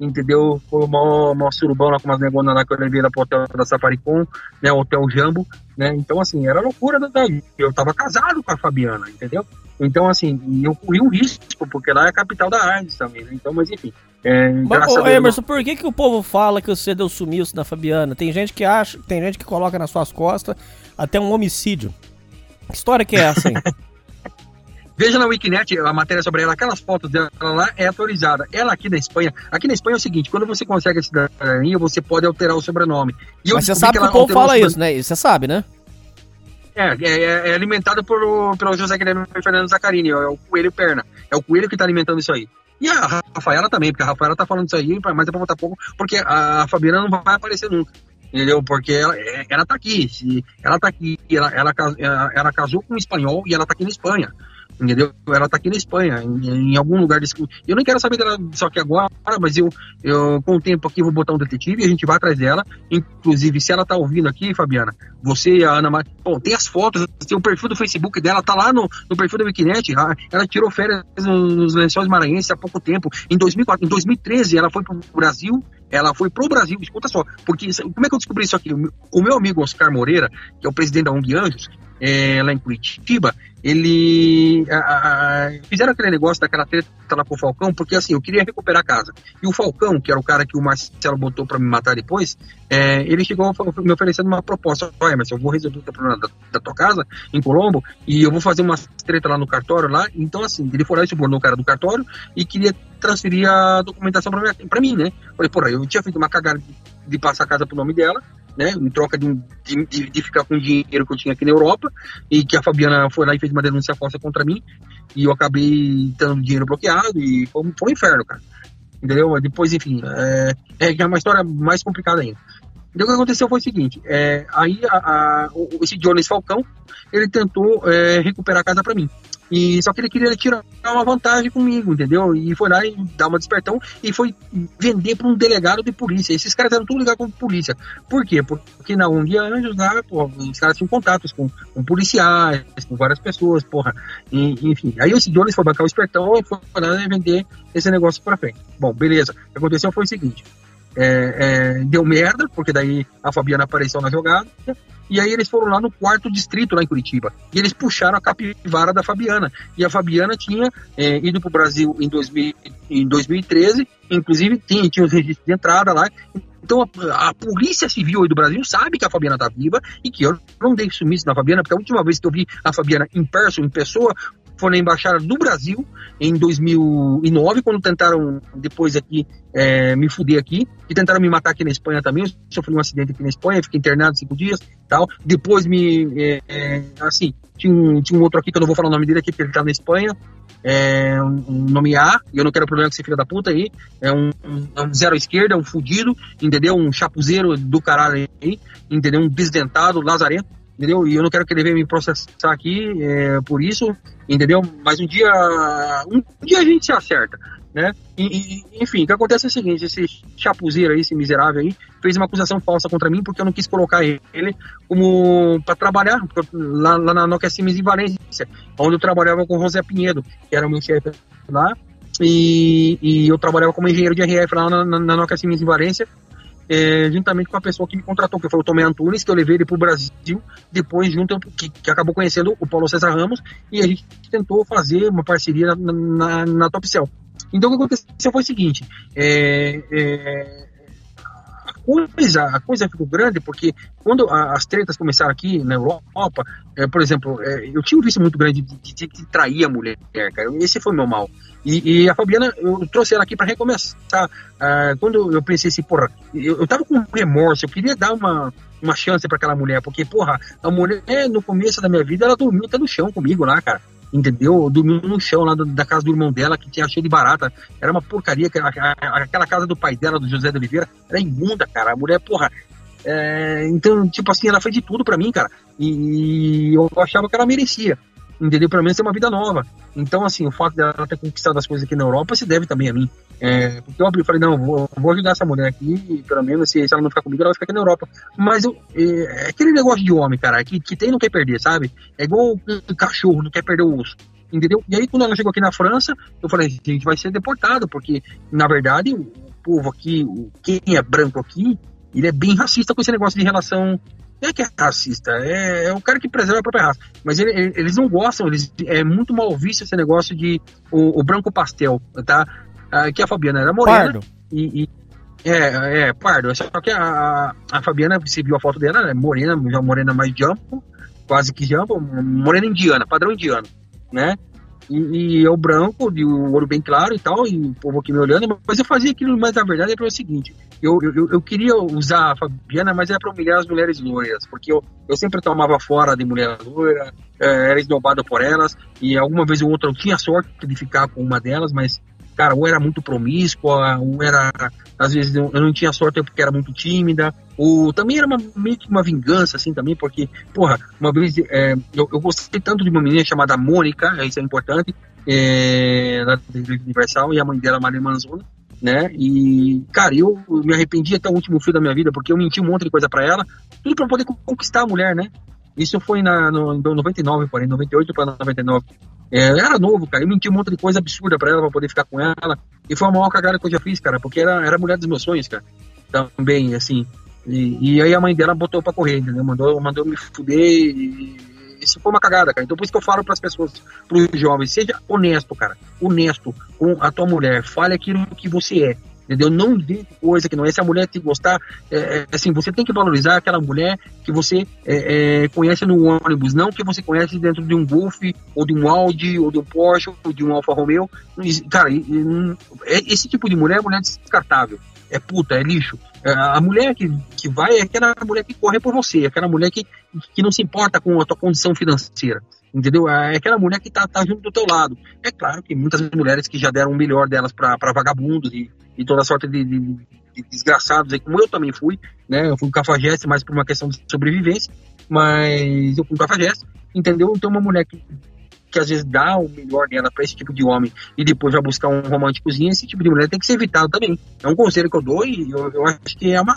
entendeu? Foi uma, uma surubão lá com umas negonas lá que eu levei lá pro hotel da Safaricom, né? Hotel Jambo, né? Então, assim, era loucura da Eu tava casado com a Fabiana, entendeu? Então, assim, eu corri um risco, porque lá é a capital da AIDS também, né? Então, mas enfim. É, mas, ô, Emerson, por que, que o povo fala que você deu sumiço na Fabiana? Tem gente que acha, tem gente que coloca nas suas costas até um homicídio. Que história que é essa, hein? Veja na Wikinet a matéria sobre ela, aquelas fotos dela lá é atualizada. Ela aqui na Espanha, aqui na Espanha é o seguinte, quando você consegue a cidadania, você pode alterar o sobrenome. E Mas você sabe que, que o povo fala isso, né? Você sabe, né? É, é, é alimentado por, pelo José Guilherme Fernando Zacarini, é o coelho perna. É o coelho que está alimentando isso aí. E a Rafaela também, porque a Rafaela tá falando isso aí, mas é pra botar pouco, porque a Fabiana não vai aparecer nunca. Entendeu? Porque ela, é, ela tá aqui. Ela tá aqui, ela, ela, ela casou com um espanhol e ela tá aqui na Espanha entendeu? Ela tá aqui na Espanha, em, em, algum lugar desse. Eu não quero saber dela só que agora, mas eu, eu, com o tempo aqui, vou botar um detetive e a gente vai atrás dela. Inclusive, se ela tá ouvindo aqui, Fabiana, você e a Ana Maria. Bom, tem as fotos, tem o perfil do Facebook dela, tá lá no, no perfil da Wikinet. Ela tirou férias nos lençóis maranhenses há pouco tempo. Em, 2004, em 2013, ela foi pro Brasil ela foi pro Brasil, escuta só, porque como é que eu descobri isso aqui? O meu amigo Oscar Moreira, que é o presidente da ONG Anjos, é, lá em Curitiba, ele a, a, fizeram aquele negócio daquela treta lá com o Falcão, porque assim, eu queria recuperar a casa. E o Falcão, que era o cara que o Marcelo botou para me matar depois, é, ele chegou me oferecendo uma proposta, olha, mas eu vou resolver o problema da, da, tua casa em Colombo e eu vou fazer uma treta lá no cartório lá. Então assim, ele foi lá e subornou o cara do cartório e queria transferir a documentação para mim, né? Falei, porra, eu tinha feito uma cagada de, passar a casa pro nome dela, né, em troca de, de, de, ficar com o dinheiro que eu tinha aqui na Europa, e que a Fabiana foi lá e fez uma denúncia falsa contra mim, e eu acabei tendo dinheiro bloqueado, e foi, foi um inferno, cara. Entendeu? Depois, enfim, é, é uma história mais complicada ainda. Então, o que aconteceu foi o seguinte: é, aí a, a, esse Jones Falcão ele tentou é, recuperar a casa para mim. E só que ele queria tirar uma vantagem comigo, entendeu? E foi lá e dar uma despertão e foi vender para um delegado de polícia. Esses caras eram tudo ligados com polícia. Por quê? Porque na ONG Anjos lá, pô, os caras tinham contatos com, com policiais, com várias pessoas, porra. E, enfim. Aí esse Jones foi bancar o espertão e foi lá e vender esse negócio para frente. Bom, beleza. O que aconteceu foi o seguinte: é, é, deu merda, porque daí a Fabiana apareceu na jogada, e aí eles foram lá no quarto distrito, lá em Curitiba, e eles puxaram a capivara da Fabiana, e a Fabiana tinha é, ido para o Brasil em, 2000, em 2013, inclusive tinha, tinha os registros de entrada lá, então a, a, Polícia Civil aí do Brasil sabe que a Fabiana tá viva e que eu não dei sumiço na Fabiana, porque a última vez que eu vi a Fabiana em person, em pessoa, foi na Embaixada do Brasil em 2009, quando tentaram depois aqui é, me fuder aqui, e tentaram me matar aqui na Espanha também. Eu sofri um acidente aqui na Espanha, fiquei internado cinco dias tal. Depois me. É, é, assim, tinha um, tinha um outro aqui que eu não vou falar o nome dele aqui, porque ele tá na Espanha. É um, nome A, e eu não quero problema com esse filho da puta aí. É um, um, é um zero esquerda, um fudido, entendeu? Um chapuzeiro do caralho aí, entendeu? Um desdentado, lazarento entendeu? E eu não quero que ele venha me processar aqui é, por isso, entendeu? Mas um dia, um dia a gente se acerta, né? E, e, enfim, o que acontece é o seguinte, esse chapuzeiro aí, esse miserável aí, fez uma acusação falsa contra mim porque eu não quis colocar ele como para trabalhar lá, lá na Nokia Siemens em Valência, onde eu trabalhava com o José Pinheiro, que era o meu chefe lá, e, e, eu trabalhava como engenheiro de RF lá na, na, na Nokia em Valência, é, juntamente com a pessoa que me contratou, que foi o Tomé Antunes, que eu levei ele para o Brasil, depois junto que, que, acabou conhecendo o Paulo César Ramos, e a gente tentou fazer uma parceria na, na, na Top Cell. Então o que aconteceu foi o seguinte, é, é, coisa, a coisa ficou grande porque quando as tretas começaram aqui na Europa, é, por exemplo, é, eu tinha um vício muito grande de, de, de, trair a mulher, cara. Esse foi meu mal. E, e a Fabiana, eu trouxe ela aqui para recomeçar. Ah, quando eu pensei assim, porra, eu, eu tava com remorso, eu queria dar uma, uma chance para aquela mulher, porque, porra, a mulher no começo da minha vida, ela dormiu até no chão comigo lá, cara entendeu? Dormiu no chão lá da casa do irmão dela, que tinha cheio de barata. Era uma porcaria. Aquela casa do pai dela, do José de Oliveira, era imunda, cara. A mulher, porra. É, então, tipo assim, ela fez de tudo para mim, cara. E eu achava que ela merecia entendeu? Pelo menos ter uma vida nova. Então, assim, o fato dela ter conquistado as coisas aqui na Europa se deve também a mim. É, porque eu falei, não, vou, vou ajudar essa mulher aqui, pelo menos se, se, ela não ficar comigo, ela vai ficar aqui na Europa. Mas eu, é, é aquele negócio de homem, cara, que, que tem não quer perder, sabe? É igual um cachorro, não quer perder o osso. Entendeu? E aí, quando ela chegou aqui na França, eu falei, a gente vai ser deportado, porque, na verdade, o povo aqui, quem é branco aqui, ele é bem racista com esse negócio de relação não é que é racista, é, é o cara que preserva a própria raça. Mas ele, ele, eles não gostam, eles, é muito mal visto esse negócio de o, o branco pastel, tá? Ah, que a Fabiana era morena. Pardo. E, e, é, é, pardo. Só que a, a Fabiana, você viu a foto dela, é morena, já morena mais jumbo, quase que jumbo, morena indiana, padrão indiano, né? E, e eu branco, de um olho bem claro e tal, e o povo aqui me olhando, mas eu fazia aquilo, mas na verdade era o seguinte, eu, eu, eu queria usar a Fabiana, mas era para humilhar as mulheres loiras, porque eu, eu sempre tomava fora de mulher loira, é, era esnobado por elas, e alguma vez ou outra eu tinha sorte de ficar com uma delas, mas cara, ou era muito promíscua, ou era, às vezes eu não tinha sorte porque era muito tímida, ou também era uma, meio que uma vingança, assim, também, porque, porra, uma vez é, eu, eu gostei tanto de uma menina chamada Mônica, isso é importante, é, da Universal, e a mãe dela, Maria Manzona, né? E, cara, eu me arrependi até o último fio da minha vida, porque eu menti um monte de coisa para ela, tudo para poder conquistar a mulher, né? Isso foi na, no, no 99, porém, 98 para 99. É, eu era novo, cara. Eu menti um monte de coisa absurda pra ela, pra poder ficar com ela. E foi a maior cagada que eu já fiz, cara, porque era, era a mulher dos meus sonhos, cara. Também, assim. E, e aí a mãe dela botou pra correr, entendeu? Mandou, mandou me fuder e isso foi uma cagada, cara. Então por isso que eu falo para as pessoas, para os jovens, seja honesto, cara. Honesto com a tua mulher. Fale aquilo que você é entendeu? Não vê coisa que não é. Se a mulher te gostar, é, é, assim, você tem que valorizar aquela mulher que você é, é, conhece no ônibus, não que você conhece dentro de um Golf, ou de um Audi, ou de um Porsche, ou de um Alfa Romeo. Cara, é, esse tipo de mulher é mulher descartável. É puta, é lixo. É, a mulher que, que vai é aquela mulher que corre por você, aquela mulher que, que não se importa com a tua condição financeira entendeu? É aquela mulher que tá, tá junto do teu lado. É claro que muitas mulheres que já deram o melhor delas para vagabundos e, e toda sorte de, de, de, desgraçados, como eu também fui, né? Eu fui um cafajeste mais por uma questão de sobrevivência, mas eu fui um cafajeste, entendeu? Então uma mulher que, que às vezes dá o melhor dela para esse tipo de homem e depois vai buscar um românticozinho, esse tipo de mulher tem que ser evitado também. É um conselho que eu dou e eu, eu acho que é uma,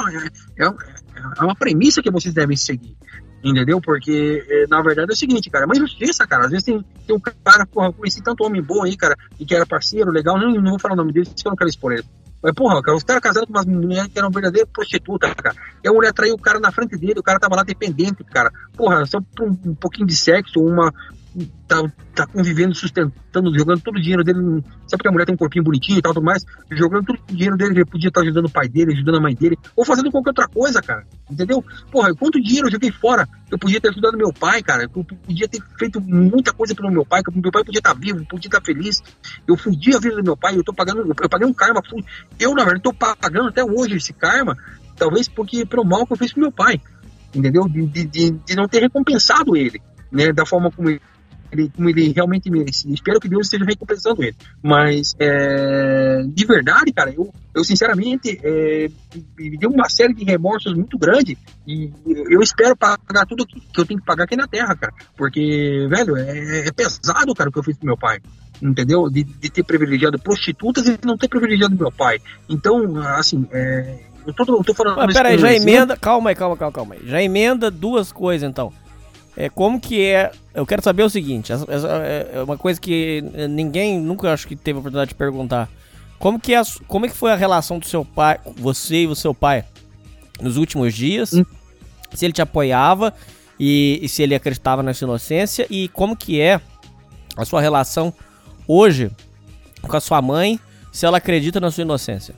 é, é uma premissa que vocês devem seguir. Entendeu? Porque, é, na verdade, é o seguinte, cara, é uma injustiça, cara. Às vezes tem, tem um cara, porra, conheci tanto homem bom aí, cara, e que era parceiro, legal, não, não vou falar o nome dele, porque eu não quero expor ele. Mas, porra, cara, os caras casados com umas mulheres que eram verdadeiras prostitutas, cara. E a mulher traiu o cara na frente dele, o cara tava lá dependente, cara. Porra, só por um, um pouquinho de sexo, uma, tá, tá convivendo, sustentando, jogando todo o dinheiro dele. Sabe que a mulher tem um corpinho bonitinho e tal, tudo mais, jogando todo o dinheiro dele, ele podia estar ajudando o pai dele, ajudando a mãe dele, ou fazendo qualquer outra coisa, cara. Entendeu? Porra, quanto dinheiro eu joguei fora? Eu podia ter ajudado meu pai, cara. Eu podia ter feito muita coisa pelo meu pai, que meu pai podia estar vivo, podia estar feliz. Eu fudi a vida do meu pai, eu tô pagando, eu paguei um karma. Eu, na verdade, tô pagando até hoje esse karma, talvez porque pelo mal que eu fiz com meu pai. Entendeu? De, de, de não ter recompensado ele, né? Da forma como ele ele, como ele realmente merecia. Espero que Deus esteja recompensando ele. Mas, é, de verdade, cara, eu, eu sinceramente é, me deu uma série de remorsos muito grande e eu espero pagar tudo que, que eu tenho que pagar aqui na Terra, cara. Porque, velho, é, é pesado, cara, o que eu fiz com meu pai entendeu? De, de, ter privilegiado prostitutas e não ter privilegiado meu pai. Então, assim, é, eu, tô, eu tô falando. Mas peraí, já emenda. Calma aí, calma, calma, calma aí. Já emenda duas coisas então é, como que é. Eu quero saber o seguinte: essa, essa é uma coisa que ninguém nunca acho que teve a oportunidade de perguntar. Como que, é, como é que foi a relação do seu pai, você e o seu pai? nos últimos dias, se ele te apoiava e, e se ele acreditava na sua inocência e como que é a sua relação hoje com a sua mãe, se ela acredita na sua inocência.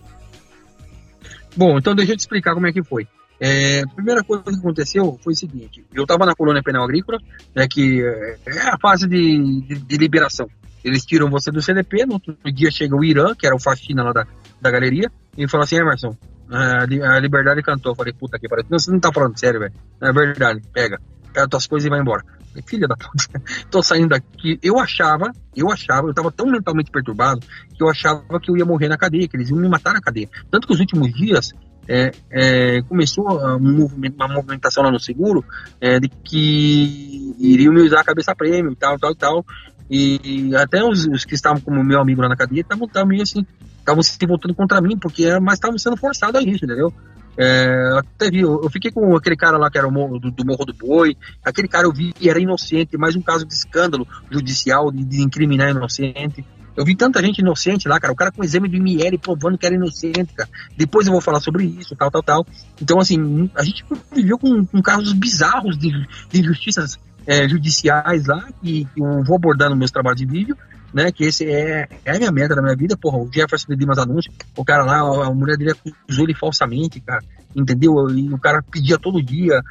Bom, então deixa eu te explicar como é que foi. É, a primeira coisa que aconteceu foi o seguinte: eu estava na colônia penal agrícola, né, que é a fase de, de, de, liberação. Eles tiram você do CDP, no outro dia chega o Irã, que era o faxina lá da, da galeria, e fala assim: Emerson, a, liberdade cantou. Eu falei: puta que pariu, você não tá falando sério, velho. É verdade, pega, pega tuas coisas e vai embora. Filha da puta, tô saindo daqui. Eu achava, eu achava, eu tava tão mentalmente perturbado que eu achava que eu ia morrer na cadeia, que eles iam me matar na cadeia. Tanto que os últimos dias é, é, começou um uma movimentação lá no seguro é, de que iriam me usar a cabeça prêmio e tal, tal, tal. E até os, os que estavam como meu amigo lá na cadeia estavam meio assim, estavam se voltando contra mim, porque é, mas estavam sendo forçados a isso, entendeu? É, até vi, eu, fiquei com aquele cara lá que era morro, do, do, Morro do Boi, aquele cara eu vi que era inocente, mais um caso de escândalo judicial, de, de incriminar inocente. Eu vi tanta gente inocente lá, cara. O cara com exame de ML provando que era inocente, cara. Depois eu vou falar sobre isso, tal, tal, tal. Então, assim, a gente viveu com, com casos bizarros de, de injustiças é, judiciais lá, que, eu vou abordar nos meus trabalhos de vídeo, né? Que esse é, é a minha meta da minha vida, porra. O Jefferson de Dimas Anúncio, o cara lá, a mulher dele acusou ele falsamente, cara. Entendeu? E o cara pedia todo dia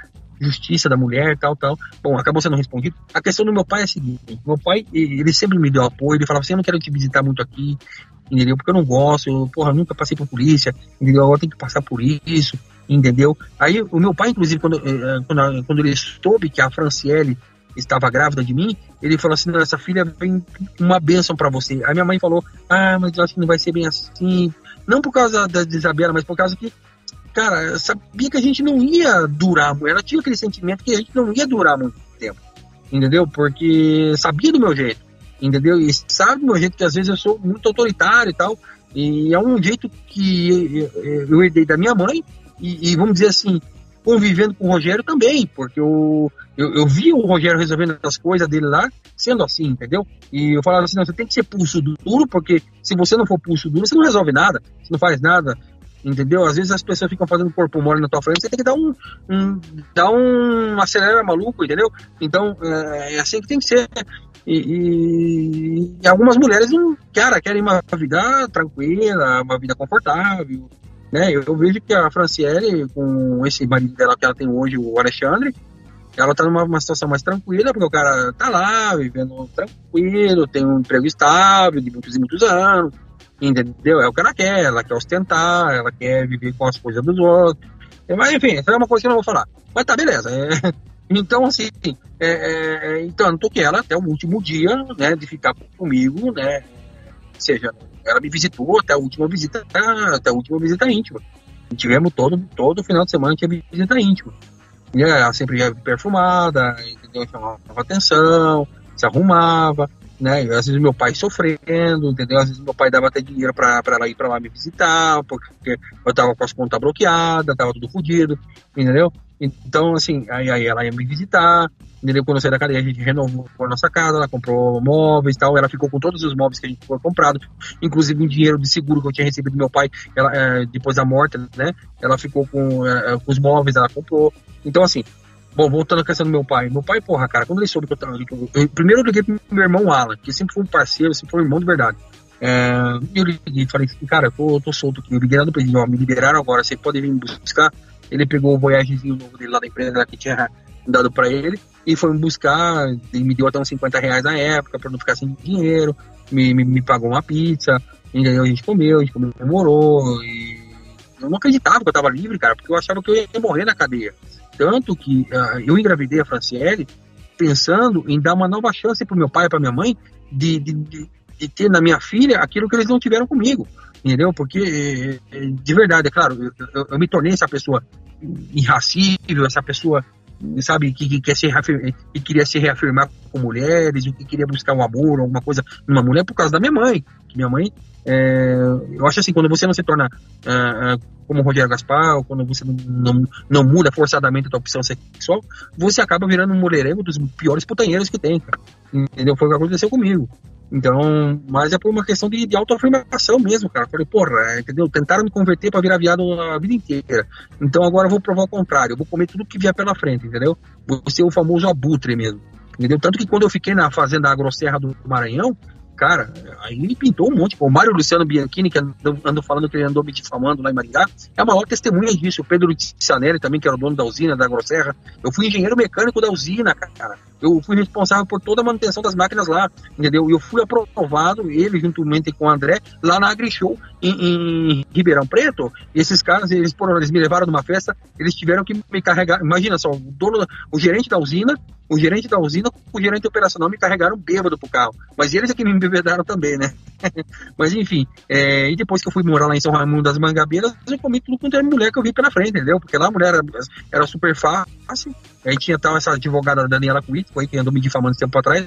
justiça da mulher, tal, tal. Bom, acabou sendo respondido. A questão do meu pai é a seguinte: meu pai, ele sempre me deu apoio, ele falava assim: eu não quero te visitar muito aqui, entendeu? Porque eu não gosto, eu, porra, nunca passei por polícia, entendeu? Agora tem que passar por isso, entendeu? Aí o meu pai, inclusive, quando, eh, eh, quando, quando ele soube que a Franciele estava grávida de mim, ele falou assim: essa filha vem uma bênção para você. Aí minha mãe falou: ah, mas eu acho que não vai ser bem assim. Não por causa da Isabela, mas por causa que cara, sabia que a gente não ia durar, ela tinha aquele sentimento que a gente não ia durar muito tempo, entendeu? Porque sabia do meu jeito, entendeu? E sabe do meu jeito que às vezes eu sou muito autoritário e tal, e é um jeito que eu herdei da minha mãe, e, e vamos dizer assim, convivendo com o Rogério também, porque eu, eu, eu, vi o Rogério resolvendo as coisas dele lá, sendo assim, entendeu? E eu falava assim, não, você tem que ser pulso duro, porque se você não for pulso duro, você não resolve nada, você não faz nada, entendeu? Às vezes as pessoas ficam fazendo corpo mole na tua frente, você tem que dar um, um dar um acelera maluco, entendeu? Então é, é assim que tem que ser. E, e, e, algumas mulheres, cara, querem uma vida tranquila, uma vida confortável, né? Eu, eu vejo que a Franciele, com esse marido dela que ela tem hoje, o Alexandre, ela tá numa situação mais tranquila, porque o cara tá lá, vivendo tranquilo, tem um emprego estável de muitos e muitos anos, Entendeu? É o que ela quer, ela quer ostentar, ela quer viver com as coisas dos outros. Mas, enfim, essa é uma coisa que eu não vou falar. Mas tá, beleza. É, então, assim, é, é, então, que ela até o último dia, né, de ficar comigo, né, ou seja, ela me visitou até a última visita, até a última visita íntima. tivemos todo, todo final de semana tinha visita íntima. E ela sempre ia perfumada, entendeu? Chamava atenção, se arrumava né? Às vezes meu pai sofrendo, entendeu? Às vezes meu pai dava até dinheiro para ela ir para lá me visitar, porque eu tava com as contas bloqueadas, tava tudo fodido, entendeu? Então, assim, aí, aí ela ia me visitar, entendeu? Quando eu saí da cadeia, a gente renovou a nossa casa, ela comprou móveis e tal, ela ficou com todos os móveis que a gente foi comprado, inclusive um dinheiro de seguro que eu tinha recebido do meu pai, ela, é, depois da morte, né? Ela ficou com, é, com os móveis, ela comprou. Então, assim, Bom, voltando à questão do meu pai. Meu pai, porra, cara, quando ele soube que eu tava. Eu, primeiro eu liguei pro meu irmão Alan, que sempre foi um parceiro, sempre foi um irmão de verdade. É, eu liguei falei assim, cara, eu tô, eu tô solto aqui. Eu liguei lá no ó, me liberaram agora, você pode vir me buscar. Ele pegou o voyagezinho novo dele lá da empresa que tinha dado pra ele e foi me buscar. E me deu até uns 50 reais na época pra não ficar sem dinheiro. Me, me, me pagou uma pizza. E aí a gente comeu, a gente comemorou. E eu não acreditava que eu tava livre, cara, porque eu achava que eu ia morrer na cadeia. Tanto que uh, eu engravidei a Franciele pensando em dar uma nova chance para meu pai e para minha mãe de, de, de, de, ter na minha filha aquilo que eles não tiveram comigo, entendeu? Porque, eh, de verdade, é claro, eu, eu, eu me tornei essa pessoa irracível, essa pessoa sabe, que, que, quer se que queria se reafirmar com mulheres, que queria buscar um amor, alguma coisa numa mulher por causa da minha mãe. Minha mãe, é, eu acho assim, quando você não se torna uh, uh, como Rogério Gaspar, ou quando você não, não, não, muda forçadamente a tua opção sexual, você acaba virando um mulherengo dos piores putanheiros que tem, cara. Entendeu? Foi o que aconteceu comigo. Então, mas é por uma questão de, de autoafirmação mesmo, cara. Falei, porra, é, entendeu? Tentaram me converter para virar viado a vida inteira. Então agora eu vou provar o contrário. Eu vou comer tudo que vier pela frente, entendeu? Vou ser o famoso abutre mesmo. Entendeu? Tanto que quando eu fiquei na fazenda Agrosserra do Maranhão, cara, aí ele pintou um monte. O Mário Luciano Bianchini, que andou, falando que ele andou me difamando lá em Maringá, é a maior testemunha disso. O Pedro Tizianelli também, que era o dono da usina da Grosserra. Eu fui engenheiro mecânico da usina, cara. Eu fui responsável por toda a manutenção das máquinas lá, entendeu? E eu fui aprovado, ele juntamente com o André, lá na AgriShow, em, em Ribeirão Preto. E esses caras, eles, por, eles me levaram numa festa, eles tiveram que me carregar. Imagina só, o dono, o gerente da usina, o gerente da usina, o gerente operacional me carregaram bêbado pro carro. Mas eles é que me embebedaram também, né? Mas enfim, é, e depois que eu fui morar lá em São Raimundo das Mangabeiras, eu comi tudo quanto era mulher que eu vi pela frente, entendeu? Porque lá a mulher era, era super fácil. Aí tinha tal essa advogada Daniela Cuito, que andou me difamando tempo atrás,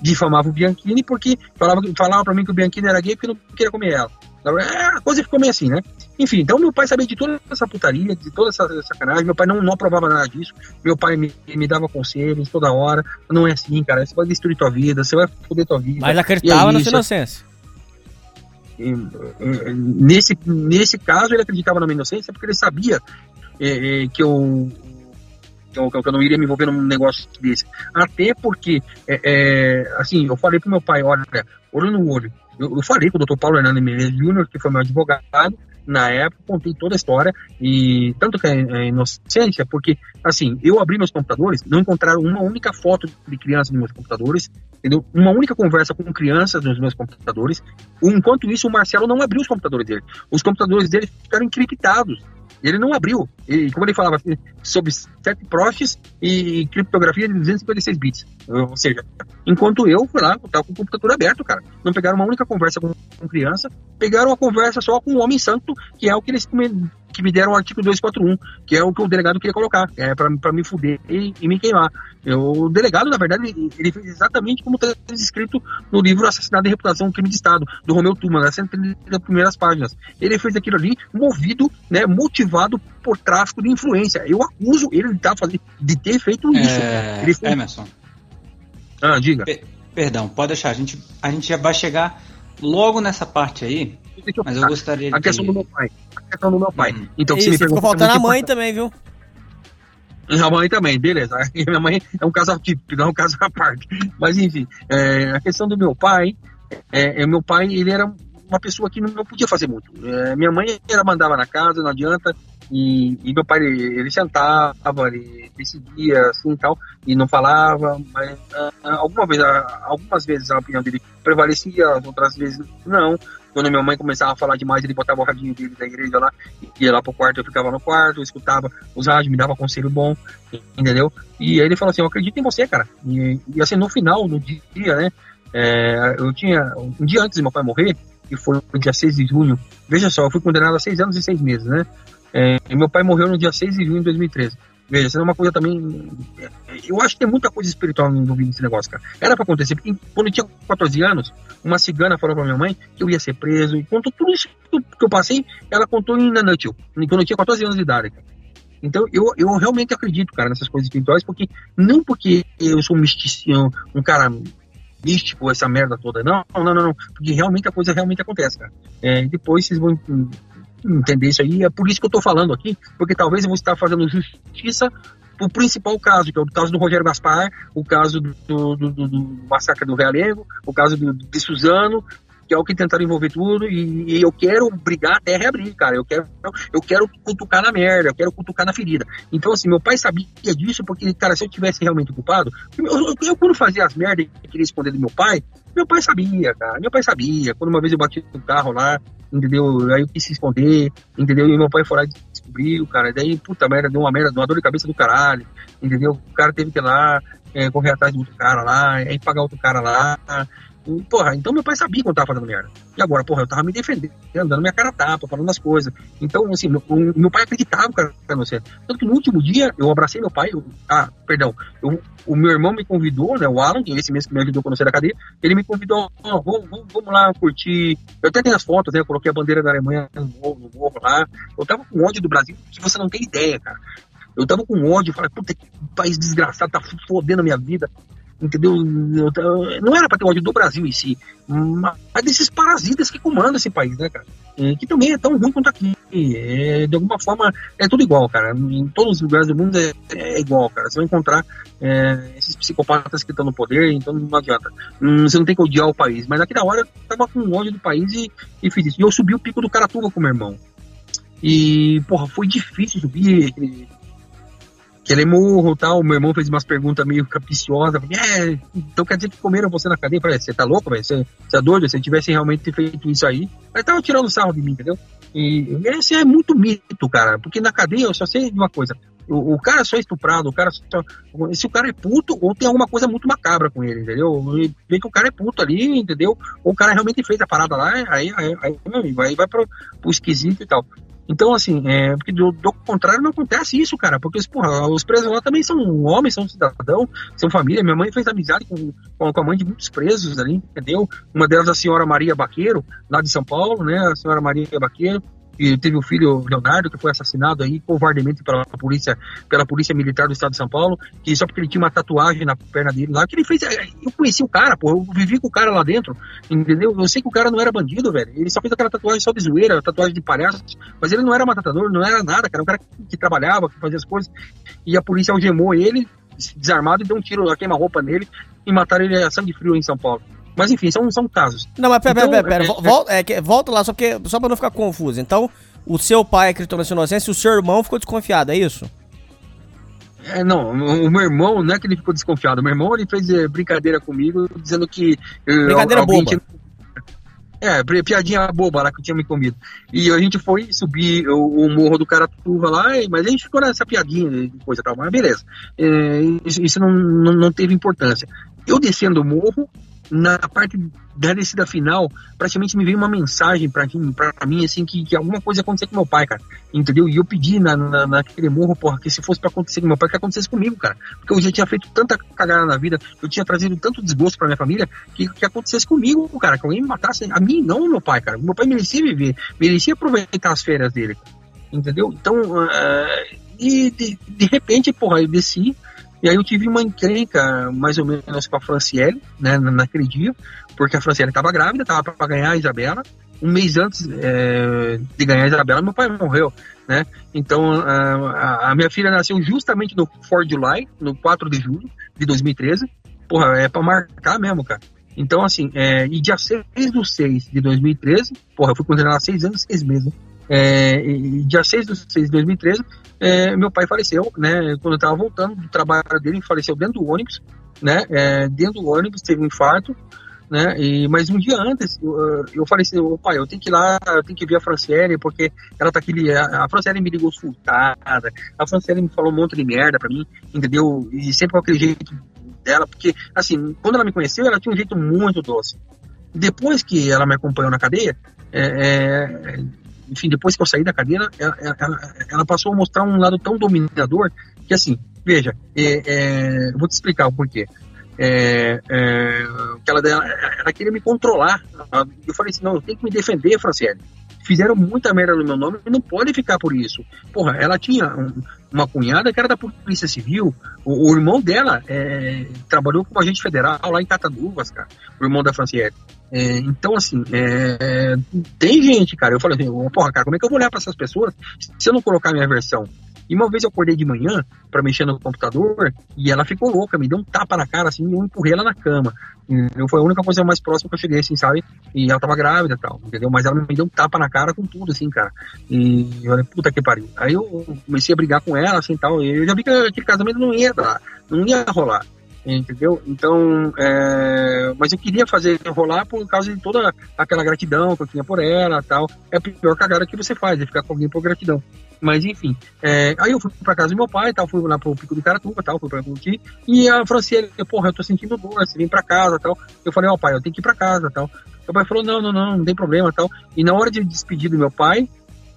difamava o Bianchini porque falava, falava pra mim que o Bianchini era gay porque não queria comer ela. A coisa ficou meio assim, né? Enfim, então meu pai sabia de toda essa putaria, de toda essa sacanagem. Meu pai não, não aprovava nada disso. Meu pai me, me dava conselhos toda hora. Não é assim, cara. Você vai destruir tua vida, você vai foder tua vida. Mas acreditava é na sua inocência. nesse, nesse caso, ele acreditava na minha inocência porque ele sabia é, é, que eu que eu, que eu, não iria me envolver num negócio desse. Até porque, é, é, assim, eu falei pro meu pai, olha, olho no olho, eu, eu falei com o Dr. Paulo Hernando Menezes Júnior, que foi meu advogado, na época, contei toda a história, e tanto que é, é inocência, porque, assim, eu abri meus computadores, não encontraram uma única foto de criança nos meus computadores, entendeu? Uma única conversa com crianças nos meus computadores. Enquanto isso, o Marcelo não abriu os computadores dele. Os computadores dele ficaram encriptados. Ele não abriu. E, como ele falava, sobre sete profs e criptografia de 256 bits. Ou seja, enquanto eu fui lá, estava com o computador aberto, cara. Não pegaram uma única conversa com, criança, pegaram uma conversa só com o homem santo, que é o que eles que me deram o artigo 241, que é o que o delegado queria colocar, é para me fuder e, e, me queimar. Eu, o delegado, na verdade, ele fez exatamente como está escrito no livro Assassinato e Reputação, Crime de Estado, do Romeu Tuma, nas 130 primeiras páginas. Ele fez aquilo ali movido, né, motivado por tráfico de influência. Eu acuso ele de, tá fazendo, de ter feito isso. É... Ele fez... Emerson. Ah, diga. perdão, pode deixar. A gente, a gente já vai chegar logo nessa parte aí mas eu gostaria A questão do meu pai. A questão do meu pai. Hum. Então, Isso, se me ficou faltando a mãe também, viu? A mãe também, beleza. Minha mãe é um caso típico, não é um caso à parte. Mas enfim, é, a questão do meu pai, é, é, meu pai, ele era uma pessoa que não, podia fazer muito. É, minha mãe ela mandava na casa, não adianta. E, e meu pai, ele, ele, sentava, ele decidia assim tal, e não falava, mas uh, alguma vez, uh, algumas vezes a opinião dele prevalecia, outras vezes não. Quando minha mãe começava a falar demais, ele botava o radinho dele da igreja lá, ia lá pro quarto, eu ficava no quarto, eu escutava os rádios, me dava conselho bom, entendeu? E aí ele falou assim, eu acredito em você, cara. E, e assim, no final, no dia, né, é, eu tinha, um dia antes de meu pai morrer, que foi no dia 6 de junho, veja só, eu fui condenado a seis anos e seis meses, né? É, meu pai morreu no dia 6 de junho de 2013. Veja, isso é uma coisa também. Eu acho que tem muita coisa espiritual envolvida nesse negócio, cara. Era pra acontecer, porque quando eu tinha 14 anos, uma cigana falou pra minha mãe que eu ia ser preso, e contou tudo isso que eu passei, ela contou em Nanutio, quando eu tinha 14 anos de idade, cara. Então, eu, eu realmente acredito, cara, nessas coisas espirituais, porque não porque eu sou um misticinho, um cara místico, essa merda toda, não, não, não, não, porque realmente a coisa realmente acontece, cara. É, depois vocês vão entender isso aí. É por isso que eu estou falando aqui, porque talvez eu vou estar fazendo justiça o principal caso, que é o caso do Rogério Gaspar, o caso do, do, do, do massacre do Realengo, o caso do, de Suzano, que é o que tentaram envolver tudo, e, e, eu quero brigar até reabrir, cara. Eu quero, eu quero cutucar na merda, eu quero cutucar na ferida. Então, assim, meu pai sabia disso, porque, cara, se eu tivesse realmente culpado, eu, eu, quando fazia as merdas e queria esconder do meu pai, meu pai sabia, cara. Meu pai sabia. Quando uma vez eu bati no carro lá, entendeu? Aí eu quis se esconder, entendeu? E meu pai foi lá e descobriu, cara. Daí, puta merda, deu uma merda, deu uma dor de cabeça do caralho, entendeu? O cara teve que ir lá, é, correr atrás do outro cara lá, aí pagar outro cara lá. Porra, então meu pai sabia quando tava fazendo merda. E agora, porra, eu tava me defendendo, dando minha cara tapa, falando as coisas. Então, assim, meu, meu pai acreditava que era você. Tanto que no último dia, eu abracei meu pai. Eu, ah, perdão. Eu, o meu irmão me convidou, né, o Alan, que é esse mesmo que me ajudou quando eu saí da cadeia, ele me convidou, oh, vamos, vamos, vamos, lá curtir. Eu até tenho as fotos, né? Eu coloquei a bandeira da Alemanha no no morro lá. Eu tava com ódio do Brasil, que você não tem ideia, cara. Eu tava com ódio, falei, puta que país desgraçado, tá fodendo a minha vida. Entendeu? Não era para ter ódio do Brasil em si, mas desses parasitas que comandam esse país, né, cara? Que também é tão ruim quanto aqui. É, de alguma forma, é tudo igual, cara. Em todos os lugares do mundo é, é igual, cara. Você vai encontrar é, esses psicopatas que estão no poder, então não adianta. Hum, você não tem que odiar o país. Mas aqui na hora eu tava com ódio do país e, e fiz isso. E eu subi o pico do Caratuba com meu irmão. E, porra, foi difícil subir aquele, aquele morro e tal. Meu irmão fez umas perguntas meio capiciosas. É, então quer dizer que comeram você na cadeia? Falei, você tá louco, velho? Você, você é doido? Se tivesse realmente feito isso aí, aí tava tirando sarro de mim, entendeu? E esse é muito mito, cara, porque na cadeia eu só sei de uma coisa. O, o cara só é estuprado, o cara só, se o cara é puto, ou tem alguma coisa muito macabra com ele, entendeu? Vê que o cara é puto ali, entendeu? Ou o cara realmente fez a parada lá, aí, aí, aí aí vai pro, pro esquisito e tal. Então, assim, é, porque do, do, contrário não acontece isso, cara, porque porra, os presos lá também são homens, são cidadão, são família. Minha mãe fez amizade com, com, a mãe de muitos presos ali, entendeu? Uma delas, a senhora Maria Baqueiro, lá de São Paulo, né? A senhora Maria Baqueiro, e teve o filho Leonardo, que foi assassinado aí covardemente pela polícia, pela polícia militar do estado de São Paulo, que só porque ele tinha uma tatuagem na perna dele lá, que ele fez. É, eu conheci o cara, pô, eu vivi com o cara lá dentro, entendeu? Eu sei que o cara não era bandido, velho. Ele só fez aquela tatuagem só de zoeira, tatuagem de palhaço, mas ele não era matador, não era nada, cara. Um cara que, que trabalhava, que fazia as coisas, e a polícia algemou ele, desarmado, e deu um tiro queima-roupa nele e mataram ele a sangue frio em São Paulo. Mas enfim, são, são casos. Não, mas pera, Então, pera, pera, é- pera. Volta, é, que- volta lá, só, porque, só pra não ficar confuso. Então, o seu pai sua inocência e o seu irmão ficou desconfiado, é isso? É, não, o meu irmão, não é que ele ficou desconfiado. O meu irmão, ele fez eh, brincadeira comigo, dizendo que... eh, Brincadeira boba. tinha- É, pi- piadinha boba lá que eu tinha me comido. E a gente foi subir o, o morro do Caratuva lá, mas a gente ficou nessa piadinha e coisa e tal, mas beleza. É, isso isso não, não, não teve importância. Eu descendo o morro, na parte da descida final, praticamente me veio uma mensagem pra mim, pra mim assim, que, que alguma coisa ia acontecer com meu pai, cara. Entendeu? E eu pedi na, na, naquele morro, porra, que se fosse pra acontecer com meu pai, que acontecesse comigo, cara. Porque eu já tinha feito tanta cagada na vida, eu tinha trazido tanto desgosto pra minha família, que, que acontecesse comigo, cara. Que alguém me matasse. A mim, não meu pai, cara. Meu pai merecia viver, merecia aproveitar as férias dele. Entendeu? Então, ah, e de, de repente, porra, eu desci. E aí eu tive uma encrenca, mais ou menos, com a Franciele, né, na- naquele dia, porque a Franciele estava grávida, estava para ganhar a Isabela. Um mês antes é, de ganhar a Isabela, meu pai morreu, né? Então, a, a- a minha filha nasceu justamente no 4 de July, no 4 de julho de 2013. Porra, é para marcar mesmo, cara. Então, assim, é, e dia 6 do 6 de 2013, porra, eu fui condenado a 6 anos e 6 meses, né? É, e dia 6 do 6 de 2013, é, meu pai faleceu, né? Quando eu tava voltando do trabalho dele, ele faleceu dentro do ônibus, né? É, dentro do ônibus, teve um infarto, né? E, mas um dia antes, eu, eu falei assim, ô pai, eu tenho que ir lá, eu tenho que ver a Franciele, porque ela tá aqui, a, a Franciele me ligou surtada, a Franciele me falou um monte de merda pra mim, entendeu? E sempre com aquele jeito dela, porque, assim, quando ela me conheceu, ela tinha um jeito muito doce. Depois que ela me acompanhou na cadeia, é, é, enfim, depois que eu saí da cadeira, ela, ela- ela passou a mostrar um lado tão dominador que, assim, veja, é, é, vou te explicar o porquê. É, é, que ela, ela, ela queria me controlar. Eu falei assim: não, eu tenho que me defender, Franciele. Fizeram muita merda no meu nome e não pode ficar por isso. Porra, ela tinha um- uma cunhada que era da Polícia Civil. O, o irmão dela é, trabalhou como agente federal lá em Cataduvas, cara. O irmão da Franciele. É, então, assim, é, tem gente, cara. Eu falei assim, "Ô, porra, cara, como é que eu vou olhar pra essas pessoas se eu não colocar minha versão? E uma vez eu acordei de manhã pra mexer no computador e ela ficou louca, me deu um tapa na cara, assim, e eu empurrei ela na cama. E foi a única coisa mais próxima que eu cheguei, assim, sabe? E ela tava grávida e tal, entendeu? Mas ela me deu um tapa na cara com tudo, assim, cara. E eu falei, puta que pariu. Aí eu comecei a brigar com ela, assim, tal, e eu já vi que aquele casamento não ia dar, não ia rolar. Entendeu? Então, é, mas eu queria fazer rolar por causa de toda aquela gratidão que eu tinha por ela tal. É a pior cagada que você faz, é ficar com alguém por gratidão. Mas enfim, é, aí eu fui pra casa do meu pai, tal, fui lá pro Pico do Caratuba, tal, fui pra curtir. E a Franciele, porra, eu tô sentindo dor, você vem pra casa, tal. Eu falei, ó pai, eu tenho que ir pra casa, tal. Meu pai falou, não, não, não, não tem problema, tal. E na hora de despedir do meu pai,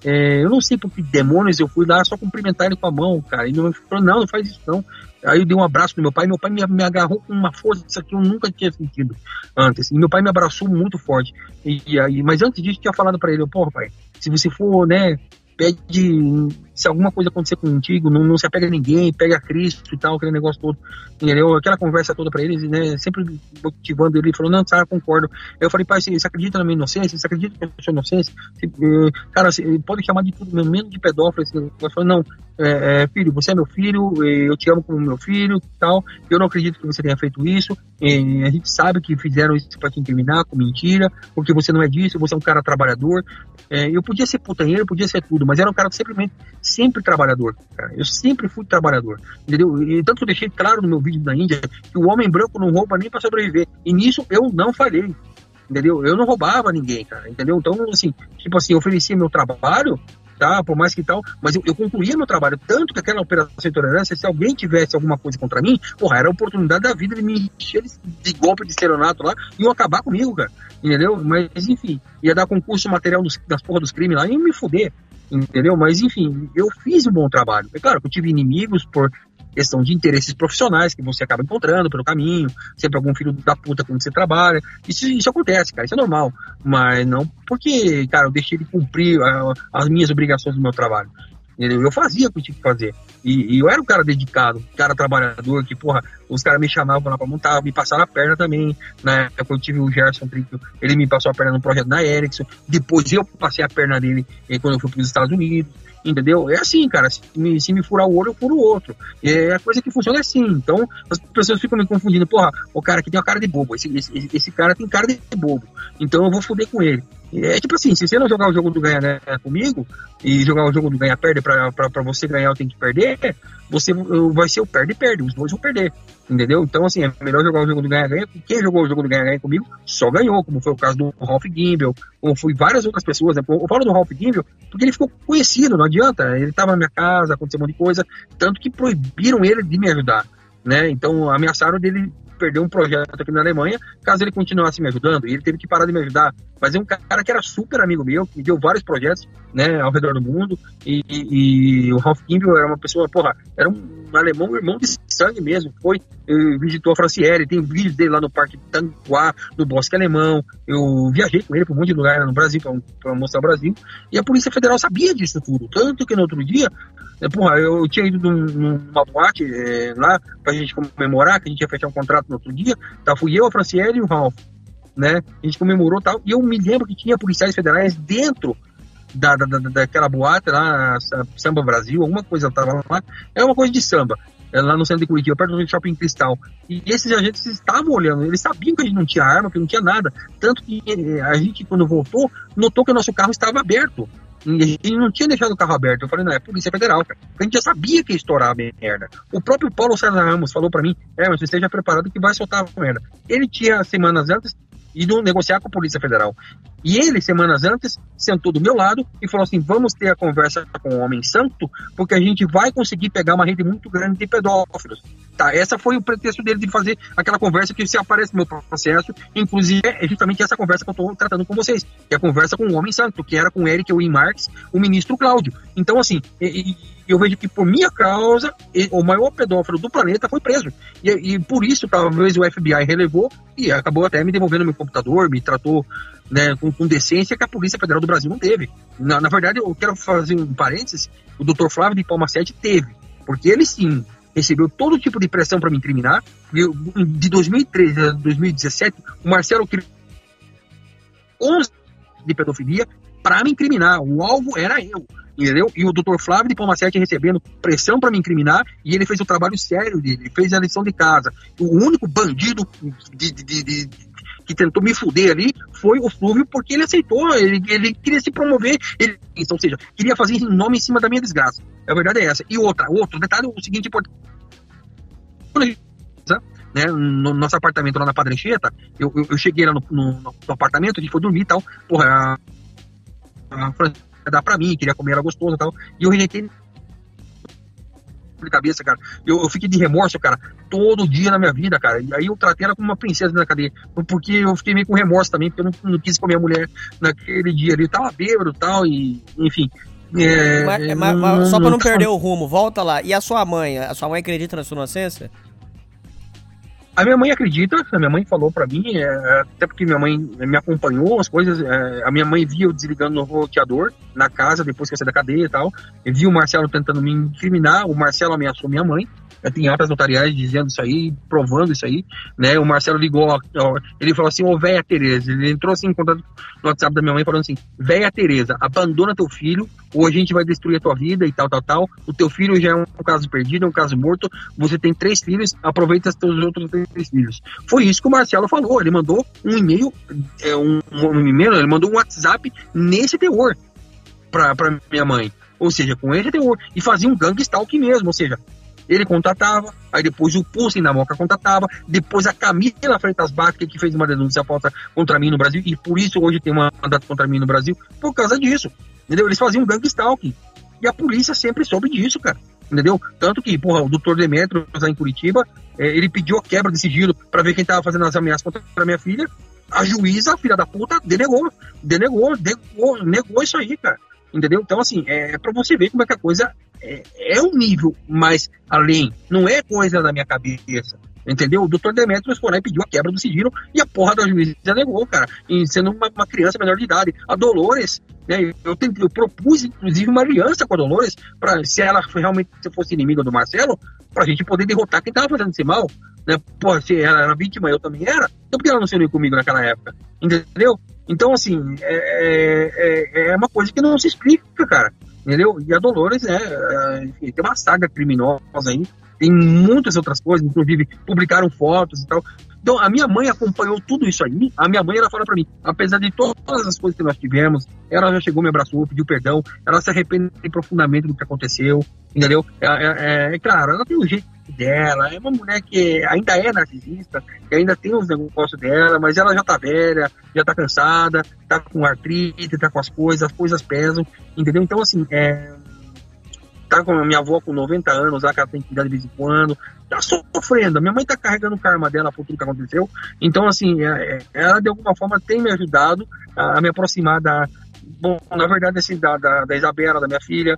é, eu não sei por que demônios eu fui lá só cumprimentar ele com a mão, cara. E pai falou, não, não faz isso não. Aí eu dei um abraço no meu pai, meu pai me, me agarrou com uma força que eu nunca tinha sentido antes. E meu pai me abraçou muito forte. E, aí, mas antes disso, eu tinha falado pra ele, porra, pai, se você for, né, pede se alguma coisa acontecer contigo, não, não se apega a ninguém, pega Cristo e tal, aquele negócio todo, entendeu? Aquela conversa toda pra eles, né? Sempre motivando ele, falou, não, tá, concordo. Eu falei, pai, você, você acredita na minha inocência? Você acredita na sua inocência? Você, eh, cara, você pode chamar de tudo, menos de pedófilo. Eu falei, não, é, é, filho, você é meu filho, eu te amo como meu filho tal. Eu não acredito que você tenha feito isso. a gente sabe que fizeram isso para te incriminar com mentira, porque você não é disso, você é um cara trabalhador. É, eu podia ser putanheiro, podia ser tudo, mas era um cara simplesmente sempre trabalhador. Cara. Eu sempre fui trabalhador, entendeu? E tanto que eu deixei claro no meu vídeo da Índia que o homem branco não rouba nem para sobreviver. E nisso eu não falhei. Entendeu? Eu não roubava ninguém, cara, entendeu? Então, assim, tipo assim, eu oferecia meu trabalho tá? Por mais que tal, mas eu, eu concluía meu trabalho. Tanto que aquela operação de tolerância, se alguém tivesse alguma coisa contra mim, porra, era a oportunidade da vida de me encher de golpe de estelionato lá e iam acabar comigo, cara. Entendeu? Mas, enfim, ia dar concurso material dos, das porra dos crimes lá e me fuder entendeu? Mas enfim, eu fiz um bom trabalho. É claro que eu tive inimigos por questão de interesses profissionais que você acaba encontrando pelo caminho, sempre algum filho da puta quando você trabalha. Isso, isso acontece, cara, isso é normal. Mas não porque, cara, eu deixei de cumprir a, as minhas obrigações do meu trabalho. Entendeu? Eu fazia o que tinha que fazer. E, e, eu era um cara dedicado, um cara trabalhador, que, porra, os caras me chamavam lá pra montar, me passaram a perna também. Na época eu tive o Gerson Trinco, ele me passou a perna no projeto da Ericsson. Depois eu passei a perna dele eh, quando eu fui para os Estados Unidos. Entendeu? É assim, cara. Se me, se me furar o olho, eu furo o outro. É a coisa que funciona assim. Então, as pessoas ficam me confundindo. Porra, o cara aqui tem uma cara de bobo. Esse, esse, esse cara tem cara de bobo. Então eu vou foder com ele. É tipo assim, se você não jogar o jogo do ganha-ganha comigo, e jogar o jogo do ganha-perde pra você ganhar eu tenho que perder, você vai ser o perde-perde, os dois vão perder. Entendeu? Então, assim, é melhor jogar o jogo do ganha-ganha. Quem jogou o jogo do ganha-ganha comigo só ganhou, como foi o caso do Ralph Gimbel, como foi várias outras pessoas. Né? Eu falo do Ralph Gimbel porque ele ficou conhecido, não adianta. Ele estava na minha casa, aconteceu um monte de coisa, tanto que proibiram ele de me ajudar. Né? Então, ameaçaram dele perder um projeto aqui na Alemanha, caso ele continuasse me ajudando, e ele teve que parar de me ajudar. Mas é um cara que era super amigo meu, que me deu vários projetos, né, ao redor do mundo, e, e, e o Ralph Kimball era uma pessoa, porra, era um alemão, irmão de sangue mesmo, foi, visitou a Franciele, tem vídeos dele lá no Parque Tanguá, no Bosque Alemão, eu viajei com ele para um monte de lugar no Brasil, para mostrar o Brasil, e a Polícia Federal sabia disso tudo, tanto que no outro dia, é, porra, eu tinha ido num, numa boate é, lá pra gente comemorar, que a gente ia fechar um contrato no outro dia, tá? Fui eu, a Franciele e o Ralph, né? A gente comemorou tal, e eu me lembro que tinha policiais federais dentro da, da, da, daquela boate lá, Samba Brasil, alguma coisa tava lá, é uma coisa de samba, é lá no centro de Curitiba, perto do Shopping Cristal. E esses agentes estavam olhando, eles sabiam que a gente não tinha arma, que não tinha nada. Tanto que eh, a gente, quando voltou, notou que o nosso carro estava aberto. E a gente não tinha deixado o carro aberto. Eu falei, não, é Polícia Federal, cara. A gente já sabia que ia estourar a merda. O próprio Paulo César Ramos falou para mim, é, mas você esteja preparado que vai soltar a merda. Ele tinha, semanas antes, ido negociar com a Polícia Federal. E ele, semanas antes, sentou do meu lado e falou assim: vamos ter a conversa com o Homem Santo, porque a gente vai conseguir pegar uma rede muito grande de pedófilos. Tá, essa foi o pretexto dele de fazer aquela conversa que se aparece no meu processo, inclusive é justamente essa conversa que eu estou tratando com vocês, que é a conversa com o Homem Santo, que era com Eric Win Marx, o ministro Cláudio. Então, assim, e, e, eu vejo que por minha causa, o maior pedófilo do planeta foi preso. E, e por isso, talvez o FBI relevou e acabou até me devolvendo meu computador, me tratou né, com, com, decência que a Polícia Federal do Brasil não teve. Na, na verdade, eu quero fazer um parênteses: o Dr. Flávio de Palma 7 teve, porque ele sim recebeu todo tipo de pressão para me incriminar. De 2013 a 2017, o Marcelo criou 11 de pedofilia para me incriminar. O alvo era eu. Entendeu? E o Dr. Flávio de Palma 7 recebendo pressão para me incriminar e ele fez o trabalho sério dele, ele fez a lição de casa. O único bandido de, de, de, que tentou me fuder ali foi o Flúvio, porque ele aceitou, ele, ele queria se promover, ele, ou seja, queria fazer nome em cima da minha desgraça. A verdade é essa. E outra, outro detalhe, o seguinte importante. Né, no nosso apartamento lá na Padre Anchieta, eu, eu, eu, cheguei lá no, no, no, apartamento, a gente foi dormir e tal, porra, a França dar pra mim, queria comer, era gostoso e tal, e eu rejeitei de cabeça, cara. Eu, eu, fiquei de remorso, cara, todo dia na minha vida, cara. E aí eu tratei ela como uma princesa na cadeia. Porque eu fiquei meio com remorso também, porque eu não, não quis comer a mulher naquele dia ali. Tava bêbado e tal, e enfim. É, mas, mas, mas, só pra não perder o rumo, volta lá. E a sua mãe? A sua mãe acredita na sua inocência? A minha mãe acredita, a minha mãe falou para mim, é, até porque minha mãe me acompanhou, as coisas, é, a minha mãe via eu desligando no roteador na casa depois que eu saí da cadeia e tal, e viu o Marcelo tentando me incriminar, o Marcelo ameaçou minha mãe, tem atas notariais dizendo isso aí, provando isso aí, né? O Marcelo ligou, ó, ele falou assim, ô véia Tereza, ele entrou assim em contato no WhatsApp da minha mãe falando assim, véia Tereza, abandona teu filho, ou a gente vai destruir a tua vida e tal, tal, tal. O teu filho já é um caso perdido, é um caso morto, você tem três filhos, aproveita os teus outros três filhos. Foi isso que o Marcelo falou, ele mandou um e-mail, é, um, um e-mail, ele mandou um WhatsApp nesse teor pra minha mãe. Ou seja, com esse teor. E fazia um gang stalk mesmo, ou seja, ele contatava, aí depois o Pulsen da Moca contatava, depois a Camila Freitas Baca, que fez uma denúncia falsa contra mim no Brasil, e por isso hoje tem uma mandado contra mim no Brasil, por causa disso. Entendeu? Eles faziam um gang stalking. E a polícia sempre soube disso, cara. Entendeu? Tanto que, porra, o doutor Demetrio, lá em Curitiba, é, ele pediu a quebra de sigilo para ver quem tava fazendo as ameaças contra a minha filha. A juíza, filha da puta, denegou. Denegou, denegou, negou isso aí, cara. Entendeu? Então, assim, é para você ver como é que a coisa é, é um nível mais além. Não é coisa da minha cabeça. Entendeu? O doutor Demetrius foi lá e pediu a quebra do sigilo e a porra da juíza negou, cara. E sendo uma, uma, criança menor de idade. A Dolores, né, eu, tentei, eu propus, inclusive, uma aliança com a Dolores, pra, se ela realmente se fosse inimiga do Marcelo, pra gente poder derrotar quem tava fazendo esse mal. Né? Pô, se ela era vítima, eu também era. Então por que ela não se uniu comigo naquela época? Entendeu? Então, assim, é, é, é uma coisa que não se explica, cara. Entendeu? E a Dolores, né, é, enfim, tem uma saga criminosa aí, tem muitas outras coisas, inclusive publicaram fotos e tal. Então, a minha mãe acompanhou tudo isso aí. A minha mãe, ela fala para mim, apesar de todas as coisas que nós tivemos, ela já chegou, me abraçou, pediu perdão, ela se arrepende profundamente do que aconteceu, entendeu? É, é, é claro, ela tem o jeito dela, é uma mulher que ainda é narcisista, que ainda tem os negócios dela, mas ela já tá velha, já tá cansada, tá com artrite, tá com as coisas, as coisas pesam, entendeu? Então, assim, é, tá com a minha avó com 90 anos, lá que ela tem que cuidar de vez em quando, tá sofrendo. Minha mãe tá carregando o karma dela por tudo que aconteceu. Então, assim, é, é, ela de alguma forma tem me ajudado a, me aproximar da. Bom, na verdade, assim, da, da, da Isabela, da minha filha,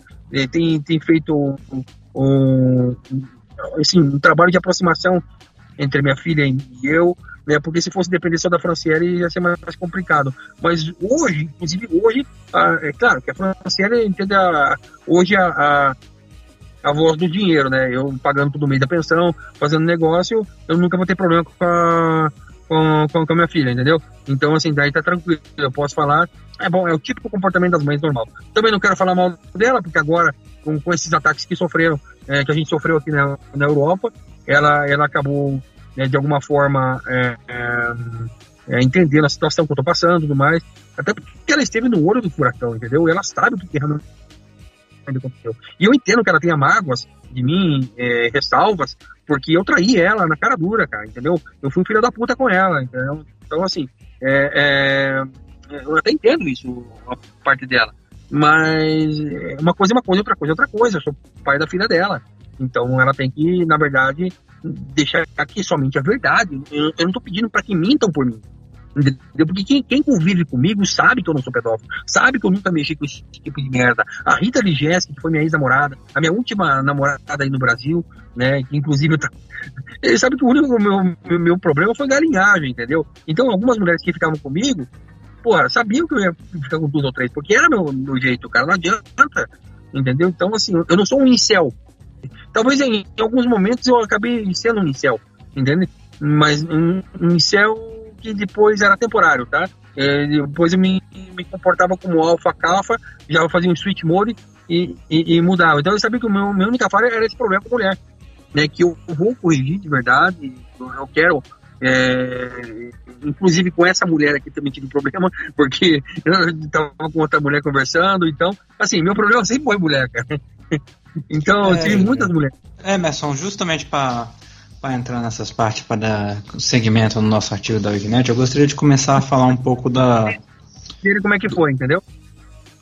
tem, tem feito um, um, assim, um trabalho de aproximação entre minha filha e eu, né? Porque se fosse depender só da Franciele ia ser mais complicado. Mas hoje, inclusive hoje, a, é claro que a Franciele entende a, hoje a, a, a, voz do dinheiro, né? Eu pagando todo mês da pensão, fazendo negócio, eu nunca vou ter problema com a, com, com, com a minha filha, entendeu? Então, assim, daí tá tranquilo, eu posso falar. É bom, é o típico comportamento das mães normal. Também não quero falar mal dela, porque agora, com, com esses ataques que sofreram, é, que a gente sofreu aqui na, na Europa, ela, ela acabou né, de alguma forma é, é, é, entendendo a situação que eu tô passando e tudo mais. Até porque ela esteve no olho do furacão, entendeu? E ela sabe o que realmente aconteceu. E eu entendo que ela tenha mágoas de mim, é, ressalvas, porque eu traí ela na cara dura, cara, entendeu? Eu fui filho da puta com ela, entendeu? Então, assim, é, é, eu até entendo isso, a parte dela. Mas uma coisa é uma coisa, outra coisa é outra coisa. Eu sou pai da filha dela. Então ela tem que, na verdade, deixar aqui somente a verdade. Eu, eu não tô pedindo para que mintam por mim. Entendeu? Porque quem, quem, convive comigo sabe que eu não sou pedófilo, sabe que eu nunca mexi com esse tipo de merda. A Rita Ligeski, que foi minha ex-namorada, a minha última namorada aí no Brasil, né? Que inclusive tá... ele sabe que o único meu, meu, meu problema foi galinhagem, entendeu? Então algumas mulheres que ficavam comigo, porra, sabiam que eu ia ficar com duas ou três, porque era meu, meu jeito, cara, não adianta, entendeu? Então, assim, eu não sou um incel, Talvez em, em alguns momentos eu acabei sendo um incel, entende? Mas um, um incel que depois era temporário, tá? É, depois eu me, me comportava como alfa cafa, já fazia um switch mode e, e, e, mudava. Então eu sabia que o meu, minha única falha era esse problema com mulher, né? Que eu vou corrigir de verdade, eu quero é, inclusive com essa mulher aqui também tive problema, porque eu estava com outra mulher conversando, então, assim, meu problema sempre foi mulher, cara. Então, é, eu tive muitas mulheres. É, Emerson, justamente para entrar nessas partes, para dar segmento no nosso artigo da Wikinet, eu gostaria de começar a falar um pouco da. Como é que foi, entendeu?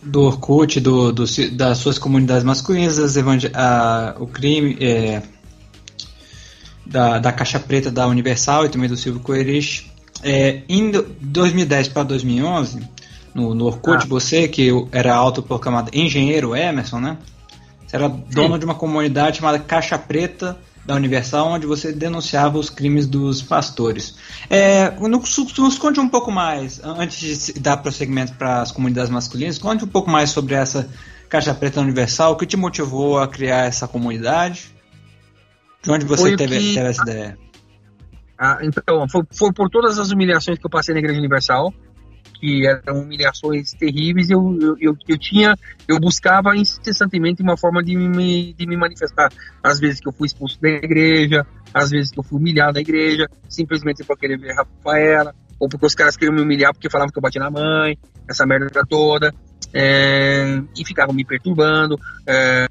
Do Orkut, do, do das suas comunidades masculinas, a, o crime. É, da, da Caixa Preta da Universal e também do Silvio Coerich. É, em 2010 para 2011, no, no Orkut, ah. você que era autoproclamado engenheiro Emerson, né? Você era dono Sim. de uma comunidade chamada Caixa Preta da Universal, onde você denunciava os crimes dos pastores. É, nos, nos conte um pouco mais, antes de dar prosseguimento para as comunidades masculinas, conte um pouco mais sobre essa Caixa Preta Universal, o que te motivou a criar essa comunidade? De onde você teve, que... teve, essa ideia? Ah, então, foi, foi por todas as humilhações que eu passei na Igreja Universal, que eram humilhações terríveis, eu, eu, eu, eu, tinha, eu buscava incessantemente uma forma de me, de me manifestar. Às vezes que eu fui expulso da igreja, às vezes que eu fui humilhado da igreja, simplesmente por querer ver Rafaela, ou porque os caras queriam me humilhar porque falavam que eu bati na mãe, essa merda toda. É, e ficavam me perturbando. É,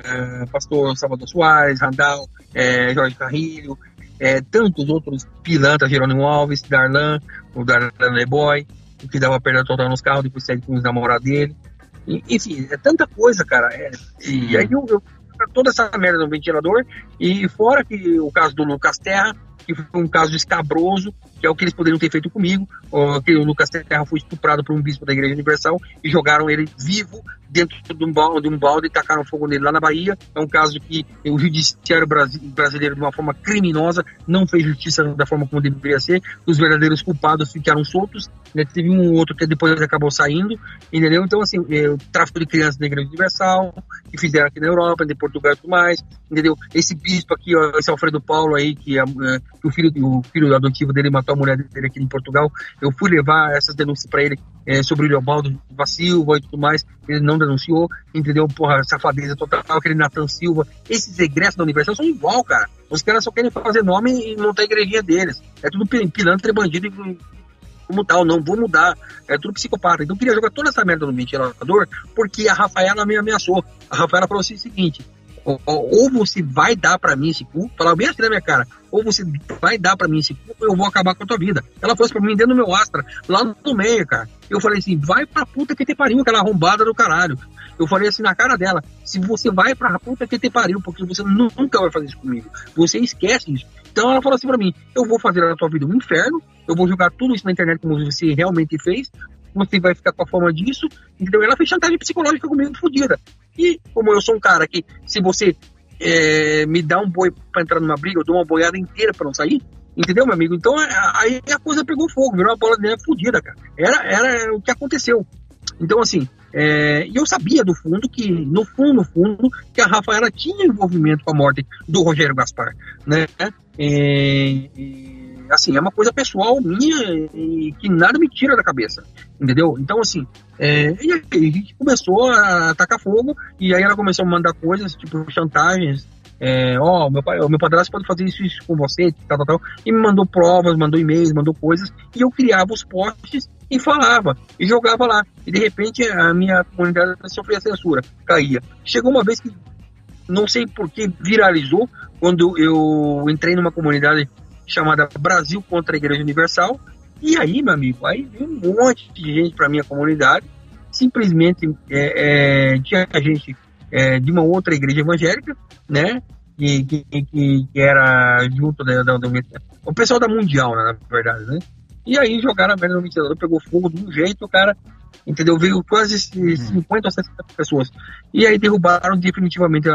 pastor Salvador Soares, Randall, é, Jorge Carrilho, é, tantos outros pilantras, Jerônimo Alves, Darlan, o Darlan Leboy, que dava perda total nos carros, depois saiu com os namorados dele. E, enfim, é tanta coisa, cara. É, e aí eu, eu toda essa merda no ventilador, e fora que o caso do Lucas Terra, que foi um caso escabroso, que é o que eles poderiam ter feito comigo, que o Lucas Terra foi estuprado por um bispo da Igreja Universal e jogaram ele vivo dentro de um balde, de um balde e tacaram fogo nele lá na Bahia. É um caso que o judiciário brasileiro, de uma forma criminosa, não fez justiça da forma como deveria ser. Os verdadeiros culpados ficaram soltos. Né? Teve um outro que depois acabou saindo, entendeu? Então, assim, é, o tráfico de crianças da Igreja Universal, que fizeram aqui na Europa, em Portugal e tudo mais, entendeu? Esse bispo aqui, ó, esse Alfredo Paulo aí, que, é, que o filho, o filho adotivo dele matou a mulher dele aqui em Portugal. Eu fui levar essas denúncias para ele é, sobre o Leobaldo da Silva e tudo mais. Ele não denunciou, entendeu? Porra, safadeza total, aquele Nathan Silva. Esses egressos da Universal são igual, cara. Os caras só querem fazer nome e montar a igrejinha deles. É tudo pilantra e como tal, não vou mudar. É tudo psicopata. Então eu queria jogar toda essa merda no ventilador porque a Rafaela me ameaçou. A Rafaela falou assim o seguinte: ou, você vai dar para mim esse cu, falava bem assim na minha cara, ou você vai dar para mim esse cu, eu vou acabar com a tua vida. Ela fosse para mim dentro do meu Astra, lá no meio, cara. Eu falei assim, vai pra puta que te pariu, aquela arrombada do caralho. Eu falei assim na cara dela, se você vai pra puta que te pariu, porque você nunca vai fazer isso comigo. Você esquece isso. Então ela falou assim pra mim, eu vou fazer a tua vida um inferno, eu vou jogar tudo isso na internet como você realmente fez, você vai ficar com a forma disso, entendeu? Ela fez chantagem psicológica comigo fodida. E como eu sou um cara que, se você é, me dá um boi para entrar numa briga, eu dou uma boiada inteira para não sair, entendeu, meu amigo? Então aí a coisa pegou fogo, virou uma bola de neve fodida, cara. Era, era o que aconteceu. Então, assim, é, eu sabia do fundo que, no fundo, no fundo, que a Rafaela tinha envolvimento com a morte do Rogério Gaspar, né? É, assim, é uma coisa pessoal minha e que nada me tira da cabeça, entendeu? Então, assim, é, e aí começou a atacar fogo e aí ela começou a mandar coisas, tipo chantagens, é, ó, oh, meu, pai, meu padrasto pode fazer isso, isso com você, tal, tal, tal, e me mandou provas, mandou e-mails, mandou coisas, e eu criava os posts e falava, e jogava lá, e de repente a minha comunidade sofria censura, caía. Chegou uma vez que, não sei por que, viralizou, quando eu entrei numa comunidade chamada Brasil contra a Igreja Universal. E aí, meu amigo, aí veio um monte de gente para minha comunidade. Simplesmente é, é, tinha gente é, de uma outra igreja evangélica, né? Que, que, que, era junto da, da, da, o pessoal da Mundial, né, na verdade, né? E aí jogaram a merda no ventilador, pegou fogo de um jeito, o cara, entendeu? Veio quase 50 ou 60 pessoas. E aí derrubaram definitivamente a,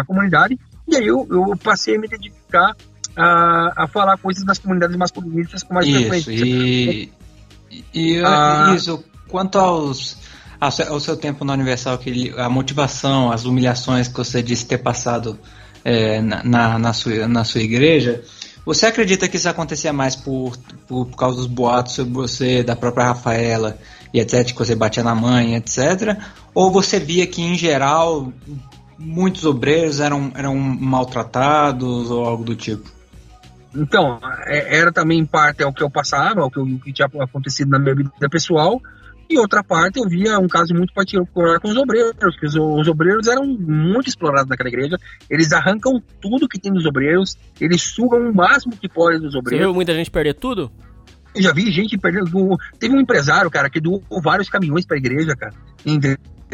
a, comunidade. E aí eu, eu passei a me dedicar a, a falar coisas das comunidades masculinistas com mais isso, frequência. E, e ah, isso, quanto aos ao seu tempo na Universal, que a motivação, as humilhações que você disse ter passado é, na, na, sua, na sua igreja, você acredita que isso acontecia mais por, por, por, causa dos boatos sobre você, da própria Rafaela e etc, que você batia na mãe, etc? Ou você via que, em geral, muitos obreiros eram, eram maltratados ou algo do tipo? Então, é, era também em parte o que eu passava, o que, o que tinha acontecido na minha vida pessoal, e outra parte eu via um caso muito particular com os obreiros, que os, os, obreiros eram muito explorados naquela igreja, eles arrancam tudo que tem dos obreiros, eles sugam o máximo que pode dos obreiros. Você viu muita gente perder tudo? Eu já vi gente perdendo. Teve um empresário, cara, que doou vários caminhões pra igreja, cara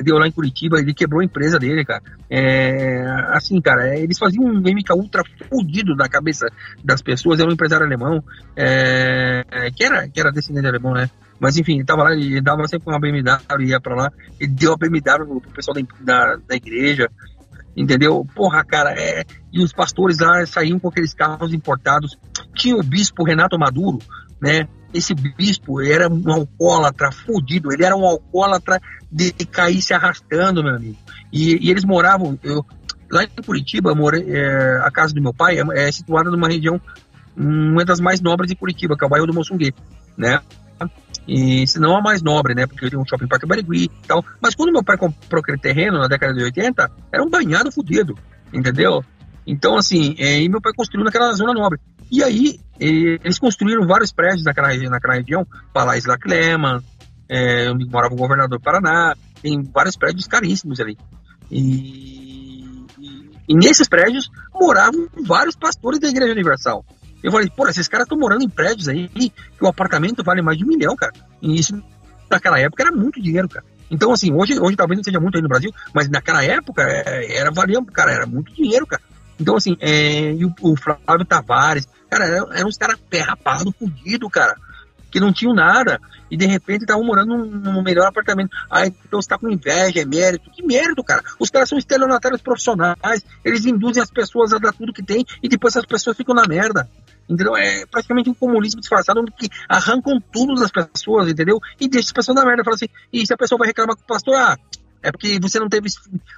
deu lá em Curitiba, ele quebrou a empresa dele, cara. É, assim, cara, é, eles faziam um MK ultra fudido na cabeça das pessoas, era um empresário alemão, é, que, era, que era descendente alemão, né? Mas enfim, ele tava lá, ele dava sempre uma BMW, ia pra lá, ele deu a BMW pro pessoal da, da, da igreja. entendeu? Porra, cara, é... e os pastores lá saíam com aqueles carros importados. Tinha o bispo Renato Maduro, né? Esse bispo era um alcoólatra fudido, ele era um alcoólatra de cair se arrastando, meu amigo. E, e eles moravam, eu, lá em Curitiba, morei, é, a casa do meu pai é, é, situada numa região, uma das mais nobres de Curitiba, que é o bairro do Moçungue, né? E se não a mais nobre, né? Porque eu tinha um shopping parque Barigui e tal. Mas quando meu pai comprou aquele terreno na década de 80, era um banhado fudido, entendeu? Então, assim, é, e meu pai construiu naquela zona nobre. E aí, eles construíram vários prédios naquela, naquela região, Palácio da Clema, é, onde morava o governador do Paraná, tem vários prédios caríssimos ali. E, e, e, nesses prédios moravam vários pastores da Igreja Universal. Eu falei, pô, esses caras estão morando em prédios aí que o apartamento vale mais de um milhão, cara. E isso naquela época era muito dinheiro, cara. Então, assim, hoje, hoje talvez não seja muito aí no Brasil, mas naquela época é, era valia, cara, era muito dinheiro, cara. Então, assim, é, e o, o Flávio Tavares, cara, eram, uns caras pé rapado, fudido, cara, que não tinham nada, e de repente estavam morando num, num, melhor apartamento. Ah, então você tá com inveja, é mérito. Que mérito, cara? Os caras são estelionatários profissionais, eles induzem as pessoas a dar tudo que tem, e depois as pessoas ficam na merda. Entendeu? É praticamente um comunismo disfarçado que arrancam tudo das pessoas, entendeu? E deixa as pessoas na merda. Fala assim, e se a pessoa vai reclamar com o pastor, ah, é porque você não teve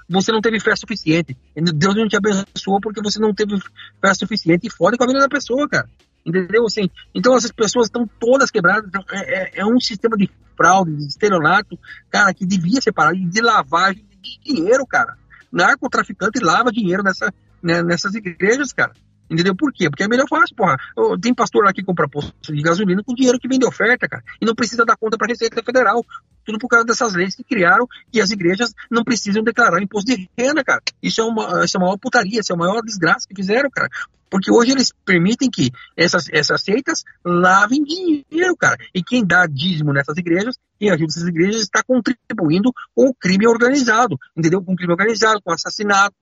você não teve fé suficiente. Deus não te abençoou porque você não teve fé suficiente e fode com a vida da pessoa, cara. Entendeu? Assim, então essas pessoas estão todas quebradas. Então, é, é, é, um sistema de fraude, de estelionato, cara, que devia ser parado, de lavagem de dinheiro, cara. Narcotraficante lava dinheiro nessa, né, nessas igrejas, cara. Entendeu? Por quê? Porque é melhor fácil, porra. Tem pastor lá que compra posto de gasolina com dinheiro que vem de oferta, cara. E não precisa dar conta para Receita Federal. Tudo por causa dessas leis que criaram que as igrejas não precisam declarar imposto de renda, cara. Isso é uma, isso é uma maior putaria, isso é a maior desgraça que fizeram, cara. Porque hoje eles permitem que essas, essas seitas lavem dinheiro, cara. E quem dá dízimo nessas igrejas, quem ajuda essas igrejas, está contribuindo com o crime organizado, entendeu? Com o crime organizado, com assassinatos.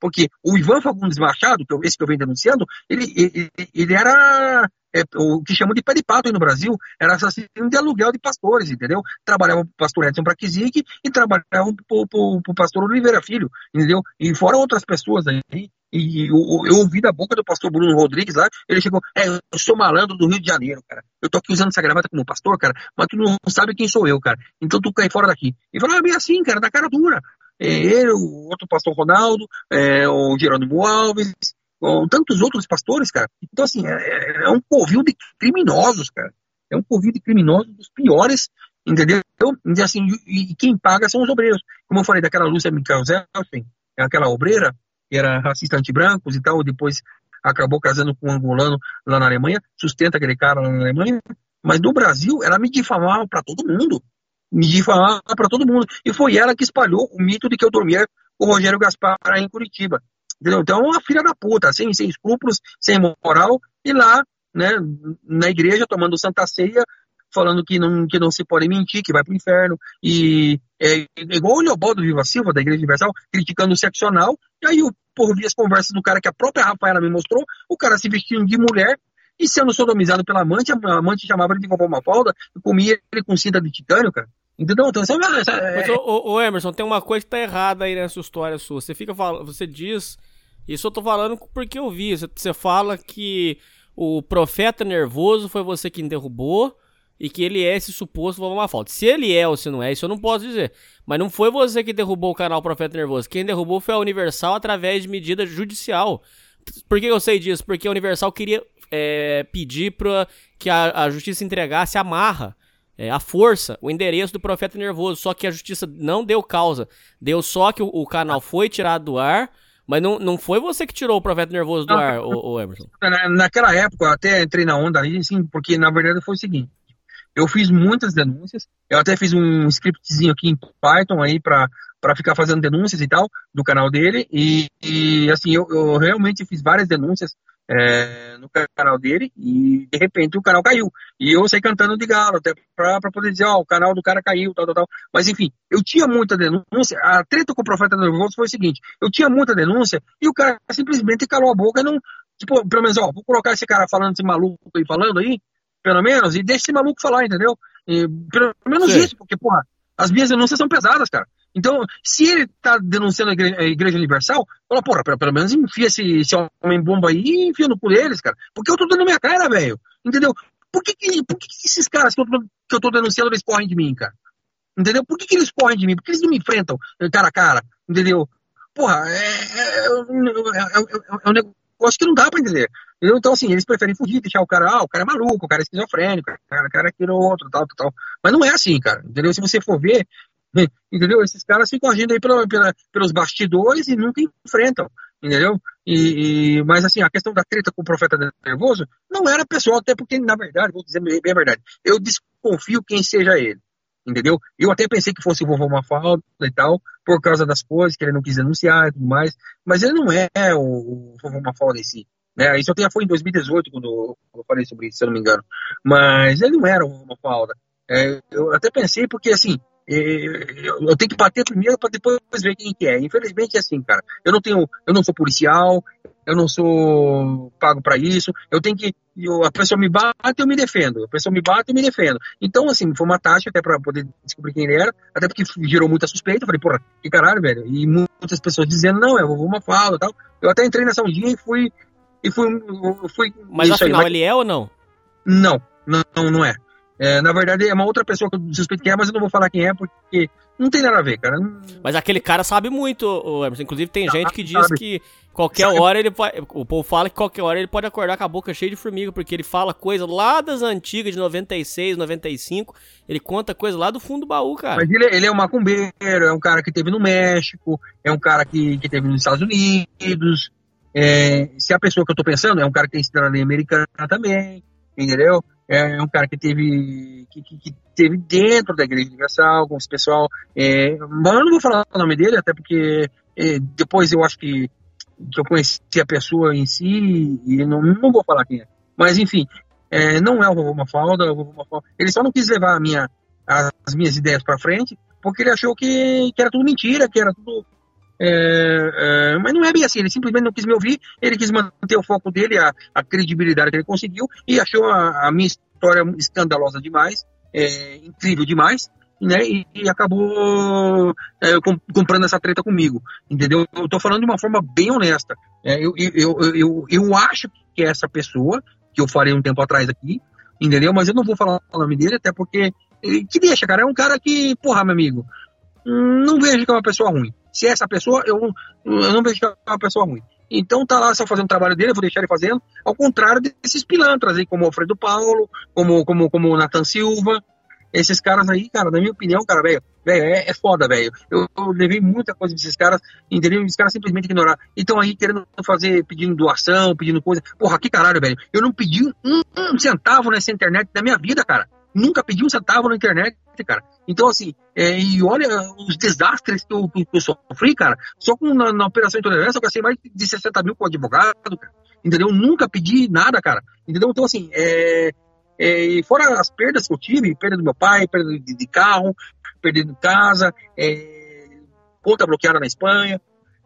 Porque o Ivan Fagundes Machado, que eu, esse que eu venho denunciando, ele, ele, ele era é, o que chamam de pé de pato aí no Brasil, era assassino de aluguel de pastores, entendeu? Trabalhavam para o pastor Edson Braquizic e trabalhavam para o pastor Oliveira Filho, entendeu? E fora outras pessoas aí. E eu, eu, ouvi da boca do pastor Bruno Rodrigues lá, ele chegou, é, eu sou malandro do Rio de Janeiro, cara. Eu tô aqui usando essa gravata como pastor, cara, mas tu não sabe quem sou eu, cara. Então tu cai fora daqui. E falou, ah, bem assim, cara, da cara dura. É, ele, o outro pastor Ronaldo, é, o Jerônimo Alves, com tantos outros pastores, cara. Então, assim, é, é, é um covil de criminosos, cara. É um covil de criminosos dos piores, entendeu? E, assim, e, e quem paga são os obreiros. Como eu falei daquela Lúcia Mikkelsen, aquela obreira, que era racista anti-brancos e tal, depois acabou casando com um angolano lá na Alemanha, sustenta aquele cara lá na Alemanha. Mas no Brasil, ela me difamava para todo mundo. Me difamava para todo mundo. E foi ela que espalhou o mito de que eu dormia com o Rogério Gaspar em Curitiba. Entendeu? Então, uma filha da puta, sem, escrúpulos, sem moral, e lá, né, na igreja, tomando Santa Ceia, falando que não, que não se pode mentir, que vai pro inferno, e é, igual o Leobaldo Viva Silva, da Igreja Universal, criticando o seccional, e aí o povo via as conversas do cara que a própria Rafaela me mostrou, o cara se vestindo de mulher, e sendo sodomizado pela amante, a amante chamava ele de vovó Mafalda, e comia ele com cinta de titânio, cara. Entendeu? Então, essa, essa, é... Mas, ô, ô, Emerson, tem uma coisa que tá errada aí nessa história sua. Você fica falando, você diz isso eu tô falando porque eu vi. Você fala que o profeta nervoso foi você quem derrubou e que ele é esse suposto uma falta. Se ele é ou se não é, isso eu não posso dizer. Mas não foi você que derrubou o canal Profeta Nervoso. Quem derrubou foi a Universal através de medida judicial. Por que eu sei disso? Porque a Universal queria é, pedir para que a, a, justiça entregasse a marra, é, a força, o endereço do Profeta Nervoso. Só que a justiça não deu causa. Deu só que o, o canal foi tirado do ar mas não, não foi você que tirou o Profeta Nervoso do não, ar, o, o Emerson? Na, naquela época, eu até entrei na onda aí, sim, porque na verdade foi o seguinte. Eu fiz muitas denúncias, eu até fiz um scriptzinho aqui em Python aí para para ficar fazendo denúncias e tal do canal dele e, e assim eu, eu, realmente fiz várias denúncias é, no canal dele e de repente o canal caiu. E eu saí cantando de galo, até pra poder dizer, ó, o canal do cara caiu, tal, tal, tal. Mas enfim, eu tinha muita denúncia. A treta com o Profeta Nervoso foi o seguinte: eu tinha muita denúncia e o cara simplesmente calou a boca e não. Tipo, pelo menos, ó, vou colocar esse cara falando, esse maluco aí falando aí, pelo menos, e deixa esse maluco falar, entendeu? E, pelo menos Sim. isso, porque, porra, as minhas denúncias são pesadas, cara. Então, se ele tá denunciando a Igreja, a igreja Universal, fala, porra, pelo, pelo menos enfia esse, esse homem bomba aí e enfia no cu deles, cara. Porque eu tô dando minha cara, velho. Entendeu? Por que, que, por que, que esses caras que eu, tô, que eu tô denunciando, eles correm de mim, cara? Entendeu? Por que, que eles correm de mim? Por que eles não me enfrentam cara a cara? Entendeu? Porra, é, é, é, é um negócio que não dá pra entender. Entendeu? Então, assim, eles preferem fugir, deixar o cara, ah, o cara é maluco, o cara é esquizofrênico, o cara, o cara é aquilo outro, tal, tal, tal. Mas não é assim, cara. Entendeu? Se você for ver, entendeu? Esses caras ficam agindo aí pela, pela, pelos bastidores e nunca enfrentam, entendeu? E, e, mas assim, a questão da treta com o profeta nervoso não era pessoal, até porque, na verdade, vou dizer bem a verdade, eu desconfio quem seja ele entendeu? Eu até pensei que fosse o vovô Mafalda e tal, por causa das coisas que ele não quis denunciar e tudo mais, mas ele não é o, o vovô Mafalda em si. Né? Isso até foi em 2018 quando eu falei sobre isso, se eu não me engano. Mas ele não era o vovô Mafalda. É, eu até pensei porque, assim, eu tenho que bater primeiro para depois ver quem que é. Infelizmente é assim, cara. Eu não tenho, eu não sou policial, eu não sou pago para isso. Eu tenho que, eu, a pessoa me bate, eu me defendo. A pessoa me bate, eu me defendo. Então, assim, foi uma tática até para poder descobrir quem ele era, até porque gerou muita suspeita. Eu falei, porra, que caralho, velho. E muitas pessoas dizendo, não, é uma fala, tal. Eu até entrei nessa um dia e fui, e fui, fui. Mas afinal, aí, mas... ele é ou não? Não, não, não é. É, na verdade, é uma outra pessoa que eu suspeito que é, mas eu não vou falar quem é, porque não tem nada a ver, cara. Mas aquele cara sabe muito, Emerson. Inclusive, tem gente que diz sabe. que qualquer sabe. hora ele vai. O povo fala que qualquer hora ele pode acordar com a boca cheia de formiga, porque ele fala coisa lá das antigas, de 96, 95. Ele conta coisa lá do fundo do baú, cara. Mas ele, ele é um macumbeiro, é um cara que teve no México, é um cara que, que teve nos Estados Unidos. É, se a pessoa que eu tô pensando é um cara que tem cidadania americana também, entendeu? É um cara que teve que, que, que teve dentro da Igreja Universal, com esse pessoal. É, mas eu não vou falar o nome dele, até porque é, depois eu acho que, que eu conheci a pessoa em si e não, não vou falar quem é. Mas enfim, é, não é o vovô Mafalda, o vovô Mafalda. Ele só não quis levar minha, as minhas ideias para frente, porque ele achou que, que era tudo mentira, que era tudo é, é, mas não é bem assim, ele simplesmente não quis me ouvir, ele quis manter o foco dele, a, a credibilidade que ele conseguiu, e achou a, a minha história escandalosa demais, é, incrível demais, né, e, e acabou é, comprando essa treta comigo, entendeu? Eu tô falando de uma forma bem honesta. É, eu, eu, eu, eu, eu acho que é essa pessoa, que eu falei um tempo atrás aqui, entendeu? Mas eu não vou falar o nome dele, até porque. Que deixa, cara. É um cara que, porra, meu amigo, não vejo que é uma pessoa ruim. Se é essa pessoa, eu, eu não vejo é uma pessoa ruim. Então tá lá só fazendo o trabalho dele, eu vou deixar ele fazendo, ao contrário desses pilantras aí, como o Alfredo Paulo, como, como, como o Nathan Silva, esses caras aí, cara, na minha opinião, cara, velho, é, é foda, velho. Eu, eu, levei muita coisa desses caras, entendeu? Os caras simplesmente ignorar. Então aí querendo fazer, pedindo doação, pedindo coisa. Porra, que caralho, velho. Eu não pedi um, um centavo nessa internet da minha vida, cara. Nunca pedi um centavo na internet, cara. Então, assim, é, e olha os desastres que eu, que eu sofri, cara. Só com na, na Operação Intolerância eu gastei mais de 60 mil com advogado, cara. Entendeu? Nunca pedi nada, cara. Entendeu? Então, assim, é, é, fora as perdas que eu tive, perda do meu pai, perda de, de carro, perda de casa, é, conta bloqueada na Espanha,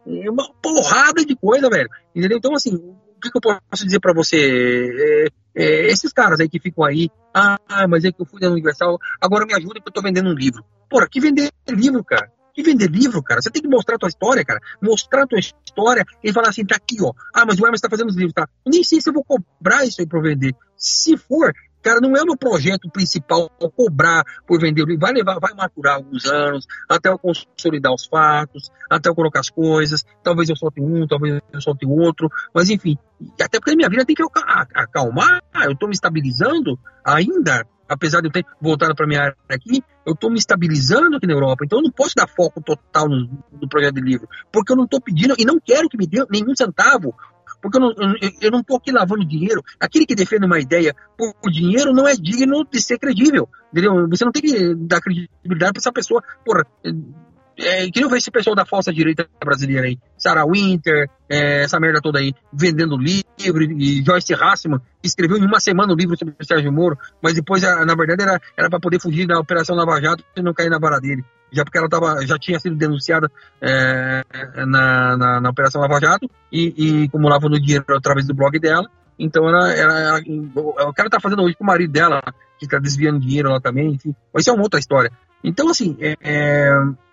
uma porrada de coisa, velho. Entendeu? Então, assim, que, que eu posso dizer para você? É, é, esses caras aí que ficam aí, ah, mas é que eu fui da Universal, agora me ajuda que eu tô vendendo um livro. Porra, que vender livro, cara? Que vender livro, cara? Você tem que mostrar a tua história, cara. Mostrar a tua história e falar assim, tá aqui, ó. Ah, mas o Hermes tá fazendo os livros, tá? Nem sei se eu vou cobrar isso aí pra vender. Se for, Cara, não é o meu projeto principal cobrar por vender o livro. Vai levar, vai maturar alguns anos, até eu consolidar os fatos, até eu colocar as coisas. Talvez eu solte um, talvez eu solte outro. Mas enfim, até porque minha vida tem que acalmar. Eu estou me estabilizando ainda, apesar de eu ter voltado para minha área aqui, eu estou me estabilizando aqui na Europa. Então eu não posso dar foco total no, no projeto de livro, porque eu não estou pedindo e não quero que me dê nenhum centavo porque eu não, eu não tô aqui lavando dinheiro. Aquele que defende uma ideia por dinheiro não é digno de ser credível. Entendeu? Você não tem que dar credibilidade para essa pessoa. Porra, é, que não ver esse pessoal da falsa direita brasileira aí, Sarah Winter, é, essa merda toda aí, vendendo livro, e Joyce Hassman escreveu em uma semana o um livro sobre o Sérgio Moro, mas depois, na verdade, era, era para poder fugir da Operação Lava Jato e não cair na vara dele, já porque ela tava, já tinha sido denunciada é, na, na, na, Operação Lava Jato e, e lavou no dinheiro através do blog dela, então ela, ela, ela, o cara tá fazendo hoje com o marido dela, que tá desviando dinheiro lá também, enfim, mas isso é uma outra história. Então, assim, é, é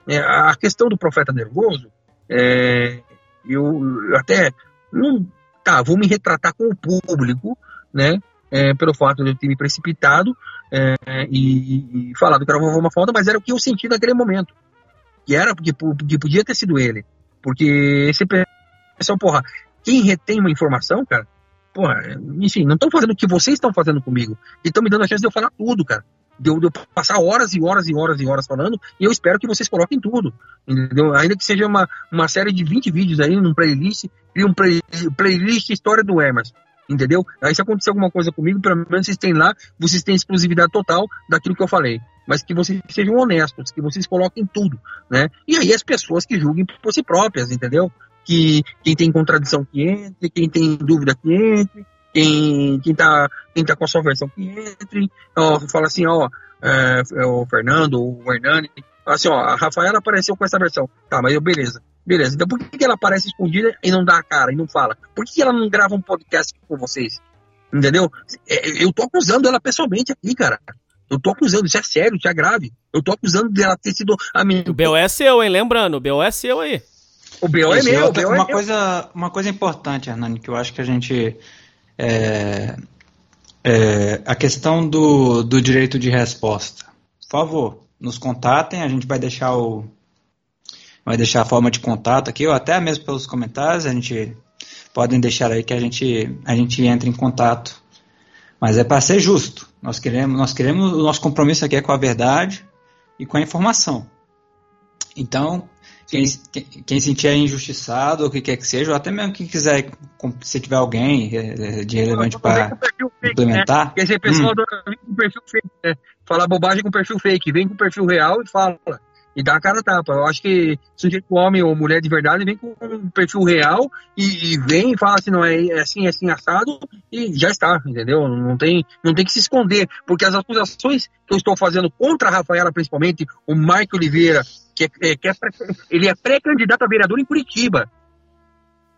é, a questão do profeta nervoso, é, eu, eu até não tá, vou me retratar com o público, né? É, pelo fato de eu ter me precipitado é, e, e falado que era uma falta, mas era o que eu senti naquele momento. Que era porque, porque podia ter sido ele. Porque esse pessoal, porra, quem retém uma informação, cara, porra, enfim, não estão fazendo o que vocês estão fazendo comigo. E estão me dando a chance de eu falar tudo, cara. De eu, de eu, passar horas e horas e horas e horas falando, e eu espero que vocês coloquem tudo. Entendeu? Ainda que seja uma, uma série de 20 vídeos aí num playlist, e um play, playlist História do Emerson. Entendeu? Aí se acontecer alguma coisa comigo, pelo menos vocês têm lá, vocês têm exclusividade total daquilo que eu falei. Mas que vocês sejam honestos, que vocês coloquem tudo, né? E aí as pessoas que julguem por si próprias, entendeu? que quem tem contradição que entre, quem tem dúvida que entre, quem, quem, tá, quem tá com a sua versão que entre. Ó, fala assim, ó, é, é o Fernando, o Hernani, assim, ó, a Rafaela apareceu com essa versão. Tá, mas eu, beleza. Beleza, então por que, que ela aparece escondida e não dá a cara e não fala? Por que, que ela não grava um podcast com vocês? Entendeu? É, eu tô acusando ela pessoalmente aqui, cara. Eu tô acusando, isso é sério, isso é grave. Eu tô acusando dela ter sido a minha. O BO é seu, hein? Lembrando, o BO é seu aí. O BO é meu. BO uma, é coisa, meu. uma coisa importante, Hernani, que eu acho que a gente. É, é, a questão do, do direito de resposta. Por favor, nos contatem, a gente vai deixar o. Vai deixar a forma de contato aqui, ou até mesmo pelos comentários, a gente podem deixar aí que a gente, a gente entre em contato. Mas é para ser justo. Nós queremos, nós queremos, o nosso compromisso aqui é com a verdade e com a informação. Então, quem, quem, sentir injustiçado, ou o que quer que seja, ou até mesmo quem quiser, se tiver alguém é, é, de relevante para implementar. Né? Porque esse pessoal hum. com perfil fake, né? Fala bobagem com perfil fake, vem com perfil real e fala. E dá a cara a tapa. Eu acho que sujeito homem ou mulher de verdade vem com um perfil real e, e vem e fala assim, não, é, é assim, é assim, assado, e já está, entendeu? Não tem, não tem que se esconder, porque as acusações que eu estou fazendo contra a Rafaela, principalmente, o Mike Oliveira, que, é, que é, ele é pré-candidato a vereador em Curitiba.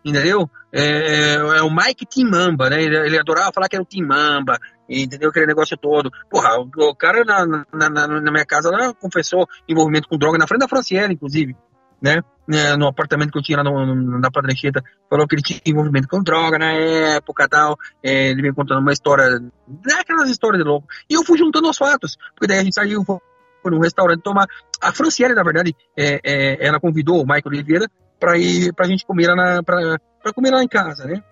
Entendeu? É, é o Mike Timamba, né? Ele, ele, adorava falar que era o Timamba, entendeu? Aquele negócio todo. Porra, o, o cara na, na, na, na, minha casa lá confessou envolvimento com droga, na frente da Franciela, inclusive, né? É, no apartamento que eu tinha lá no, no, na Padrancheta, falou que ele tinha envolvimento com droga na época tal. É, ele vem contando uma história, daquelas histórias de louco. E eu fui juntando os fatos, porque daí a gente saiu, foi num restaurante tomar. A Franciele, na verdade, é, é, ela convidou o Michael Oliveira para ir para a gente comer lá na, pra, pra comer lá em casa, né?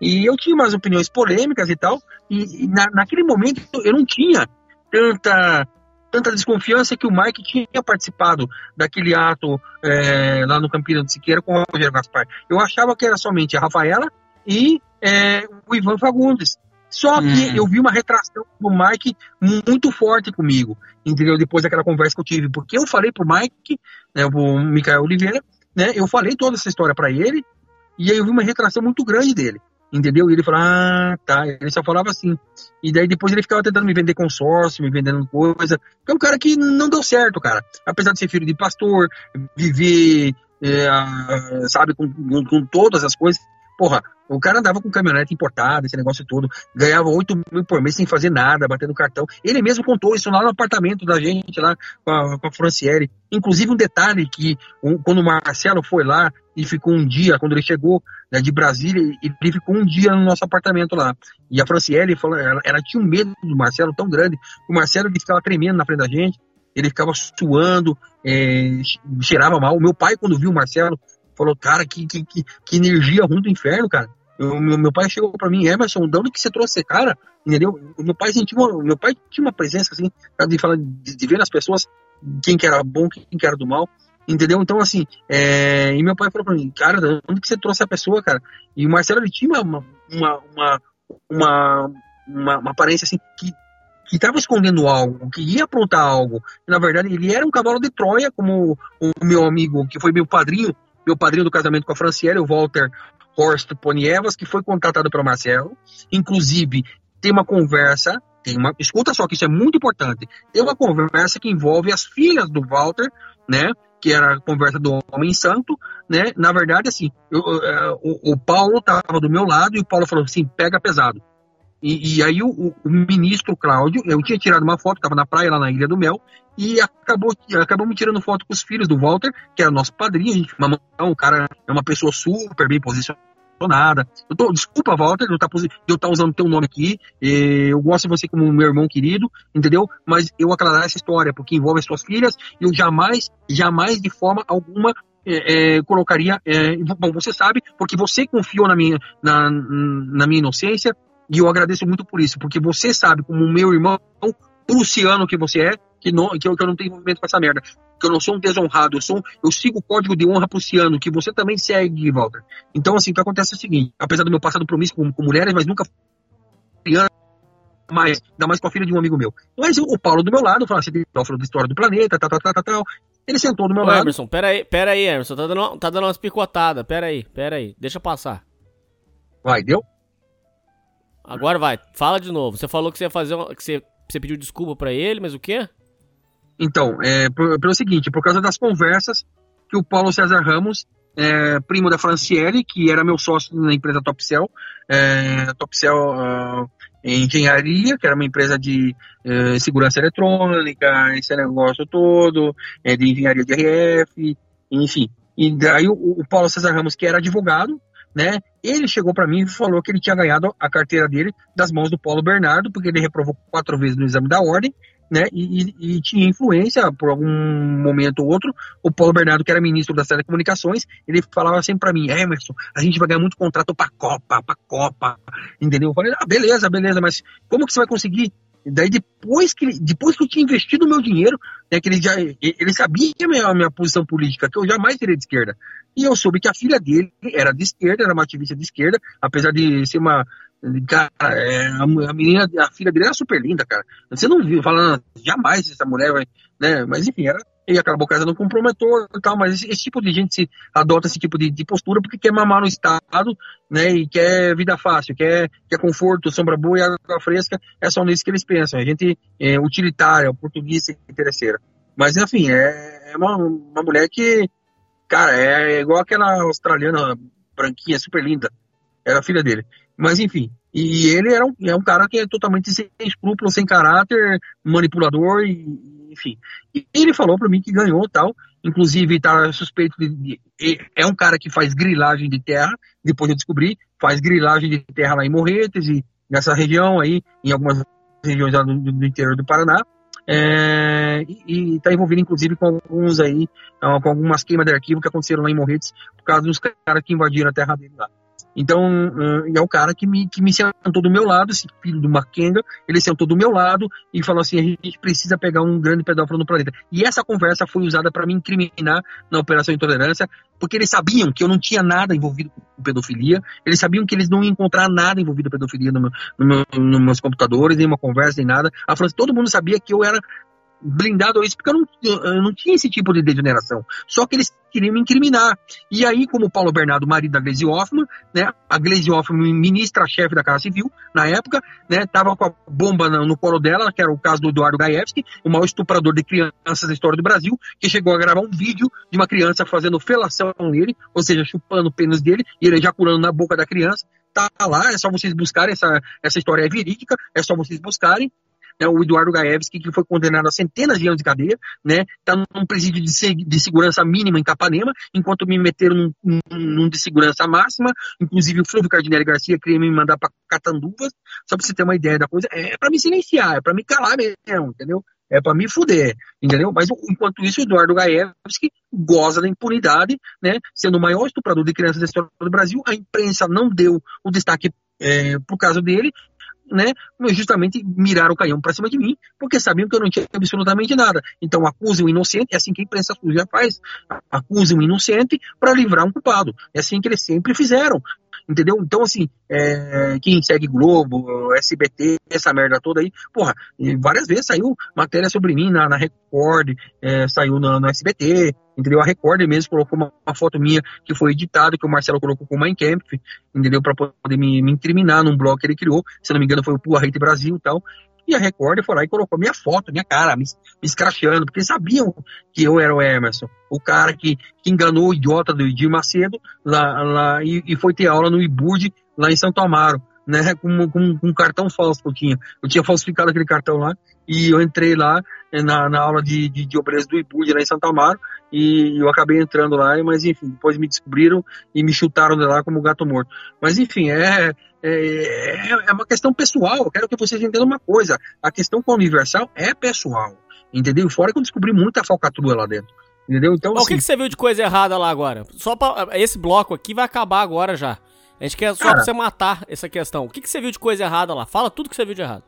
E eu tinha umas opiniões polêmicas e tal, e, e na, naquele momento eu não tinha tanta tanta desconfiança que o Mike tinha participado daquele ato é, lá no Campina do Siqueira com o Rogério Gaspar. Eu achava que era somente a Rafaela e é, o Ivan Fagundes. Só que uhum. eu vi uma retração do Mike muito forte comigo, entendeu? Depois daquela conversa que eu tive, porque eu falei pro Mike, né, o Micael Oliveira, né, eu falei toda essa história para ele, e aí eu vi uma retração muito grande dele, entendeu? E ele falou, ah, tá, ele só falava assim. E daí depois ele ficava tentando me vender consórcio, me vendendo coisa, que é um cara que não deu certo, cara. Apesar de ser filho de pastor, viver, é, sabe, com, com, com todas as coisas, Porra, o cara andava com caminhonete importada, esse negócio todo, ganhava 8 mil por mês sem fazer nada, batendo cartão. Ele mesmo contou isso lá no apartamento da gente, lá com a, com a Franciele. Inclusive, um detalhe que um, quando o Marcelo foi lá e ficou um dia, quando ele chegou né, de Brasília, ele ficou um dia no nosso apartamento lá. E a Franciele falou, ela, ela tinha um medo do Marcelo tão grande, o Marcelo ele ficava tremendo na frente da gente, ele ficava suando, é, cheirava mal. O meu pai, quando viu o Marcelo, falou, cara, que, que, que, que energia ruim do inferno, cara. Eu, meu, meu pai chegou para mim, Emerson, de onde que você trouxe cara? Entendeu? Meu pai sentiu uma, meu pai tinha uma presença assim, de falar de, de ver nas pessoas quem que era bom, quem que era do mal. Entendeu? Então, assim, é... e meu pai falou pra mim, cara, de onde que você trouxe a pessoa, cara? E o Marcelo, ele tinha uma, uma, uma, uma, uma, uma aparência, assim, que que estava escondendo algo, que ia aprontar algo. Na verdade, ele era um cavalo de Troia, como o meu amigo, que foi meu padrinho, meu padrinho do casamento com a Franciele, o Walter Horst Ponievas, que foi contratado pelo Marcelo. Inclusive, tem uma conversa, tem uma, escuta só que isso é muito importante. Tem uma conversa que envolve as filhas do Walter, né? Que era a conversa do Homem Santo, né? Na verdade, assim, eu, eu, o, o Paulo estava do meu lado e o Paulo falou assim: pega pesado. E, e aí o, o, ministro Cláudio, eu tinha tirado uma foto, estava na praia lá na Ilha do Mel, e acabou, acabou me tirando foto com os filhos do Walter, que era nosso padrinho, gente, o cara é uma pessoa super bem posicionada. Eu tô, desculpa, Walter, eu tá estar tá usando teu nome aqui. Eu gosto de você como meu irmão querido, entendeu? Mas eu aclarar essa história, porque envolve as suas filhas, eu jamais, jamais de forma alguma é, é, colocaria. É, bom, você sabe, porque você confiou na minha, na, na minha inocência, e eu agradeço muito por isso, porque você sabe, como meu irmão prussiano que você é, que, não, que, eu, que eu não tenho envolvimento com essa merda. Que eu não sou um desonrado, eu, sou, eu sigo o código de honra prussiano, que você também segue, Walter. Então, assim, o que acontece é o seguinte: apesar do meu passado promíscuo com, com mulheres, mas nunca mais, ainda mais com a filha de um amigo meu. Mas o Paulo do meu lado, falou assim, falou da história do planeta, tal, tal, tal, tal, tal. Ele sentou do meu Ô, lado. Emerson, pera aí, pera aí, Emerson, tá dando, tá dando umas picotadas, pera aí, pera aí, deixa passar. Vai, deu? Agora vai, fala de novo. Você falou que você ia fazer, que você, você pediu desculpa para ele, mas o quê? Então, é, pelo seguinte, por causa das conversas que o Paulo César Ramos, é, primo da Franciele, que era meu sócio na empresa Topcel, é, Topcel uh, Engenharia, que era uma empresa de uh, segurança eletrônica, esse negócio todo, é, de engenharia de RF, enfim. E daí o, o Paulo César Ramos, que era advogado, né? Ele chegou para mim e falou que ele tinha ganhado a carteira dele das mãos do Paulo Bernardo, porque ele reprovou quatro vezes no exame da ordem, né? E, e, e, tinha influência por algum momento ou outro. O Paulo Bernardo, que era ministro das telecomunicações, ele falava sempre para mim: Emerson, a gente vai ganhar muito contrato para Copa, para Copa, entendeu? Eu falei: ah, beleza, beleza, mas como que você vai conseguir? Daí depois que, depois que eu tinha investido o meu dinheiro, né, que ele, já, ele sabia a minha, a minha posição política, que eu jamais seria de esquerda. E eu soube que a filha dele era de esquerda, era uma ativista de esquerda, apesar de ser uma. Cara, é, a, menina, a filha dele era super linda, cara. Você não viu falando, jamais essa mulher vai. Né? Mas enfim, era, e acabou casando com um promotor e tal, mas esse, esse, tipo de gente se adota esse tipo de, de, postura porque quer mamar no Estado, né, e quer vida fácil, quer, quer conforto, sombra boa e água fresca, é só nisso que eles pensam, a gente é utilitária, português interesseira. Mas, enfim, é, é uma, uma mulher que, cara, é igual aquela australiana branquinha, super linda, era filha dele. Mas, enfim, e ele era um, é um cara que é totalmente sem escrúpulos, sem caráter, manipulador e enfim. E ele falou para mim que ganhou tal, inclusive tá suspeito de, de, é um cara que faz grilagem de terra, depois eu descobri, faz grilagem de terra lá em Morretes e nessa região aí, em algumas regiões lá do, do interior do Paraná. É, e está envolvido inclusive com alguns aí, com algumas queimas de arquivo que aconteceram lá em Morretes por causa dos caras que invadiram a terra dele lá. Então, uh, é o cara que me, que me sentou do meu lado, esse filho do Makenga, ele sentou do meu lado e falou assim: a gente precisa pegar um grande pedófilo no planeta. E essa conversa foi usada para me incriminar na Operação Intolerância, porque eles sabiam que eu não tinha nada envolvido com pedofilia, eles sabiam que eles não iam encontrar nada envolvido com pedofilia meu, no meu, nos meus computadores, nem uma conversa, nem nada. A França, todo mundo sabia que eu era blindado a isso, porque eu não, eu não tinha esse tipo de degeneração. Só que eles queriam me incriminar. E aí, como Paulo Bernardo, marido da Gleisi Hoffmann, né, a Gleisi Hoffmann, ministra-chefe da Casa Civil, na época, né, tava com a bomba no, no colo dela, que era o caso do Eduardo Gaevski, o maior estuprador de crianças da história do Brasil, que chegou a gravar um vídeo de uma criança fazendo felação nele, ou seja, chupando o pênis dele e ele ejaculando na boca da criança. Tá lá, é só vocês buscarem, essa, essa história é verídica, é só vocês buscarem né, o Eduardo Gaevski, que foi condenado a centenas de anos de cadeia, né, tá num presídio de, de segurança mínima em Capanema, enquanto me meteram num, num, num de segurança máxima, inclusive o Flávio Cardinelli Garcia queria me mandar para Catanduvas, só para você ter uma ideia da coisa, é para me silenciar, é para me calar mesmo, entendeu? É para me fuder, entendeu? Mas enquanto isso, o Eduardo Gaevski goza da impunidade, né? Sendo o maior estuprador de crianças da história do Brasil, a imprensa não deu o destaque é, por causa dele, né, justamente miraram o canhão para cima de mim, porque sabiam que eu não tinha absolutamente nada. Então acusem o inocente, é assim que a imprensa suja faz. Acusem o inocente para livrar um culpado. É assim que eles sempre fizeram. Entendeu? Então, assim, é, quem segue Globo, SBT, essa merda toda aí, porra, várias vezes saiu matéria sobre mim na, na Record, é, saiu no, no, SBT, entendeu? A Record mesmo colocou uma, uma, foto minha que foi editada, que o Marcelo colocou com o Mein Kampf, entendeu? Para poder me, me, incriminar num blog que ele criou, se não me engano foi o Pua Hate Brasil e tal. E a Record foi lá e colocou minha foto, minha cara, me, me escrachando, porque sabiam que eu era o Emerson, o cara que, que enganou o idiota do Edir Macedo lá, lá e, e, foi ter aula no IBUD lá em Santo Amaro. né, com, com, com um cartão falso que eu tinha. Eu tinha falsificado aquele cartão lá e eu entrei lá na, na aula de, de, de obreiros do IBUD lá em Santa Amaro e eu acabei entrando lá, mas enfim, depois me descobriram e me chutaram de lá como gato morto. Mas enfim, é, é, é uma questão pessoal. Eu quero que vocês entendam uma coisa: a questão com a Universal é pessoal, entendeu? Fora que eu descobri muita falcatrua lá dentro. Entendeu? Então, Ó, O que, que você viu de coisa errada lá agora? Só pra, esse bloco aqui vai acabar agora já. A gente quer só Cara. pra você matar essa questão. O que, que você viu de coisa errada lá? Fala tudo que você viu de errado.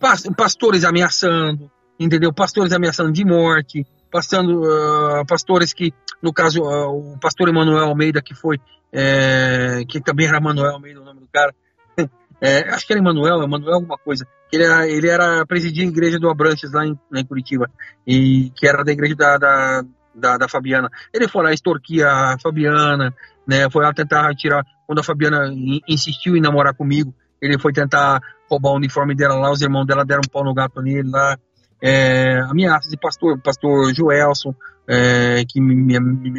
pas- pastores ameaçando, entendeu? Pastores ameaçando de morte, passando, ah, pastores que, no caso, ah, o pastor Emanuel Almeida, que foi, é, que também era Emanuel Almeida, o nome do cara, É, acho que era Emanuel, Emanuel alguma coisa, ele era, ele era presidia a igreja do Abranches lá em, lá em Curitiba, e que era da igreja da, da, da, da Fabiana. Ele foi lá extorquir a Fabiana, né, foi lá tentar tirar, quando a Fabiana in- insistiu em namorar comigo, ele foi tentar roubar o uniforme dela lá, os irmãos dela deram um pau no gato nele lá. É, ameaças de pastor, pastor Joelson, é, que me, me,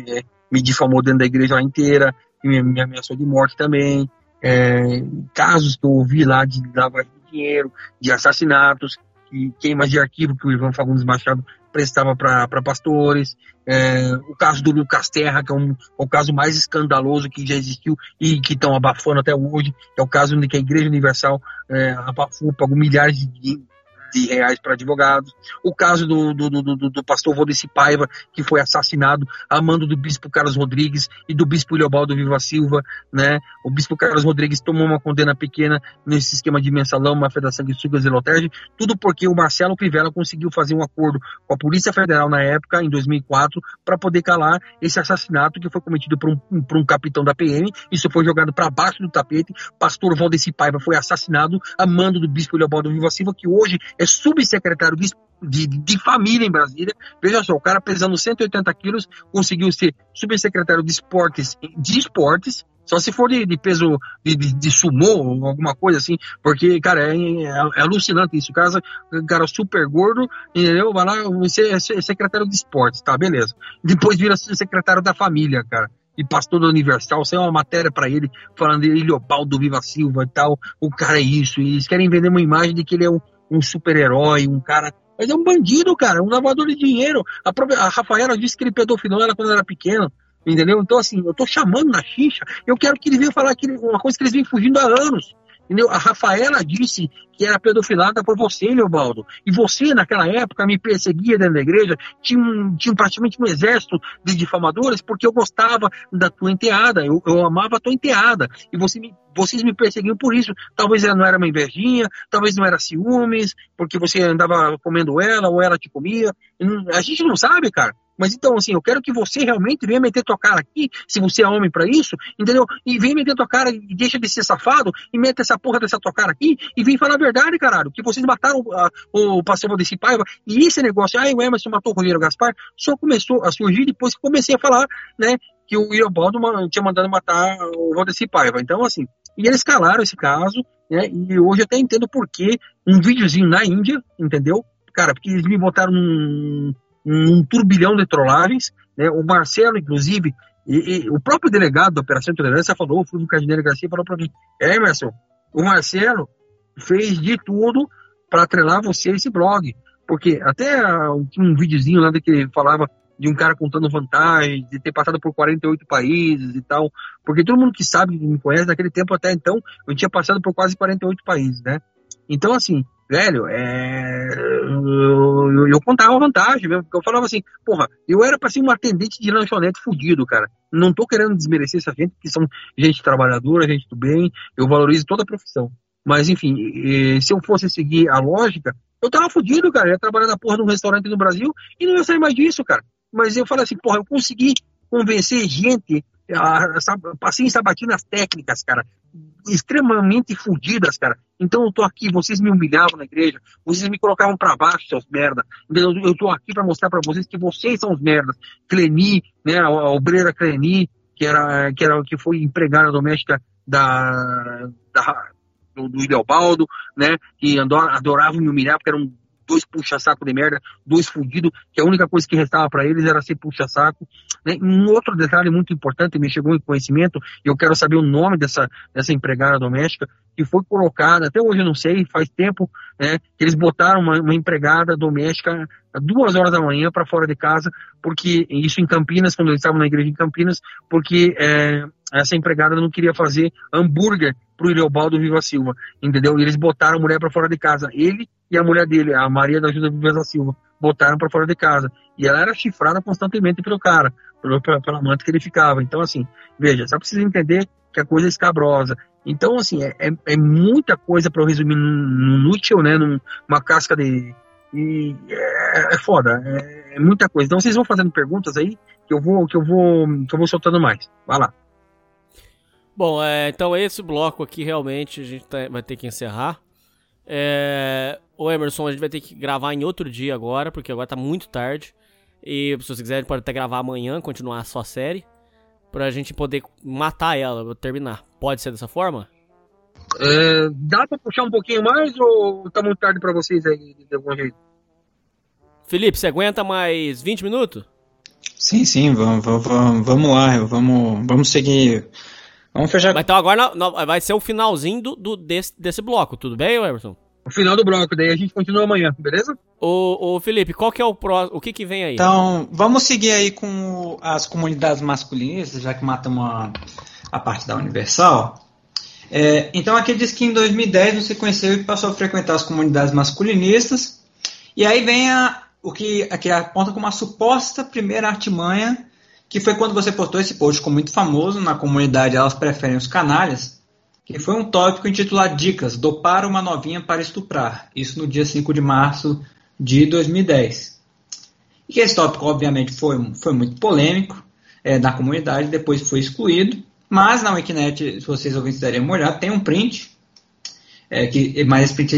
me- difamou dentro da igreja lá inteira, que me, me ameaçou de morte também. É, casos que eu ouvi lá de lavagem de dinheiro, de assassinatos, que queimas de arquivo que o Ivan Fagundes Machado prestava para pastores, é, o caso do Lucas Terra, que é um, o caso mais escandaloso que já existiu e que estão abafando até hoje, é o caso em que a Igreja Universal é, abafou, pagou milhares de, de reais para advogados, o caso do, do, do, do, do pastor Valdeci Paiva, que foi assassinado a mando do bispo Carlos Rodrigues e do bispo Leobaldo Viva Silva, né? O bispo Carlos Rodrigues tomou uma condena pequena nesse esquema de mensalão, uma da sanguessugas e loterge, tudo porque o Marcelo Crivella conseguiu fazer um acordo com a Polícia Federal na época, em 2004, para poder calar esse assassinato que foi cometido por um, por um capitão da PM. Isso foi jogado para baixo do tapete. Pastor Valdeci Paiva foi assassinado a mando do bispo Leobaldo Viva Silva, que hoje é subsecretário de, de, de família em Brasília. Veja só, o cara pesando 180 quilos conseguiu ser subsecretário de esportes, de esportes, só se for de, de peso de, de, de sumô, alguma coisa assim, porque, cara, é, é- é alucinante isso. O cara, cara super gordo, entendeu? Vai lá, você é se- secretário de esportes, tá, beleza. Depois vira secretário da família, cara. E pastor da Universal, saiu uma matéria pra ele falando de Leopoldo Viva Silva e tal. O cara é isso. E eles querem vender uma imagem de que ele é um, um super-herói, um cara. Mas é um bandido, cara, um lavador de dinheiro. A, própria, a Rafaela disse que ele pedofilou ela quando ela era pequena. Entendeu? Então, assim, eu tô chamando na xixa, eu quero que ele venha falar que uma coisa que eles vêm fugindo há anos. Entendeu? A Rafaela disse que era pedofilada por você, Leobaldo. E você, naquela época, me perseguia dentro da igreja. Tinha, um, tinha praticamente um exército de difamadores porque eu gostava da tua enteada. Eu, eu amava a tua enteada. E você me, vocês me perseguiam por isso. Talvez ela não era uma invejinha, talvez não era ciúmes, porque você andava comendo ela ou ela te comia. Não- A gente não sabe, cara. Mas então, assim, eu quero que você realmente venha meter tua cara aqui, se você é homem pra isso, entendeu? E venha meter tua cara e deixa de ser safado e mete essa porra dessa tua cara aqui e vem falar a verdade, caralho. Que vocês mataram ah, o pastor desse Paiva e esse negócio, ai, o Emerson matou o Rogério Gaspar, só começou a surgir depois que comecei a falar, né, que o Iobaldo ma- tinha mandado matar o Valdeci Paiva. Então, assim, e eles calaram esse caso, né, e hoje eu até entendo por que um videozinho na Índia, entendeu? Cara, porque eles me botaram num, num turbilhão de trollagens, né? O Marcelo, inclusive, e, e o próprio delegado da Operação Tolerância falou, o Fulvio Cardineiro Garcia falou para mim, "É, Emerson, o Marcelo fez de tudo para atrelar você a esse blog. Porque até tinha um videozinho lá que ele falava de um cara contando vantagens, de ter passado por 48 países e tal. Porque todo mundo que sabe, me conhece, naquele tempo até então, eu tinha passado por quase 48 países, né? Então, assim, velho, é... eu, eu- eu contava vantagem mesmo, porque eu falava assim, porra, eu era pra ser um atendente de lanchonete fudido, cara. Não tô querendo desmerecer essa gente, que são gente trabalhadora, gente do bem, eu valorizo toda a profissão. Mas, enfim, se eu fosse seguir a lógica, eu tava fudido, cara. Eu ia trabalhar na porra de um restaurante no Brasil e não ia sair mais disso, cara. Mas eu falei assim, porra, eu consegui convencer gente, passei sabatinas técnicas, cara, extremamente fudidas, cara. Então eu tô aqui, vocês me humilhavam na igreja, vocês me colocavam pra baixo, seus merda. Entendeu? Eu tô aqui pra mostrar pra vocês que vocês são os merdas. Cleni, né, a, a obreira Cleni, que era, que era que foi empregada doméstica da, da do, do Ideobaldo, né, que adorava me humilhar porque era um dois puxa-saco de merda, dois fudidos, que a única coisa que restava para eles era ser puxa-saco. Né? Um outro detalhe muito importante, me chegou em conhecimento, e eu quero saber o nome dessa, dessa empregada doméstica, que foi colocada, até hoje eu não sei, faz tempo, né, que eles botaram uma, uma empregada doméstica duas horas da manhã para fora de casa, porque isso em Campinas, quando eles estavam na igreja em Campinas, porque é, essa empregada não queria fazer hambúrguer pro Iliobaldo Viva Silva, entendeu? E eles botaram a mulher para fora de casa, ele e a mulher dele, a Maria da Ajuda Viva Silva, botaram para fora de casa. E ela era chifrada constantemente pelo cara, pelo, pela, pela amante que ele ficava. Então, assim, veja, só precisa entender que a coisa é escabrosa. Então, assim, é, é, é muita coisa para eu resumir num, num né? Numa casca de. E é, é foda, é, é, muita coisa. Então vocês vão fazendo perguntas aí que eu vou, que eu vou, que eu vou soltando mais. Vai lá. Bom, é, então esse bloco aqui realmente a gente tá, vai ter que encerrar. É, o Emerson, a gente vai ter que gravar em outro dia agora, porque agora tá muito tarde. E se vocês quiserem, pode até gravar amanhã, continuar a sua série pra gente poder matar ela, terminar. Pode ser dessa forma? É, dá pra puxar um pouquinho mais ou tá muito tarde pra vocês aí, de algum jeito? Felipe, você aguenta mais 20 minutos? Sim, sim, vamos, vamos, vamos lá, vamos, vamos seguir. Vamos fechar. Mas então agora vai ser o finalzinho do, do desse, desse bloco, tudo bem, Emerson? O final do bloco, daí a gente continua amanhã, beleza? Ô, ô Felipe, qual que é o próximo? O que que vem aí? Então, vamos seguir aí com as comunidades masculinas, já que matamos a, a parte da Universal. É, então aqui diz que em 2010 você conheceu e passou a frequentar as comunidades masculinistas. E aí vem a, o que aqui aponta como a suposta primeira artimanha, que foi quando você postou esse post como muito famoso na comunidade Elas Preferem os Canalhas, que foi um tópico intitulado Dicas, dopar uma novinha para estuprar. Isso no dia 5 de março de 2010. E esse tópico, obviamente, foi, foi muito polêmico é, na comunidade, depois foi excluído. Mas na Wikinet, se vocês ouvintes derem uma olhada, tem um print, é, que, mas esse print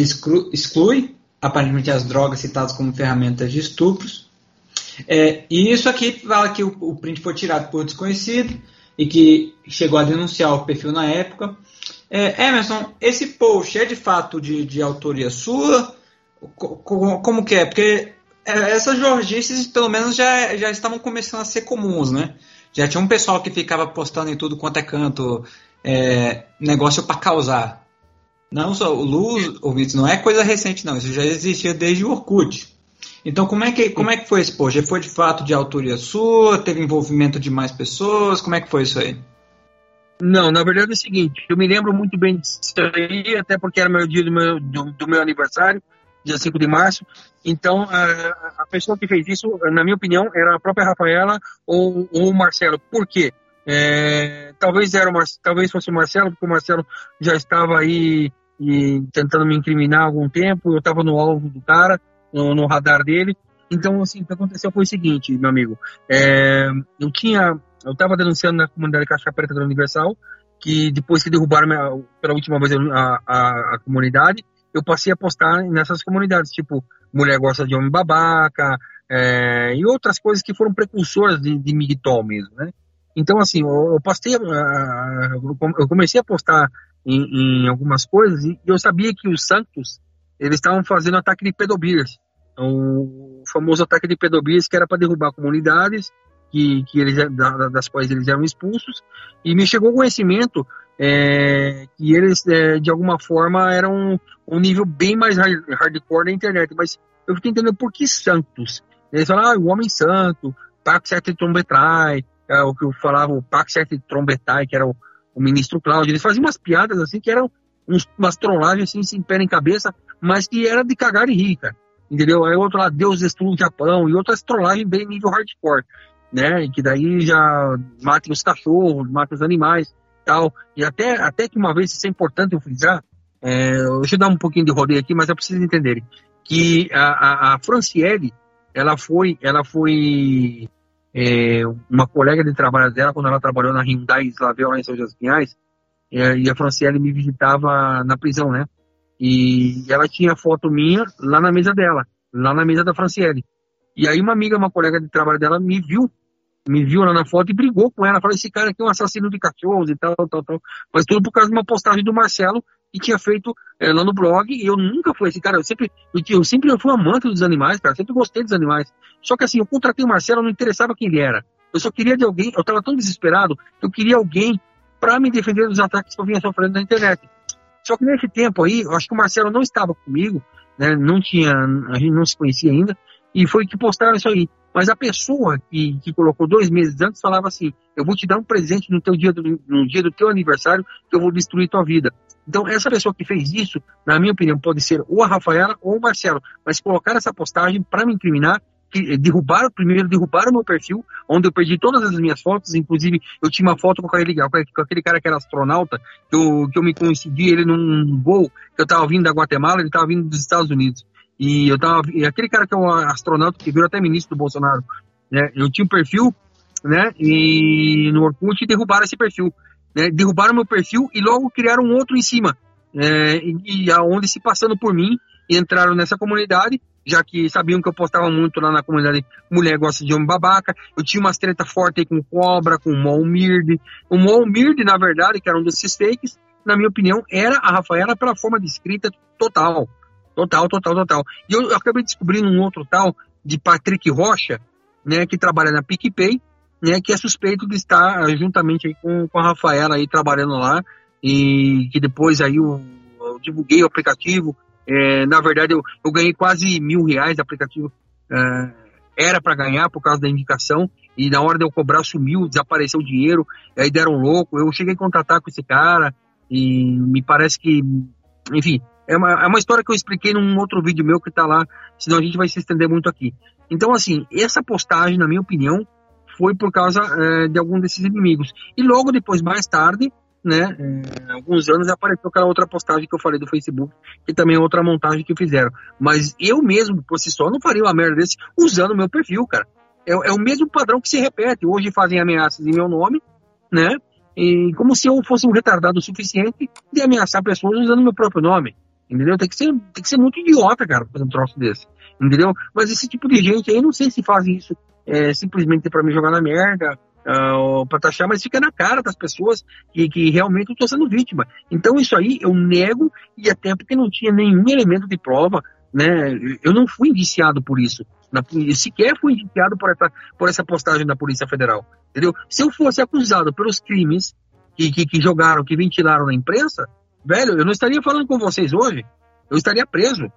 exclui, aparentemente as drogas citadas como ferramentas de estupros. É, e isso aqui fala que o, o, print foi tirado por desconhecido e que chegou a denunciar o perfil na época. É, Emerson, esse post é de fato de, de autoria sua? Como, como que é? Porque é, essas jorgices, pelo menos, já, já estavam começando a ser comuns, né? Já tinha um pessoal que ficava postando em tudo quanto é canto é, negócio para causar. Não só o Luz, ouvintes, não é coisa recente, não. Isso já existia desde o Orkut. Então, como é que, como é que foi esse post? Foi de fato de autoria sua? Teve envolvimento de mais pessoas? Como é que foi isso aí? Não, na verdade é o seguinte, eu me lembro muito bem disso aí, até porque era meu dia do meu, do, do meu aniversário dia 5 de março. Então, a, a, pessoa que fez isso, na minha opinião, era a própria Rafaela ou, ou o Marcelo. Por quê? É, talvez, era o talvez fosse o Marcelo, porque o Marcelo já estava aí e, tentando me incriminar há algum tempo, eu estava no alvo do cara, no, no, radar dele. Então, assim, o que aconteceu foi o seguinte, meu amigo. É, eu tinha, eu estava denunciando na comunidade Caixa Preta da Universal, que depois que derrubaram minha, pela última vez a, a, a comunidade, eu passei a postar nessas comunidades, tipo, mulher gosta de homem babaca, é, e outras coisas que foram precursoras de, de migtol mesmo, né? Então, assim, eu, eu postei, eu comecei a postar em, em algumas coisas e eu sabia que os santos, eles estavam fazendo ataque de pedobias, o famoso ataque de pedobias que era para derrubar comunidades que, que eles, das quais eles eram expulsos, e me chegou o conhecimento é, que eles, é, de alguma forma, eram um nível bem mais hard, hardcore da internet. Mas eu fiquei entendendo por que santos. Eles falaram, ah, o homem santo, Pax Trombetai, é, o que eu falava, o Pax Trombetai, que era o, o, ministro Cláudio. Eles faziam umas piadas assim que eram umas trollagens assim, sem pé em cabeça, mas que era de cagar e rir, cara. Entendeu? Aí outro lá, Deus destrua o Japão, e outras trollagens bem nível hardcore, né? Que daí já matem os cachorros, matem os animais tal. E até, até que uma vez, isso é importante eu frisar, é, deixa eu dar um pouquinho de rodeio aqui, mas é preciso entenderem que a, a, a Franciele, ela foi, ela foi é, uma colega de trabalho dela quando ela trabalhou na Hyundai Slavel lá em São José Pinhais, é, e a Franciele me visitava na prisão, né? E ela tinha foto minha lá na mesa dela, lá na mesa da Franciele. E aí uma amiga, uma colega de trabalho dela me viu me viu lá na foto e brigou com ela. Falou: esse cara aqui é um assassino de cachorros e tal, tal, tal. Mas tudo por causa de uma postagem do Marcelo, que tinha feito é, lá no blog, e eu nunca fui esse cara, eu sempre, eu, eu sempre fui amante dos animais, cara, sempre gostei dos animais. Só que assim, eu contratei o Marcelo, não interessava quem ele era. Eu só queria de alguém, eu estava tão desesperado, eu queria alguém para me defender dos ataques que eu vinha sofrendo na internet. Só que nesse tempo aí, eu acho que o Marcelo não estava comigo, né, não tinha, a gente não se conhecia ainda, e foi que postaram isso aí. Mas a pessoa que, que colocou dois meses antes falava assim: Eu vou te dar um presente no teu dia do, no dia do teu aniversário que eu vou destruir tua vida. Então, essa pessoa que fez isso, na minha opinião, pode ser ou a Rafaela ou o Marcelo. Mas colocar essa postagem para me incriminar, derrubaram, primeiro derrubaram meu perfil, onde eu perdi todas as minhas fotos, inclusive eu tinha uma foto com aquele, com aquele cara que era astronauta, que eu, que eu me coincidi ele num voo, que eu estava vindo da Guatemala, ele estava vindo dos Estados Unidos. E eu tava. E aquele cara que é um astronauta que virou até ministro do Bolsonaro, né? Eu tinha um perfil, né? E no Orkut derrubaram esse perfil. Né, derrubaram meu perfil e logo criaram um outro em cima. É, e, e aonde se passando por mim entraram nessa comunidade, já que sabiam que eu postava muito lá na comunidade Mulher Gosta de Homem Babaca. Eu tinha umas treta forte aí com Cobra, com Molmird. O Molmird, na verdade, que era um desses fakes, na minha opinião, era a Rafaela pela forma de escrita total. Total, total, total. E eu, eu acabei descobrindo um outro tal de Patrick Rocha, né, que trabalha na PicPay, né, que é suspeito de estar juntamente aí com, com a Rafaela aí trabalhando lá e que depois aí eu, eu divulguei o aplicativo. É, na verdade, eu, eu, ganhei quase mil reais de aplicativo. É, era para ganhar por causa da indicação e na hora de eu cobrar sumiu, desapareceu o dinheiro, aí deram louco. Eu cheguei a contatar com esse cara e me parece que, enfim, é uma, é uma história que eu expliquei num outro vídeo meu que está lá, senão a gente vai se estender muito aqui. Então, assim, essa postagem, na minha opinião, foi por causa é, de algum desses inimigos. E logo depois, mais tarde, né, é, alguns anos, apareceu aquela outra postagem que eu falei do Facebook, que também é outra montagem que fizeram. Mas eu mesmo, por si só, não faria uma merda desse usando meu perfil, cara. É, é, o mesmo padrão que se repete. Hoje fazem ameaças em meu nome, né? E como se eu fosse um retardado o suficiente de ameaçar pessoas usando meu próprio nome. Entendeu? Tem que ser, tem que ser muito idiota, cara, fazer um troço desse. Entendeu? Mas esse tipo de gente aí, não sei se fazem isso é, simplesmente para me jogar na merda, uh, para taxar, mas fica na cara das pessoas que, que realmente eu tô sendo vítima. Então isso aí eu nego, e até porque não tinha nenhum elemento de prova, né? Eu não fui indiciado por isso. Na, sequer fui indiciado por essa, por essa postagem da Polícia Federal. Entendeu? Se eu fosse acusado pelos crimes que, que, que jogaram, que ventilaram na imprensa, velho, eu não estaria falando com vocês hoje. Eu estaria preso.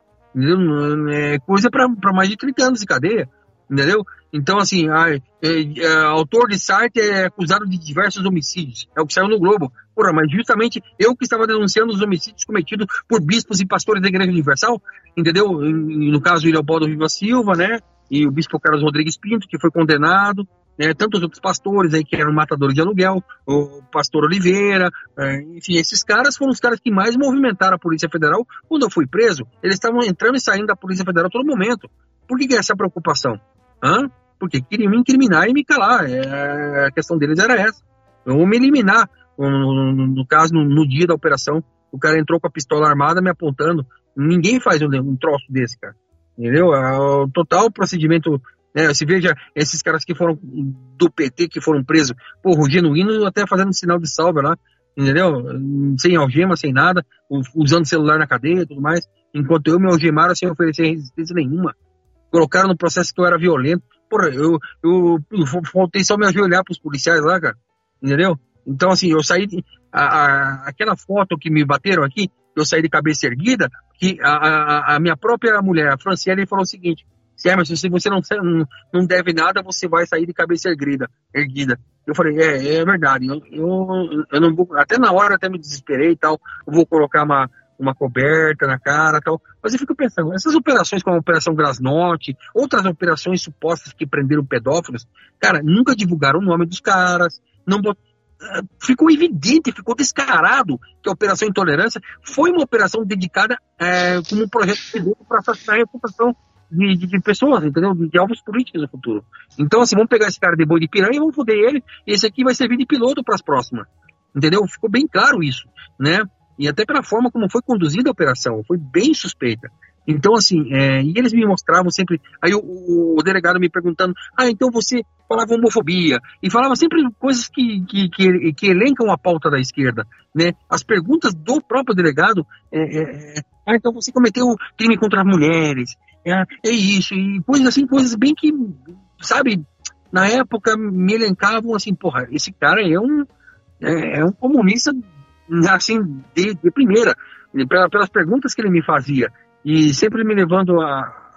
É coisa para mais de 30 anos de cadeia. Entendeu? Então, assim, a, é, é, autor de site é acusado de diversos homicídios. É o que saiu no Globo. Porra, mas justamente eu que estava denunciando os homicídios cometidos por bispos e pastores da Igreja Universal, entendeu? No caso, o Leopoldo Viva Silva, né? E o bispo Carlos Rodrigues Pinto, que foi condenado né, tantos outros pastores aí que eram matadores de aluguel, o pastor Oliveira, é, enfim, esses caras foram os caras que mais movimentaram a Polícia Federal quando eu fui preso. Eles estavam entrando e saindo da Polícia Federal a todo momento. Por que, que é essa preocupação? Hã? Porque queriam me incriminar e me calar. É, a questão deles era essa. Eu vou me eliminar. No, no, no caso, no, no, dia da operação, o cara entrou com a pistola armada me apontando. Ninguém faz um, um troço desse, cara. Entendeu? É o total procedimento né? Veja esses caras que foram do PT, que foram presos, porra, o genuíno até fazendo sinal de salva lá, entendeu? Sem algema, sem nada, usando celular na cadeia e tudo mais, enquanto eu me algemaram sem oferecer resistência nenhuma. Colocaram no processo que eu era violento. Porra, eu, eu, eu faltei só me ajoelhar pros policiais lá, cara, entendeu? Então, assim, eu saí. De, a, a, aquela foto que me bateram aqui, eu saí de cabeça erguida, que a, a, a minha própria mulher, a Franciele, falou o seguinte: se Emerson, se você não, não deve nada, você vai sair de cabeça erguida. erguida. Eu falei, é, é verdade. Eu, eu, eu não vou, até na hora até me desesperei e tal. Vou colocar uma, uma coberta na cara tal. Mas eu fico pensando, essas operações como a Operação Grasnote, outras operações supostas que prenderam pedófilos, cara, nunca divulgaram o nome dos caras, não eh, ficou evidente, ficou descarado que a Operação Intolerância foi uma operação dedicada é, como um projeto para assassinar a reputação de, de, de, pessoas, entendeu? De, de alvos políticos no futuro. Então, assim, vamos pegar esse cara de boi de piranha e vamos foder ele, e esse aqui vai servir de piloto para as próximas. Entendeu? Ficou bem claro isso, né? E até pela forma como foi conduzida a operação, foi bem suspeita. Então, assim, é, e eles me mostravam sempre. Aí o, o, o, delegado me perguntando: ah, então você falava homofobia. E falava sempre coisas que, que, que, que elencam a pauta da esquerda. Né? As perguntas do próprio delegado: é, é, é ah, então você cometeu crime contra as mulheres. É, é isso. E coisas assim, coisas bem que, sabe, na época me elencavam assim: porra, esse cara é um, é, é um comunista, assim, de, de primeira. Pelas perguntas que ele me fazia e sempre me levando a,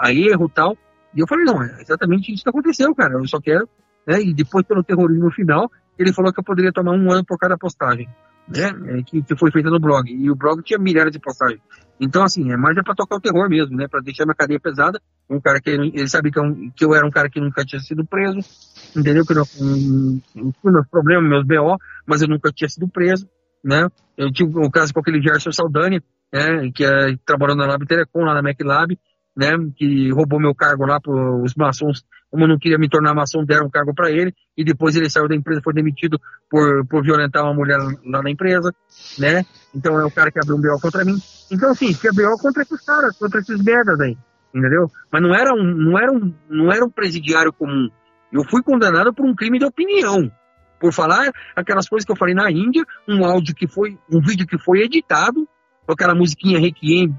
a erro tal. E eu falei, não, é exatamente isso que aconteceu, cara. Eu só quero. Né? E depois, pelo terrorismo final, ele falou que eu poderia tomar um ano por cada postagem. Né? É, que, que foi feita no blog. E o blog tinha milhares de postagens. Então, assim, é mais é pra tocar o terror mesmo, né? Pra deixar minha cadeia pesada. Um cara que ele sabia que eu, que eu era um cara que nunca tinha sido preso, entendeu? Que eu tinha meus problemas, meus BO, mas eu nunca tinha sido preso, né? Eu tive o um caso com aquele Gerson Saldanha, né, que é, trabalhou na Lab Telecom, lá na MacLab, né, que roubou meu cargo lá para os maçons, eu não queria me tornar maçom, deram um cargo para ele, e depois ele saiu da empresa, foi demitido por, por violentar uma mulher lá na empresa, né, então é o cara que abriu um BO contra mim. Então, assim, tinha BO contra esses caras, contra esses merdas aí, entendeu? Mas não era um, não era um, não era um presidiário comum. Eu fui condenado por um crime de opinião, por falar aquelas coisas que eu falei na Índia, um áudio que foi, um vídeo que foi editado, com aquela musiquinha Requiem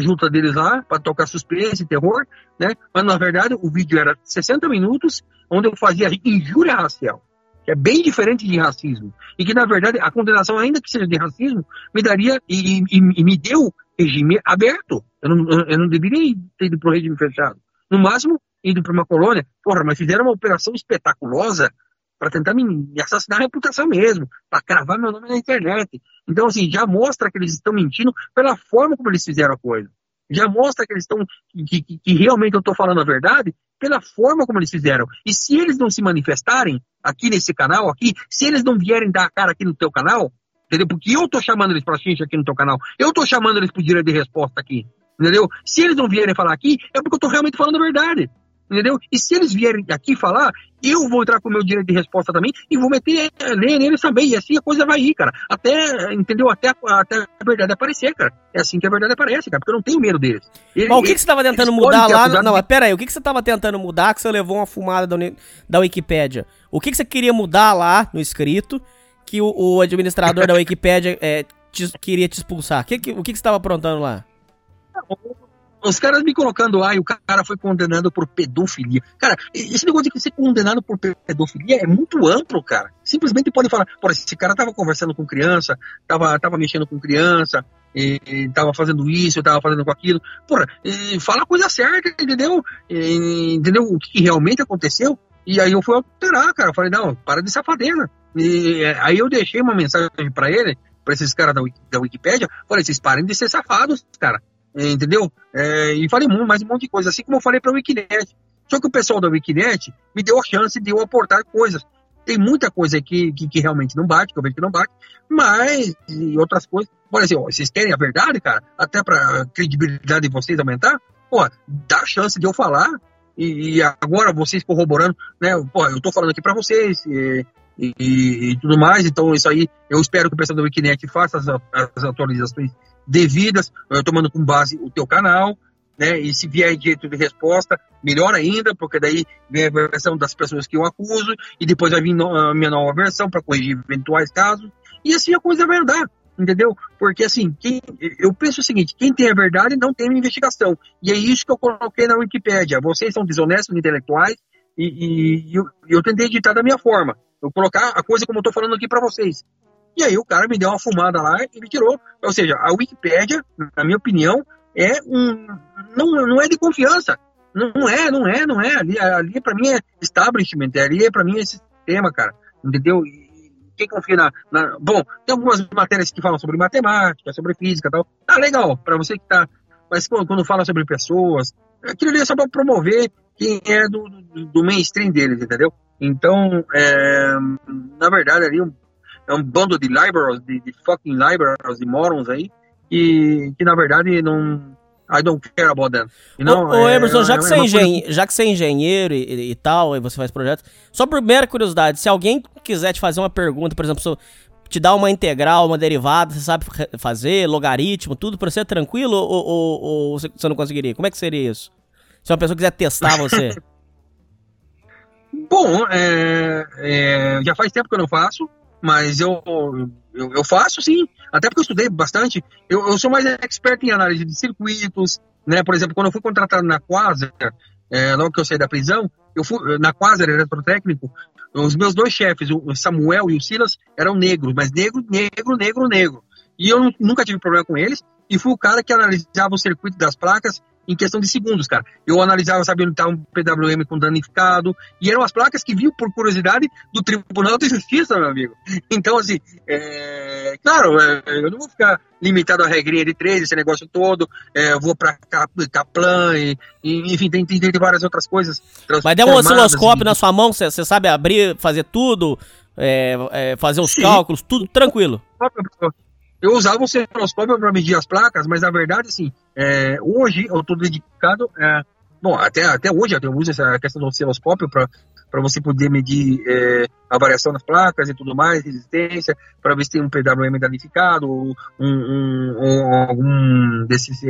junta deles lá, para tocar suspense e terror, né? Mas na verdade o vídeo era 60 minutos, onde eu fazia injúria racial, que é bem diferente de racismo. E que na verdade a condenação, ainda que seja de racismo, me daria e, e, e me deu regime aberto. Eu não, eu não deveria ter ido para o regime fechado. No máximo, ido para uma colônia. Porra, mas fizeram uma operação espetaculosa para tentar me, me, assassinar a reputação mesmo, para cravar meu nome na internet. Então, assim, já mostra que eles estão mentindo pela forma como eles fizeram a coisa. Já mostra que eles estão. Que, que, que realmente eu estou falando a verdade pela forma como eles fizeram. E se eles não se manifestarem aqui nesse canal, aqui, se eles não vierem dar a cara aqui no teu canal, entendeu? Porque eu estou chamando eles para xincha aqui no teu canal, eu estou chamando eles para direito de resposta aqui, entendeu? Se eles não vierem falar aqui, é porque eu estou realmente falando a verdade. Entendeu? E se eles vierem aqui falar, eu vou entrar com o meu direito de resposta também e vou meter a ler neles também. E assim a coisa vai ir, cara. Até, entendeu? Até, até a verdade aparecer, cara. É assim que a verdade aparece, cara. Porque eu não tenho medo deles. Ele, mas o que, que você tava tentando mudar lá? Não, mas pera aí. O que, que você tava tentando mudar que você levou uma fumada da, da Wikipédia? O que, que você queria mudar lá no escrito que o, o administrador da Wikipédia é, te, queria te expulsar? Que, que, o que, que você tava aprontando lá? Os caras me colocando e o cara foi condenado por pedofilia. Cara, esse negócio de ser condenado por pedofilia é muito amplo, cara. Simplesmente pode falar, por esse cara tava conversando com criança, tava, tava mexendo com criança, e, tava fazendo isso, tava fazendo com aquilo. Porra, fala a coisa certa, entendeu? E, entendeu o que realmente aconteceu? E aí eu fui alterar, cara. Eu falei, não, para de safadeza. E aí eu deixei uma mensagem para ele, para esses caras da, da Wikipédia, falei, vocês parem de ser safados, cara entendeu? É, e falei mais um monte de coisa, assim como eu falei para o Wikinet. Só que o pessoal da Wikinet me deu a chance de eu aportar coisas. Tem muita coisa que, que, que realmente não bate, que eu vejo que não bate, mas e outras coisas. Por exemplo, vocês querem a verdade, cara? Até para a credibilidade de vocês aumentar? Pô, dá a chance de eu falar e, e, agora vocês corroborando, né? Pô, eu tô falando aqui para vocês e, e, e, tudo mais, então isso aí eu espero que o pessoal da Wikinet faça as, as atualizações devidas, tomando com base o teu canal, né? E se vier direito de resposta, melhor ainda, porque daí vem a versão das pessoas que eu acuso e depois vai vir a minha nova versão para corrigir eventuais casos. E assim a coisa vai andar, entendeu? Porque assim, quem, eu penso o seguinte: quem tem a verdade não tem investigação. E é isso que eu coloquei na Wikipédia. Vocês são desonestos intelectuais e, e, e eu, eu, tentei editar da minha forma. Eu colocar a coisa como eu estou falando aqui para vocês. E aí o cara me deu uma fumada lá e me tirou. Ou seja, a Wikipédia, na minha opinião, é um. Não, não é de confiança. Não é, não é, não é. Ali, ali para mim é establishment, ali para mim é sistema, cara. Entendeu? E quem confia na, na, Bom, tem algumas matérias que falam sobre matemática, sobre física e tal. Tá legal, para você que tá. Mas quando, quando fala sobre pessoas, aquilo ali é só para promover quem é do, do, do mainstream deles, entendeu? Então, é, na verdade, ali é um bando de libraries, de, de fucking libraries, de morons aí, que, que na verdade não. I don't care about them. You know? Ô, ô Emerson, é, já, que é, você é engen... já que você é engenheiro e, e, tal, e você faz projetos, só por mera curiosidade, se alguém quiser te fazer uma pergunta, por exemplo, te dá uma integral, uma derivada, você sabe fazer, logaritmo, tudo pra você é tranquilo ou, ou- ou você você não conseguiria? Como é que seria isso? Se uma pessoa quiser testar você. Bom, é, é, já faz tempo que eu não faço, mas eu, eu, eu faço sim, até porque eu estudei bastante. Eu, eu sou mais expert em análise de circuitos, né? Por exemplo, quando eu fui contratado na Quasar, é, logo que eu saí da prisão, eu fui na Quasar eletrotécnico, os meus dois chefes, o Samuel e o Silas, eram negros, mas negro, negro, negro, negro. E eu nu- nunca tive problema com eles, e fui o cara que analisava o circuito das placas em questão de segundos, cara. Eu analisava, sabia onde estava um PWM com danificado, e eram as placas que viu por curiosidade do Tribunal de Justiça, meu amigo. Então, assim, é, claro, é, eu não vou ficar limitado à regrinha de três, esse negócio todo, é, vou pra Cap- Kaplan, e, e, enfim, tem, tem, tem várias outras coisas. Mas der um osciloscópio em- na sua mão, você você sabe abrir, fazer tudo, é, é, fazer os Sim. cálculos, tudo tranquilo. Eu usava o osciloscópio para medir as placas, mas na verdade, assim, é, hoje eu estou dedicado. é, bom, até, até hoje eu uso essa questão do osciloscópio para você poder medir é, a variação das placas e tudo mais, resistência, para ver se tem um PWM danificado, ou um, um, ou algum desses.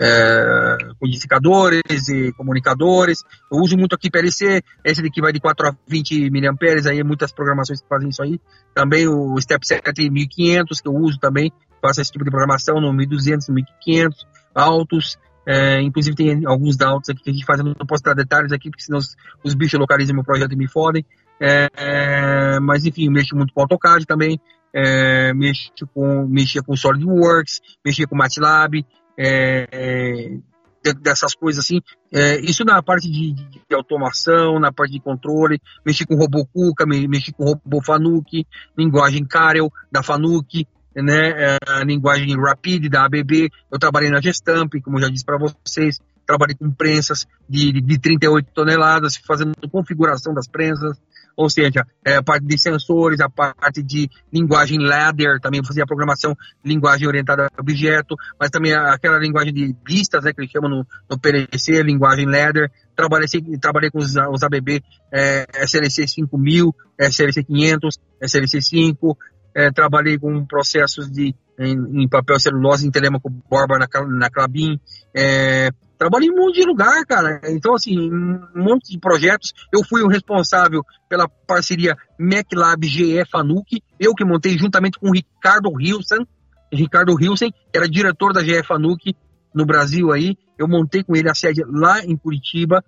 É, codificadores e comunicadores. Eu uso muito aqui PLC, esse daqui vai de 4 a 20 mA, aí muitas programações que fazem isso aí. Também o Step 7 1500, que eu uso também, faço esse tipo de programação no 1200, no 1500, altos. É, inclusive tem alguns altos aqui que a gente faz, eu não posso dar detalhes aqui, porque senão os, os bichos localizam meu projeto e me fodem. É, é, mas enfim, mexo muito com AutoCAD também, é, mexo com, mexia com SolidWorks, mexia com MATLAB, é, de- dessas coisas assim. É, isso na parte de, de- automação, na parte de controle, mexi com robô Kuka, me- mexi com robô Fanuc, linguagem Karel da Fanuc, né, é, linguagem Rapid da ABB. Eu trabalhei na Gestamp, como já disse para vocês, trabalhei com prensas de, de 38 toneladas, fazendo configuração das prensas, ou seja, é, a parte de sensores, a parte de linguagem ladder, também fazia programação linguagem orientada a objeto, mas também aquela linguagem de listas, né, que eles chamam no, no PLC, linguagem ladder. Trabalhei, trabalhei com os, os ABB é, SLC 5000, SLC 500, SLC 5, é, trabalhei com processos de, em, em papel celulose, em telemaco borba na, na Clabin, é, trabalhei em um monte de lugar, cara. Então, assim, um monte de projetos. Eu fui o responsável pela parceria MacLab GE Fanuc, eu que montei juntamente com o Ricardo Hilsen, Ricardo Hilsen, que era diretor da GE Fanuc no Brasil aí. Eu montei com ele a sede lá em Curitiba,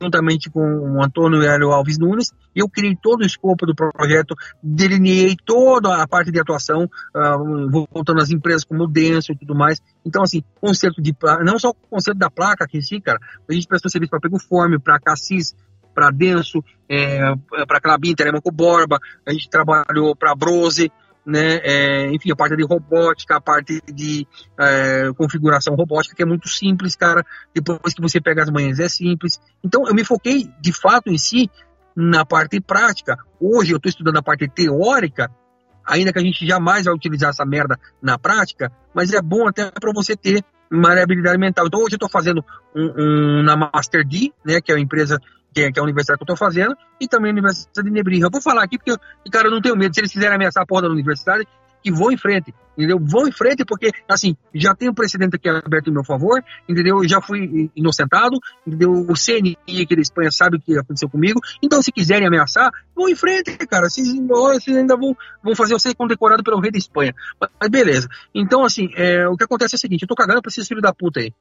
juntamente com o Antônio Hélio Alves Nunes, eu criei todo o escopo do projeto, delineei toda a parte de atuação, ah, voltando às empresas como o Denso e tudo mais. Então, assim, conceito de placa, não só o conceito da placa aqui em si, cara, a gente prestou serviço para Pegoforme, para Cassis, para Denso, é, para Clabin, Telemaco Borba, a gente trabalhou para Brose, né, é, enfim, a parte de robótica, a parte de é, configuração robótica, que é muito simples, cara. Depois que você pega as manhãs, é simples. Então, eu me foquei, de fato, em si, na parte prática. Hoje, eu estou estudando a parte teórica, ainda que a gente jamais vai utilizar essa merda na prática, mas é bom até para você ter maleabilidade mental. Então, hoje eu estou fazendo um, um na Master D, né, que é a empresa que é, que é a universidade que eu estou fazendo, e também a Universidade de Nebrija. Eu vou falar aqui porque, cara, eu não tenho medo. Se eles quiserem ameaçar a porra da universidade, que vão em frente, entendeu? Vão em frente porque, assim, já tem um precedente aqui aberto em meu favor, entendeu? Eu já fui inocentado, entendeu? O CNI aqui da Espanha sabe o que aconteceu comigo, então se quiserem ameaçar, vão em frente, cara. Vocês, vocês ainda vão, vão fazer eu ser condecorado pelo rei da Espanha. Mas beleza. Então, assim, é, o que acontece é o seguinte, eu tô cagando pra esses filhos da puta aí.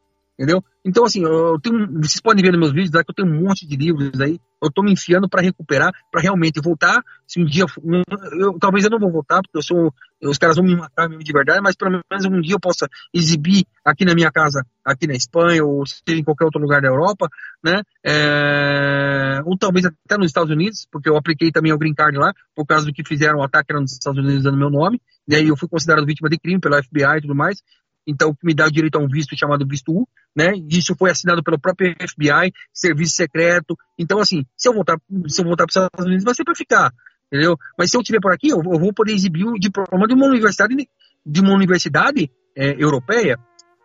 Entendeu? Então, assim, eu tenho, vocês podem ver nos meus vídeos que eu tenho um monte de livros aí. Eu tô me enfiando para recuperar, para realmente voltar. Se um dia. Eu, talvez eu não vou voltar, porque eu sou. Os caras vão me matar mesmo de verdade, mas pelo menos um dia eu possa exibir aqui na minha casa, aqui na Espanha, ou seja em qualquer outro lugar da Europa, né? É, ou talvez até nos Estados Unidos, porque eu apliquei também o Green Card lá, por causa do que fizeram o ataque lá nos Estados Unidos usando meu nome. E aí eu fui considerado vítima de crime pela FBI e tudo mais então que me dá o direito a um visto chamado visto U, né? Isso foi assinado pelo próprio FBI, serviço secreto. Então assim, se eu voltar, se eu voltar para os Estados Unidos vai ser para ficar, entendeu? Mas se eu estiver por aqui, eu, eu, vou poder exibir o diploma de uma universidade de uma universidade é, europeia.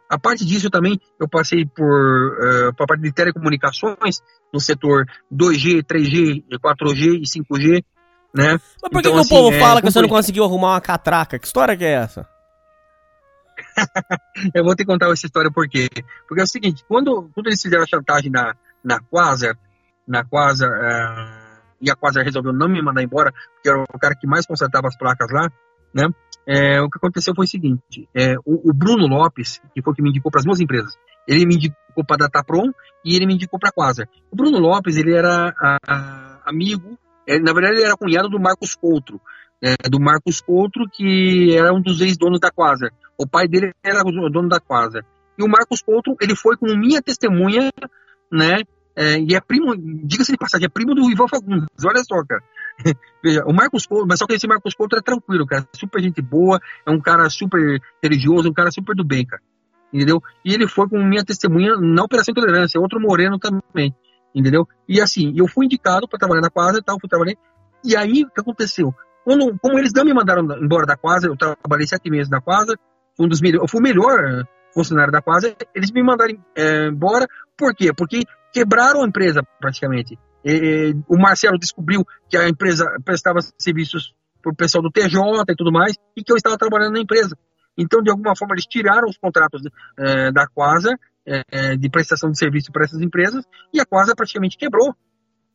A parte disso também eu passei por uh, para a parte de telecomunicações no setor 2G, 3G, 4G e 5G. né? Mas por que, Então, que o assim, povo é, fala que você não conseguiu arrumar uma catraca? Que história que é essa? Eu vou te contar essa história por quê? Porque é o seguinte, quando, quando eles fizeram a chantagem na, na Quasar, na Quasar, ah, e a Quasar resolveu não me mandar embora, porque era o cara que mais consertava as placas lá, né? É, o que aconteceu foi o seguinte, é, o, o Bruno Lopes, que foi que me indicou para as duas empresas, ele me indicou para a Datapron e ele me indicou para a Quasar. O Bruno Lopes, ele era ah, ah, amigo, é, na verdade ele era cunhado do Marcos Coutro, é, do Marcos Coutro, que era um dos ex-donos da Quasar. O pai dele era o dono da Quasar. E o Marcos Coutro, ele foi como minha testemunha, né? é, e é primo, diga-se de passagem, é primo do Ivan Fagundes. Olha só, cara. Veja, o Marcos Couto, mas só que esse Marcos Couto é tranquilo, cara. Super gente boa, é um cara super religioso, um cara super do bem, cara. Entendeu? E ele foi com minha testemunha na Operação Tolerância, outro moreno também. Entendeu? E assim, eu fui indicado para trabalhar na Quasa e tal, fui trabalhar. E aí, o que aconteceu? Quando, como eles não me mandaram embora da Quasa, eu trabalhei sete meses na Quasa, um dos melhores, fui o melhor funcionário da Quasa, eles me mandaram é, embora, por quê? Porque quebraram a empresa praticamente. E, o Marcelo descobriu que a empresa prestava serviços para o pessoal do TJ e tudo mais, e que eu estava trabalhando na empresa. Então, de alguma forma, eles tiraram os contratos é, da Quasa é, de prestação de serviço para essas empresas, e a Quasa praticamente quebrou.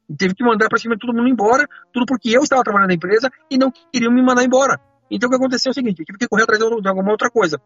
E teve que mandar praticamente todo mundo embora, tudo porque eu estava trabalhando na empresa e não queriam me mandar embora. Então, o que aconteceu é o seguinte: eu tive que correr atrás de alguma outra coisa.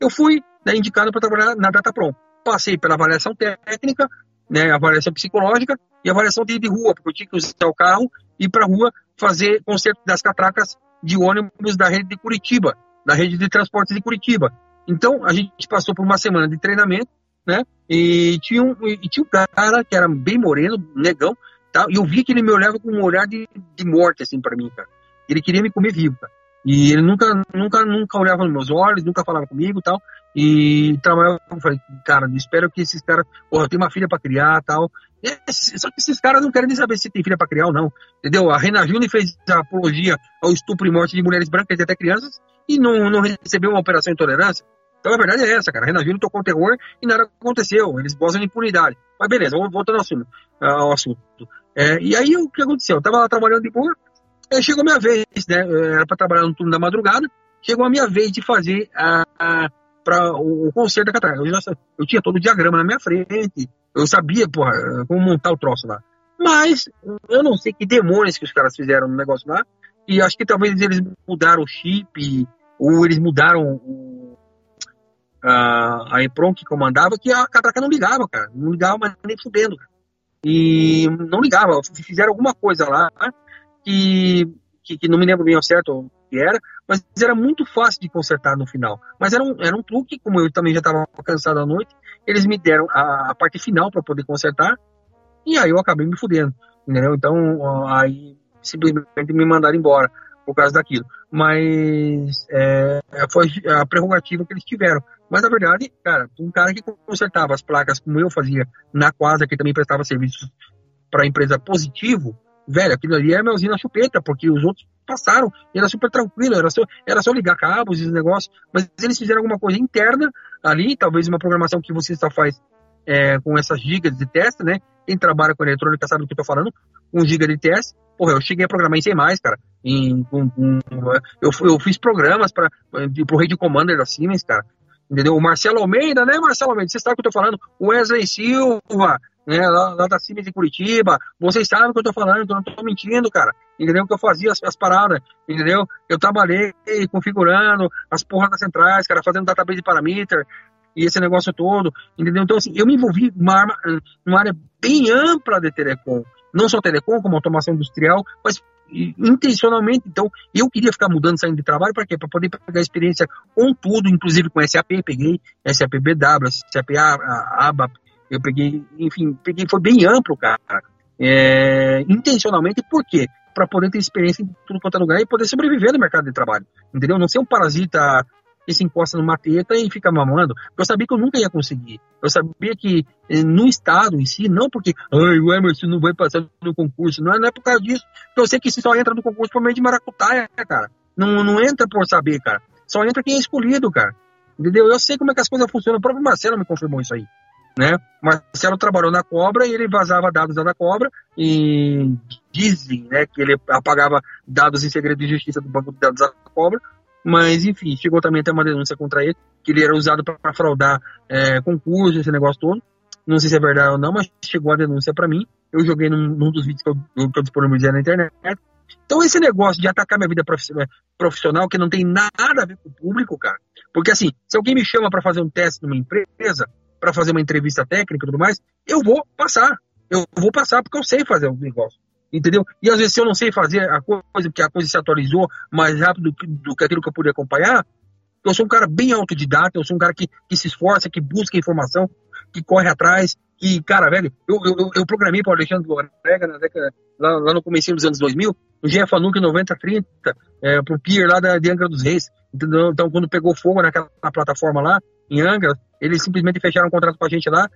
Eu fui né, indicado para trabalhar na Datapron. Passei pela avaliação técnica, né, avaliação psicológica e avaliação de, de rua, porque eu tinha que usar o carro e ir para a rua fazer conserto das catracas de ônibus da rede de Curitiba, da rede de transportes de Curitiba. Então, a gente passou por uma semana de treinamento, né? E tinha um, e tinha um cara que era bem moreno, negão, tá? e eu vi que ele me olhava com um olhar de, de morte, assim, para mim, cara. Ele queria me comer vivo, cara. E ele nunca, nunca, nunca olhava nos meus olhos, nunca falava comigo tal. E trabalhava, eu falei, cara, espero que esses caras, porra, eu tenho uma filha para criar tal. E, só que esses caras não querem nem saber se tem filha para criar ou não. Entendeu? A Rena Júnior fez a apologia ao estupro e morte de mulheres brancas e até crianças e não, não recebeu uma operação de intolerância. Então a verdade é essa, cara. A Rena Júnior tocou terror e nada aconteceu. Eles gozam de impunidade. Mas beleza, voltando ao assunto. Ao assunto. É, e aí o que aconteceu? Eu tava lá trabalhando de boa, aí chegou a minha vez, né? Era para trabalhar no turno da madrugada. Chegou a minha vez de fazer a, a para o, o conserto da catraca. Eu, já, eu tinha todo o diagrama na minha frente. Eu sabia, porra, como montar o troço lá. Mas eu não sei que demônios que os caras fizeram no negócio lá. E acho que talvez eles mudaram o chip, ou eles mudaram a, a EPROM que comandava, que a catraca não ligava, cara. Não ligava, mas nem fudendo, cara. E não ligava. Fizeram alguma coisa lá que, que, que não me lembro bem ao certo que era, mas era muito fácil de consertar no final. Mas era um, era um truque, como eu também já estava cansado à noite, eles me deram a, a parte final para poder consertar, e aí eu acabei me fudendo, entendeu? Então, aí simplesmente me mandaram embora por causa daquilo. Mas é, foi a prerrogativa que eles tiveram. Mas na verdade, cara, um cara que consertava as placas como eu fazia na quadra, que também prestava serviços para a empresa positivo, velho, aquilo ali é usina chupeta, porque os outros passaram, era super tranquilo, era só, era só ligar cabos e os negócios, mas eles fizeram alguma coisa interna ali, talvez uma programação que você só faz é, com essas gigas de teste, né? Quem trabalha com eletrônica sabe do que eu tô falando, um giga de teste, porra, eu cheguei a programar em C+, cara, em, um, um, eu, eu fiz programas para pro Rede Commander da Siemens, cara, entendeu? O Marcelo Almeida, né, Marcelo Almeida, você sabe o que eu tô falando, o Wesley Silva, né, lá, lá da Siemens de Curitiba, vocês sabem o que eu tô falando, então não tô mentindo, cara, entendeu? Que eu fazia as, as, paradas, entendeu? Eu trabalhei configurando as porras das centrais, cara, fazendo database de parameter e esse negócio todo, entendeu? Então, assim, eu me envolvi numa, numa área bem ampla de telecom, não só telecom, como automação industrial, mas intencionalmente, então, eu queria ficar mudando, saindo de trabalho, para quê? Para poder pegar experiência com tudo, inclusive com SAP, peguei SAP BW, SAP ABAP, eu peguei, enfim, peguei, foi bem amplo, cara. É, intencionalmente, por quê? Para poder ter experiência em tudo quanto é lugar e poder sobreviver no mercado de trabalho, entendeu? Não ser um parasita que se encosta numa teta e fica mamando. Eu sabia que eu nunca ia conseguir. Eu sabia que no Estado em si, não porque Ai, o Emerson não vai passar no concurso, não é, não é por causa disso. Eu sei que só entra no concurso por meio de maracutaia, cara. Não, não entra por saber, cara. Só entra quem é escolhido, cara. Entendeu? Eu sei como é que as coisas funcionam. O próprio Marcelo me confirmou isso aí. Né? Marcelo trabalhou na Cobra e ele vazava dados da Cobra e dizem, né, que ele apagava dados em segredo de justiça do banco de dados da cobra, mas enfim, chegou também até uma denúncia contra ele, que ele era usado para fraudar é, concurso, esse negócio todo. Não sei se é verdade ou não, mas chegou a denúncia para mim. Eu joguei num, num dos vídeos que eu, que eu disponibilizei na internet. Então, esse negócio de atacar minha vida profissional, que não tem nada a ver com o público, cara. Porque, assim, se alguém me chama para fazer um teste numa empresa, para fazer uma entrevista técnica e tudo mais, eu vou passar. Eu vou passar porque eu sei fazer o negócio. Entendeu? E às vezes, se eu não sei fazer a coisa, porque a coisa se atualizou mais rápido do que, aquilo que eu pude acompanhar, eu sou um cara bem autodidata, eu sou um cara que, que se esforça, que busca informação, que corre atrás, que, cara, velho, eu, eu, eu programei para o Alexandre Lorega na década, lá, lá no começo dos anos 2000, no GFANUC 9030, é, pro Pier lá da, de Angra dos Reis, entendeu? Então, quando pegou fogo naquela plataforma lá, em Angra, eles simplesmente fecharam um contrato com a gente lá,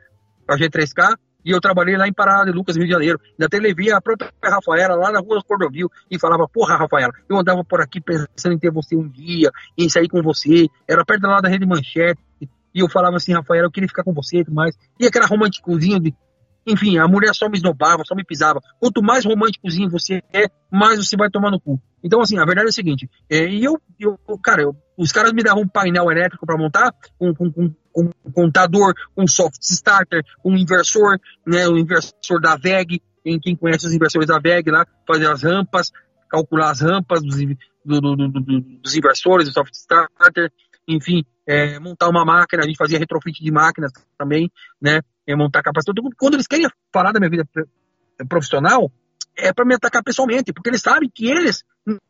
com a G3K, e eu trabalhei lá em Parada de Lucas, Rio de Janeiro. Ainda até levei a própria Rafaela lá na rua Cordovil e falava, porra, Rafaela, eu andava por aqui pensando em ter você um dia, em sair com você. Era perto lá da Rede Manchete. E eu falava assim, Rafaela, eu queria ficar com você e tudo mais. E aquela românticozinho de. Enfim, a mulher só me esnobava, só me pisava. Quanto mais românticozinho você é, mais você vai tomar no cu. Então, assim, a verdade é o seguinte: é, e eu, eu, cara, eu, os caras me davam um painel elétrico para montar, com, com, um contador, um soft starter, um inversor, né, o inversor da VEG, quem, quem conhece os inversores da VEG lá, fazer as rampas, calcular as rampas dos, do, do, do, dos inversores, do soft starter, enfim, é, montar uma máquina, a gente fazia retrofit de máquinas também, né? É, montar capacidade. Quando eles querem falar da minha vida profissional, é para me atacar pessoalmente, porque eles sabem que eles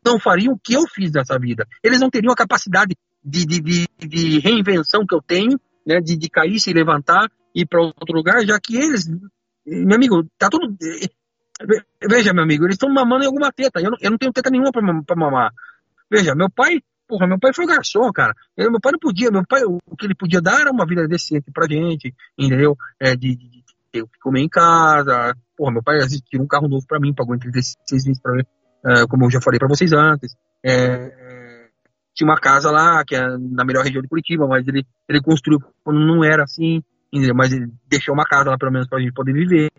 não fariam o que eu fiz nessa vida. Eles não teriam a capacidade de, de, de, de reinvenção que eu tenho, né? De, de cair, se levantar e ir para outro lugar, já que eles, meu amigo, tá tudo. Veja, meu amigo, eles estão mamando em alguma teta. Eu não, eu não tenho teta nenhuma para mamar. Veja, meu pai Porra, meu pai foi garçom, cara. Eu, meu pai não podia, meu pai, o que ele podia dar era uma vida decente pra gente, entendeu? É, de, de, de ter que comer em casa. Porra, meu pai tirou um carro novo pra mim, pagou entre 36 meses pra mim, é, como eu já falei pra vocês antes. É, é, tinha uma casa lá, que é na melhor região de Curitiba, mas ele, ele construiu quando não era assim, entendeu? Mas ele deixou uma casa lá, pelo menos, pra gente poder viver,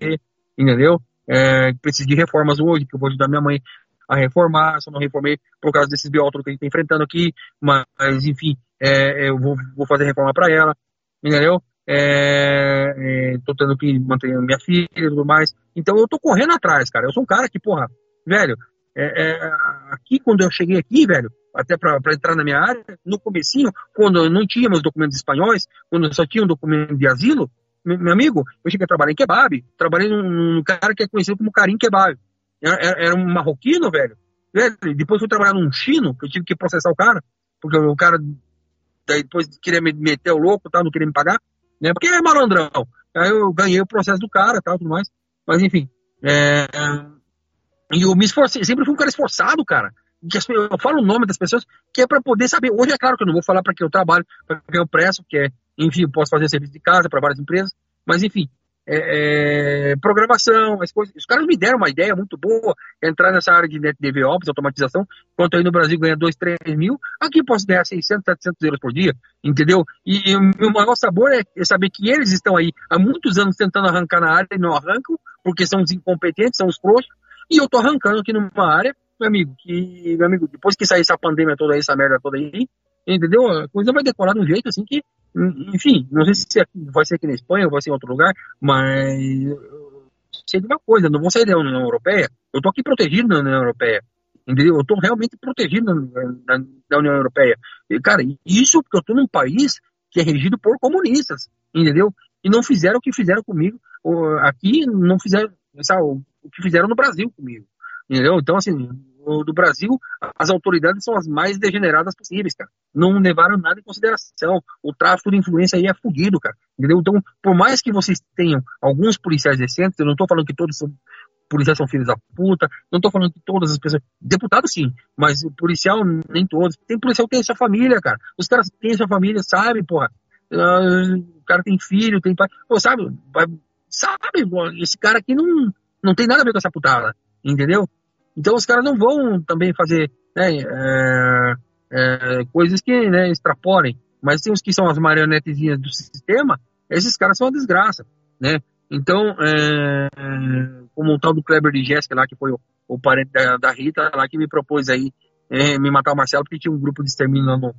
entendeu? É, preciso de reformas hoje, que eu vou ajudar minha mãe a reformar, só não reformei por causa desses biótopos que a gente está enfrentando aqui, mas, enfim, é, eu vou, vou fazer reforma para ela, entendeu? É, é, tô tendo que manter minha filha e tudo mais. Então eu tô correndo atrás, cara. Eu sou um cara que, porra, velho, é, é, aqui quando eu cheguei aqui, velho, até para entrar na minha área, no comecinho, quando não tinha meus documentos espanhóis, quando só tinha um documento de asilo, meu, meu amigo, eu cheguei a trabalhar em kebab, trabalhei num, num cara que é conhecido como Karim Kebab. Era, era um marroquino, velho. Depois fui trabalhar num chino, que eu tive que processar o cara, porque o cara daí depois queria me meter o louco, tal, não queria me pagar, né? Porque é malandrão. Aí eu ganhei o processo do cara, tal, tudo mais. Mas enfim, é... e eu me esforcei, sempre fui um cara esforçado, cara. Que eu falo o nome das pessoas, que é para poder saber. Hoje é claro que eu não vou falar para quem eu trabalho, para quem eu presto, que é, enfim, eu posso fazer serviço de casa para várias empresas, mas enfim, é, é, programação, as coisas. Os caras me deram uma ideia muito boa, entrar nessa área de DevOps, automatização, enquanto aí no Brasil ganha 2, 3 mil, aqui posso ganhar 600, 700 euros por dia, entendeu? E, e o meu maior sabor é, é, saber que eles estão aí há muitos anos tentando arrancar na área e não arrancam, porque são os incompetentes, são os frouxos, e eu tô arrancando aqui numa área, meu amigo, que, meu amigo, depois que sair essa pandemia toda aí, essa merda toda aí, entendeu? A coisa vai decorar de um jeito assim que enfim, não sei se vai ser aqui na Espanha ou vai ser em outro lugar, mas sei de uma coisa, não vou sair da União Europeia, eu estou aqui protegido na União Europeia, entendeu? Eu estou realmente protegido na, na, União Europeia. E, cara, isso porque eu estou num país que é regido por comunistas, entendeu? E não fizeram o que fizeram comigo aqui, não fizeram sabe, o que fizeram no Brasil comigo, entendeu? Então, assim, do Brasil, as autoridades são as mais degeneradas possíveis, cara. Não levaram nada em consideração. O tráfico de influência aí é fugido, cara. Entendeu? Então, por mais que vocês tenham alguns policiais decentes, eu não estou falando que todos são policiais são filhos da puta, não estou falando que todas as pessoas. Deputado sim, mas o policial nem todos. Tem policial que tem sua família, cara. Os caras têm sua família, sabe, porra. Uh, o cara tem filho, tem pai. Pô, sabe, sabe, esse cara aqui não, não tem nada a ver com essa putada, entendeu? Então os caras não vão também fazer né, é, é, coisas que né, extrapolem. Mas tem os que são as marionetezinhas do sistema, esses caras são uma desgraça, né? Então, é, como o tal do Kleber de Jéssica lá, que foi o, o parente da, da Rita lá que me propôs aí é, me matar o Marcelo, porque tinha um grupo de extermínio lá no,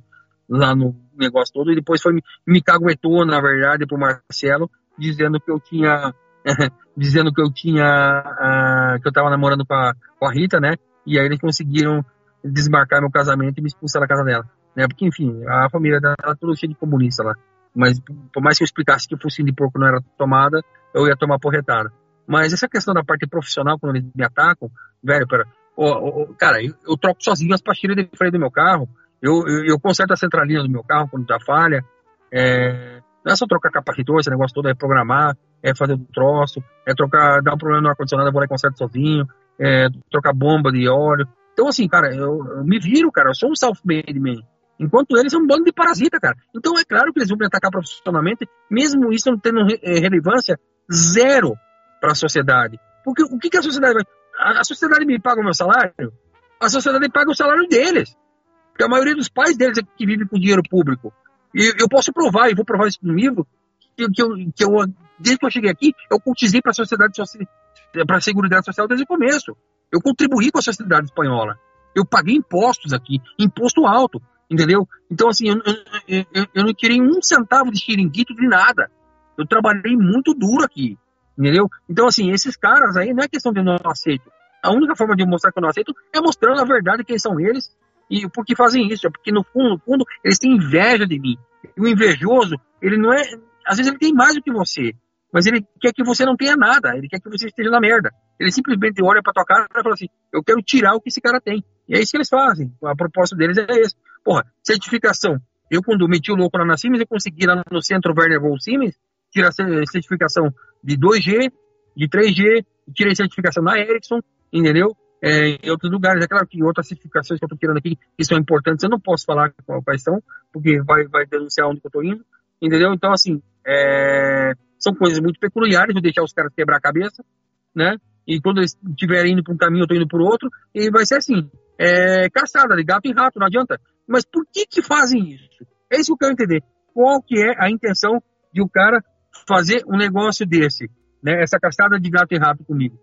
lá no negócio todo, e depois foi me caguetou, na verdade, pro Marcelo, dizendo que eu tinha dizendo que eu tinha uh, que eu tava namorando com a, com a Rita, né? E aí eles conseguiram desmarcar meu casamento e me expulsar da casa dela, né? Porque enfim, a família dela era tudo cheia de comunista lá. Mas por mais que eu explicasse que o focinho de porco não era tomada, eu ia tomar porretada. Mas essa questão da parte profissional, quando eles me atacam, velho, pera, oh, cara, eu, eu, troco sozinho as pastilhas de freio do meu carro, eu, eu, eu conserto a centralina do meu carro quando dá falha, é, não é só trocar capacitor, esse negócio todo, é programar, é fazer o troço, é trocar, dar um problema no ar-condicionado, eu vou lá e conserto sozinho, é trocar bomba de óleo. Então, assim, cara, eu, eu me viro, cara, eu sou um self-made man. Enquanto eles são um bando de parasita, cara. Então é claro que eles vão me atacar profissionalmente, mesmo isso não tendo é, relevância zero para a sociedade. Porque o que, que a sociedade vai. A, a sociedade me paga o meu salário? A sociedade paga o salário deles. Porque a maioria dos pais deles é que vive com dinheiro público. E eu posso provar, e vou provar isso no livro, que, que, eu, que eu, desde que eu cheguei aqui, eu cotizei para a sociedade para a Seguridade Social desde o começo. Eu contribuí com a sociedade espanhola. Eu paguei impostos aqui, imposto alto, entendeu? Então, assim, eu, eu, eu, eu não queria um centavo de xiringuito de nada. Eu trabalhei muito duro aqui, entendeu? Então, assim, esses caras aí não é questão de não aceito. A única forma de mostrar que eu não aceito é mostrando a verdade quem são eles e por que fazem isso? É porque no fundo, no fundo, eles têm inveja de mim. E o invejoso, ele não é. Às vezes ele tem mais do que você, mas ele quer que você não tenha nada. Ele quer que você esteja na merda. Ele simplesmente olha pra tua cara e fala assim: eu quero tirar o que esse cara tem. E é isso que eles fazem. A proposta deles é essa. Porra, certificação. Eu, quando meti o louco lá na Siemens, eu consegui lá no centro Werner von Siemens tirar certificação de 2G, de 3G, tirei certificação na Ericsson, entendeu? É, em outros lugares. É claro que outras certificações que eu estou tirando aqui, que são importantes, eu não posso falar quais são, porque vai, vai denunciar onde eu estou indo, entendeu? Então, assim, é, são coisas muito peculiares, vou deixar os caras quebrar a cabeça, né? E quando eles estiverem indo para um caminho, eu estou indo para o outro, e vai ser assim, é, caçada de gato e rato, não adianta. Mas por que que fazem isso? É isso que eu quero entender. Qual que é a intenção de o cara fazer um negócio desse, né? Essa caçada de gato e rato comigo.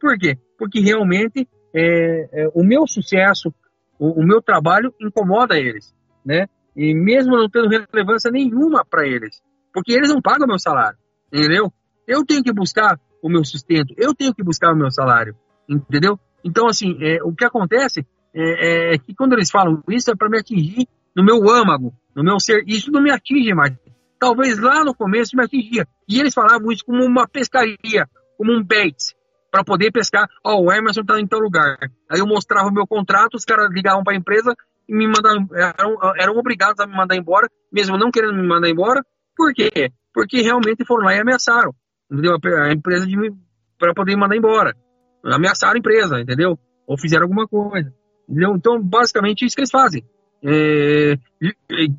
Por quê? Porque realmente é, é, o meu sucesso, o, o, meu trabalho incomoda eles, né? E mesmo não tendo relevância nenhuma para eles, porque eles não pagam meu salário, entendeu? Eu tenho que buscar o meu sustento, eu tenho que buscar o meu salário, entendeu? Então, assim, é, o que acontece é, é, que quando eles falam isso é para me atingir no meu âmago, no meu ser, isso não me atinge mais. Talvez lá no começo me atingia. E eles falavam isso como uma pescaria, como um bait, para poder pescar. Ó, oh, o Emerson tá em tal lugar. Aí eu mostrava o meu contrato, os caras ligavam para a empresa e me mandavam, eram, eram obrigados a me mandar embora, mesmo não querendo me mandar embora. Por quê? Porque realmente foram lá e ameaçaram, entendeu? A empresa para poder mandar embora. Ameaçaram a empresa, entendeu? Ou fizeram alguma coisa. Entendeu? Então, basicamente, isso que eles fazem. É,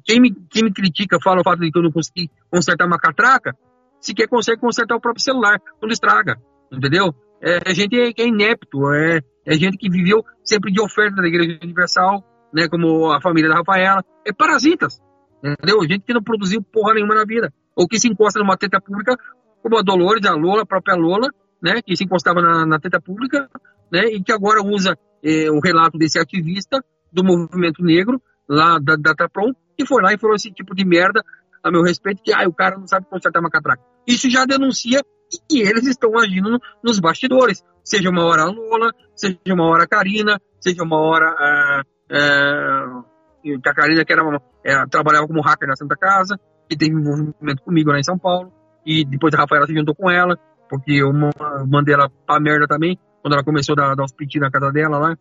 quem, me, quem me critica fala o fato de que eu não consegui consertar uma catraca, se quer consegue consertar o próprio celular, quando estraga, entendeu? É, gente que é inepto, é, é gente que viveu sempre de oferta da Igreja Universal, né, como a família da Rafaela, é parasitas, entendeu? Gente que não produziu porra nenhuma na vida, ou que se encosta numa teta pública, como a Dolores, a Lola, a própria Lola, né, que se encostava na, na teta pública, né, e que agora usa é, o relato desse ativista do movimento negro, lá da Datapron, que foi lá e falou esse tipo de merda a meu respeito, que ah, o cara não sabe consertar uma catraca. Isso já denuncia que eles estão agindo no, nos bastidores. Seja uma hora a Lula, seja uma hora a Karina, seja uma hora a, a, a Karina, que era uma, é, trabalhava como hacker na Santa Casa, que teve envolvimento comigo lá em São Paulo, e depois a Rafaela se juntou com ela, porque eu mandei ela pra merda também, quando ela começou a dar, dar uns piti na casa dela lá,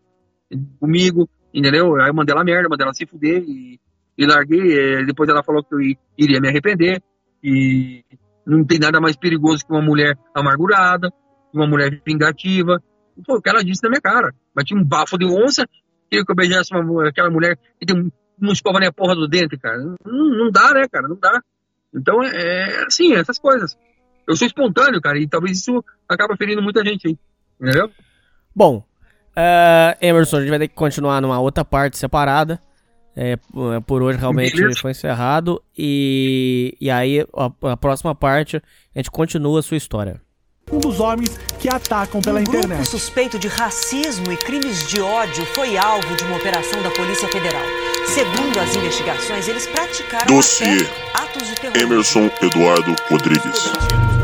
comigo, entendeu? Aí eu mandei ela merda, mandei ela se fuder e, e larguei. depois ela falou que eu iria me arrepender. E não tem nada mais perigoso que uma mulher amargurada, uma mulher vingativa. Foi o que ela disse na minha cara. Mas tinha um bafo de onça, queria que eu beijasse uma, aquela mulher que tem uma escova nem a porra do dente, cara. Não, não dá, né, cara? Não dá. Então, é, é assim, essas coisas. Eu sou espontâneo, cara, e talvez isso acaba ferindo muita gente aí. Entendeu? Bom, uh, Emerson, a gente vai ter que continuar numa outra parte separada. É, por hoje realmente Beleza. foi encerrado. E, e aí, a, a, próxima parte, a gente continua a sua história. um dos homens que atacam pela um grupo internet. suspeito de racismo e crimes de ódio foi alvo de uma operação da Polícia Federal. Segundo as investigações, eles praticaram Dossiê até atos de terrorismo. Emerson Eduardo Rodrigues.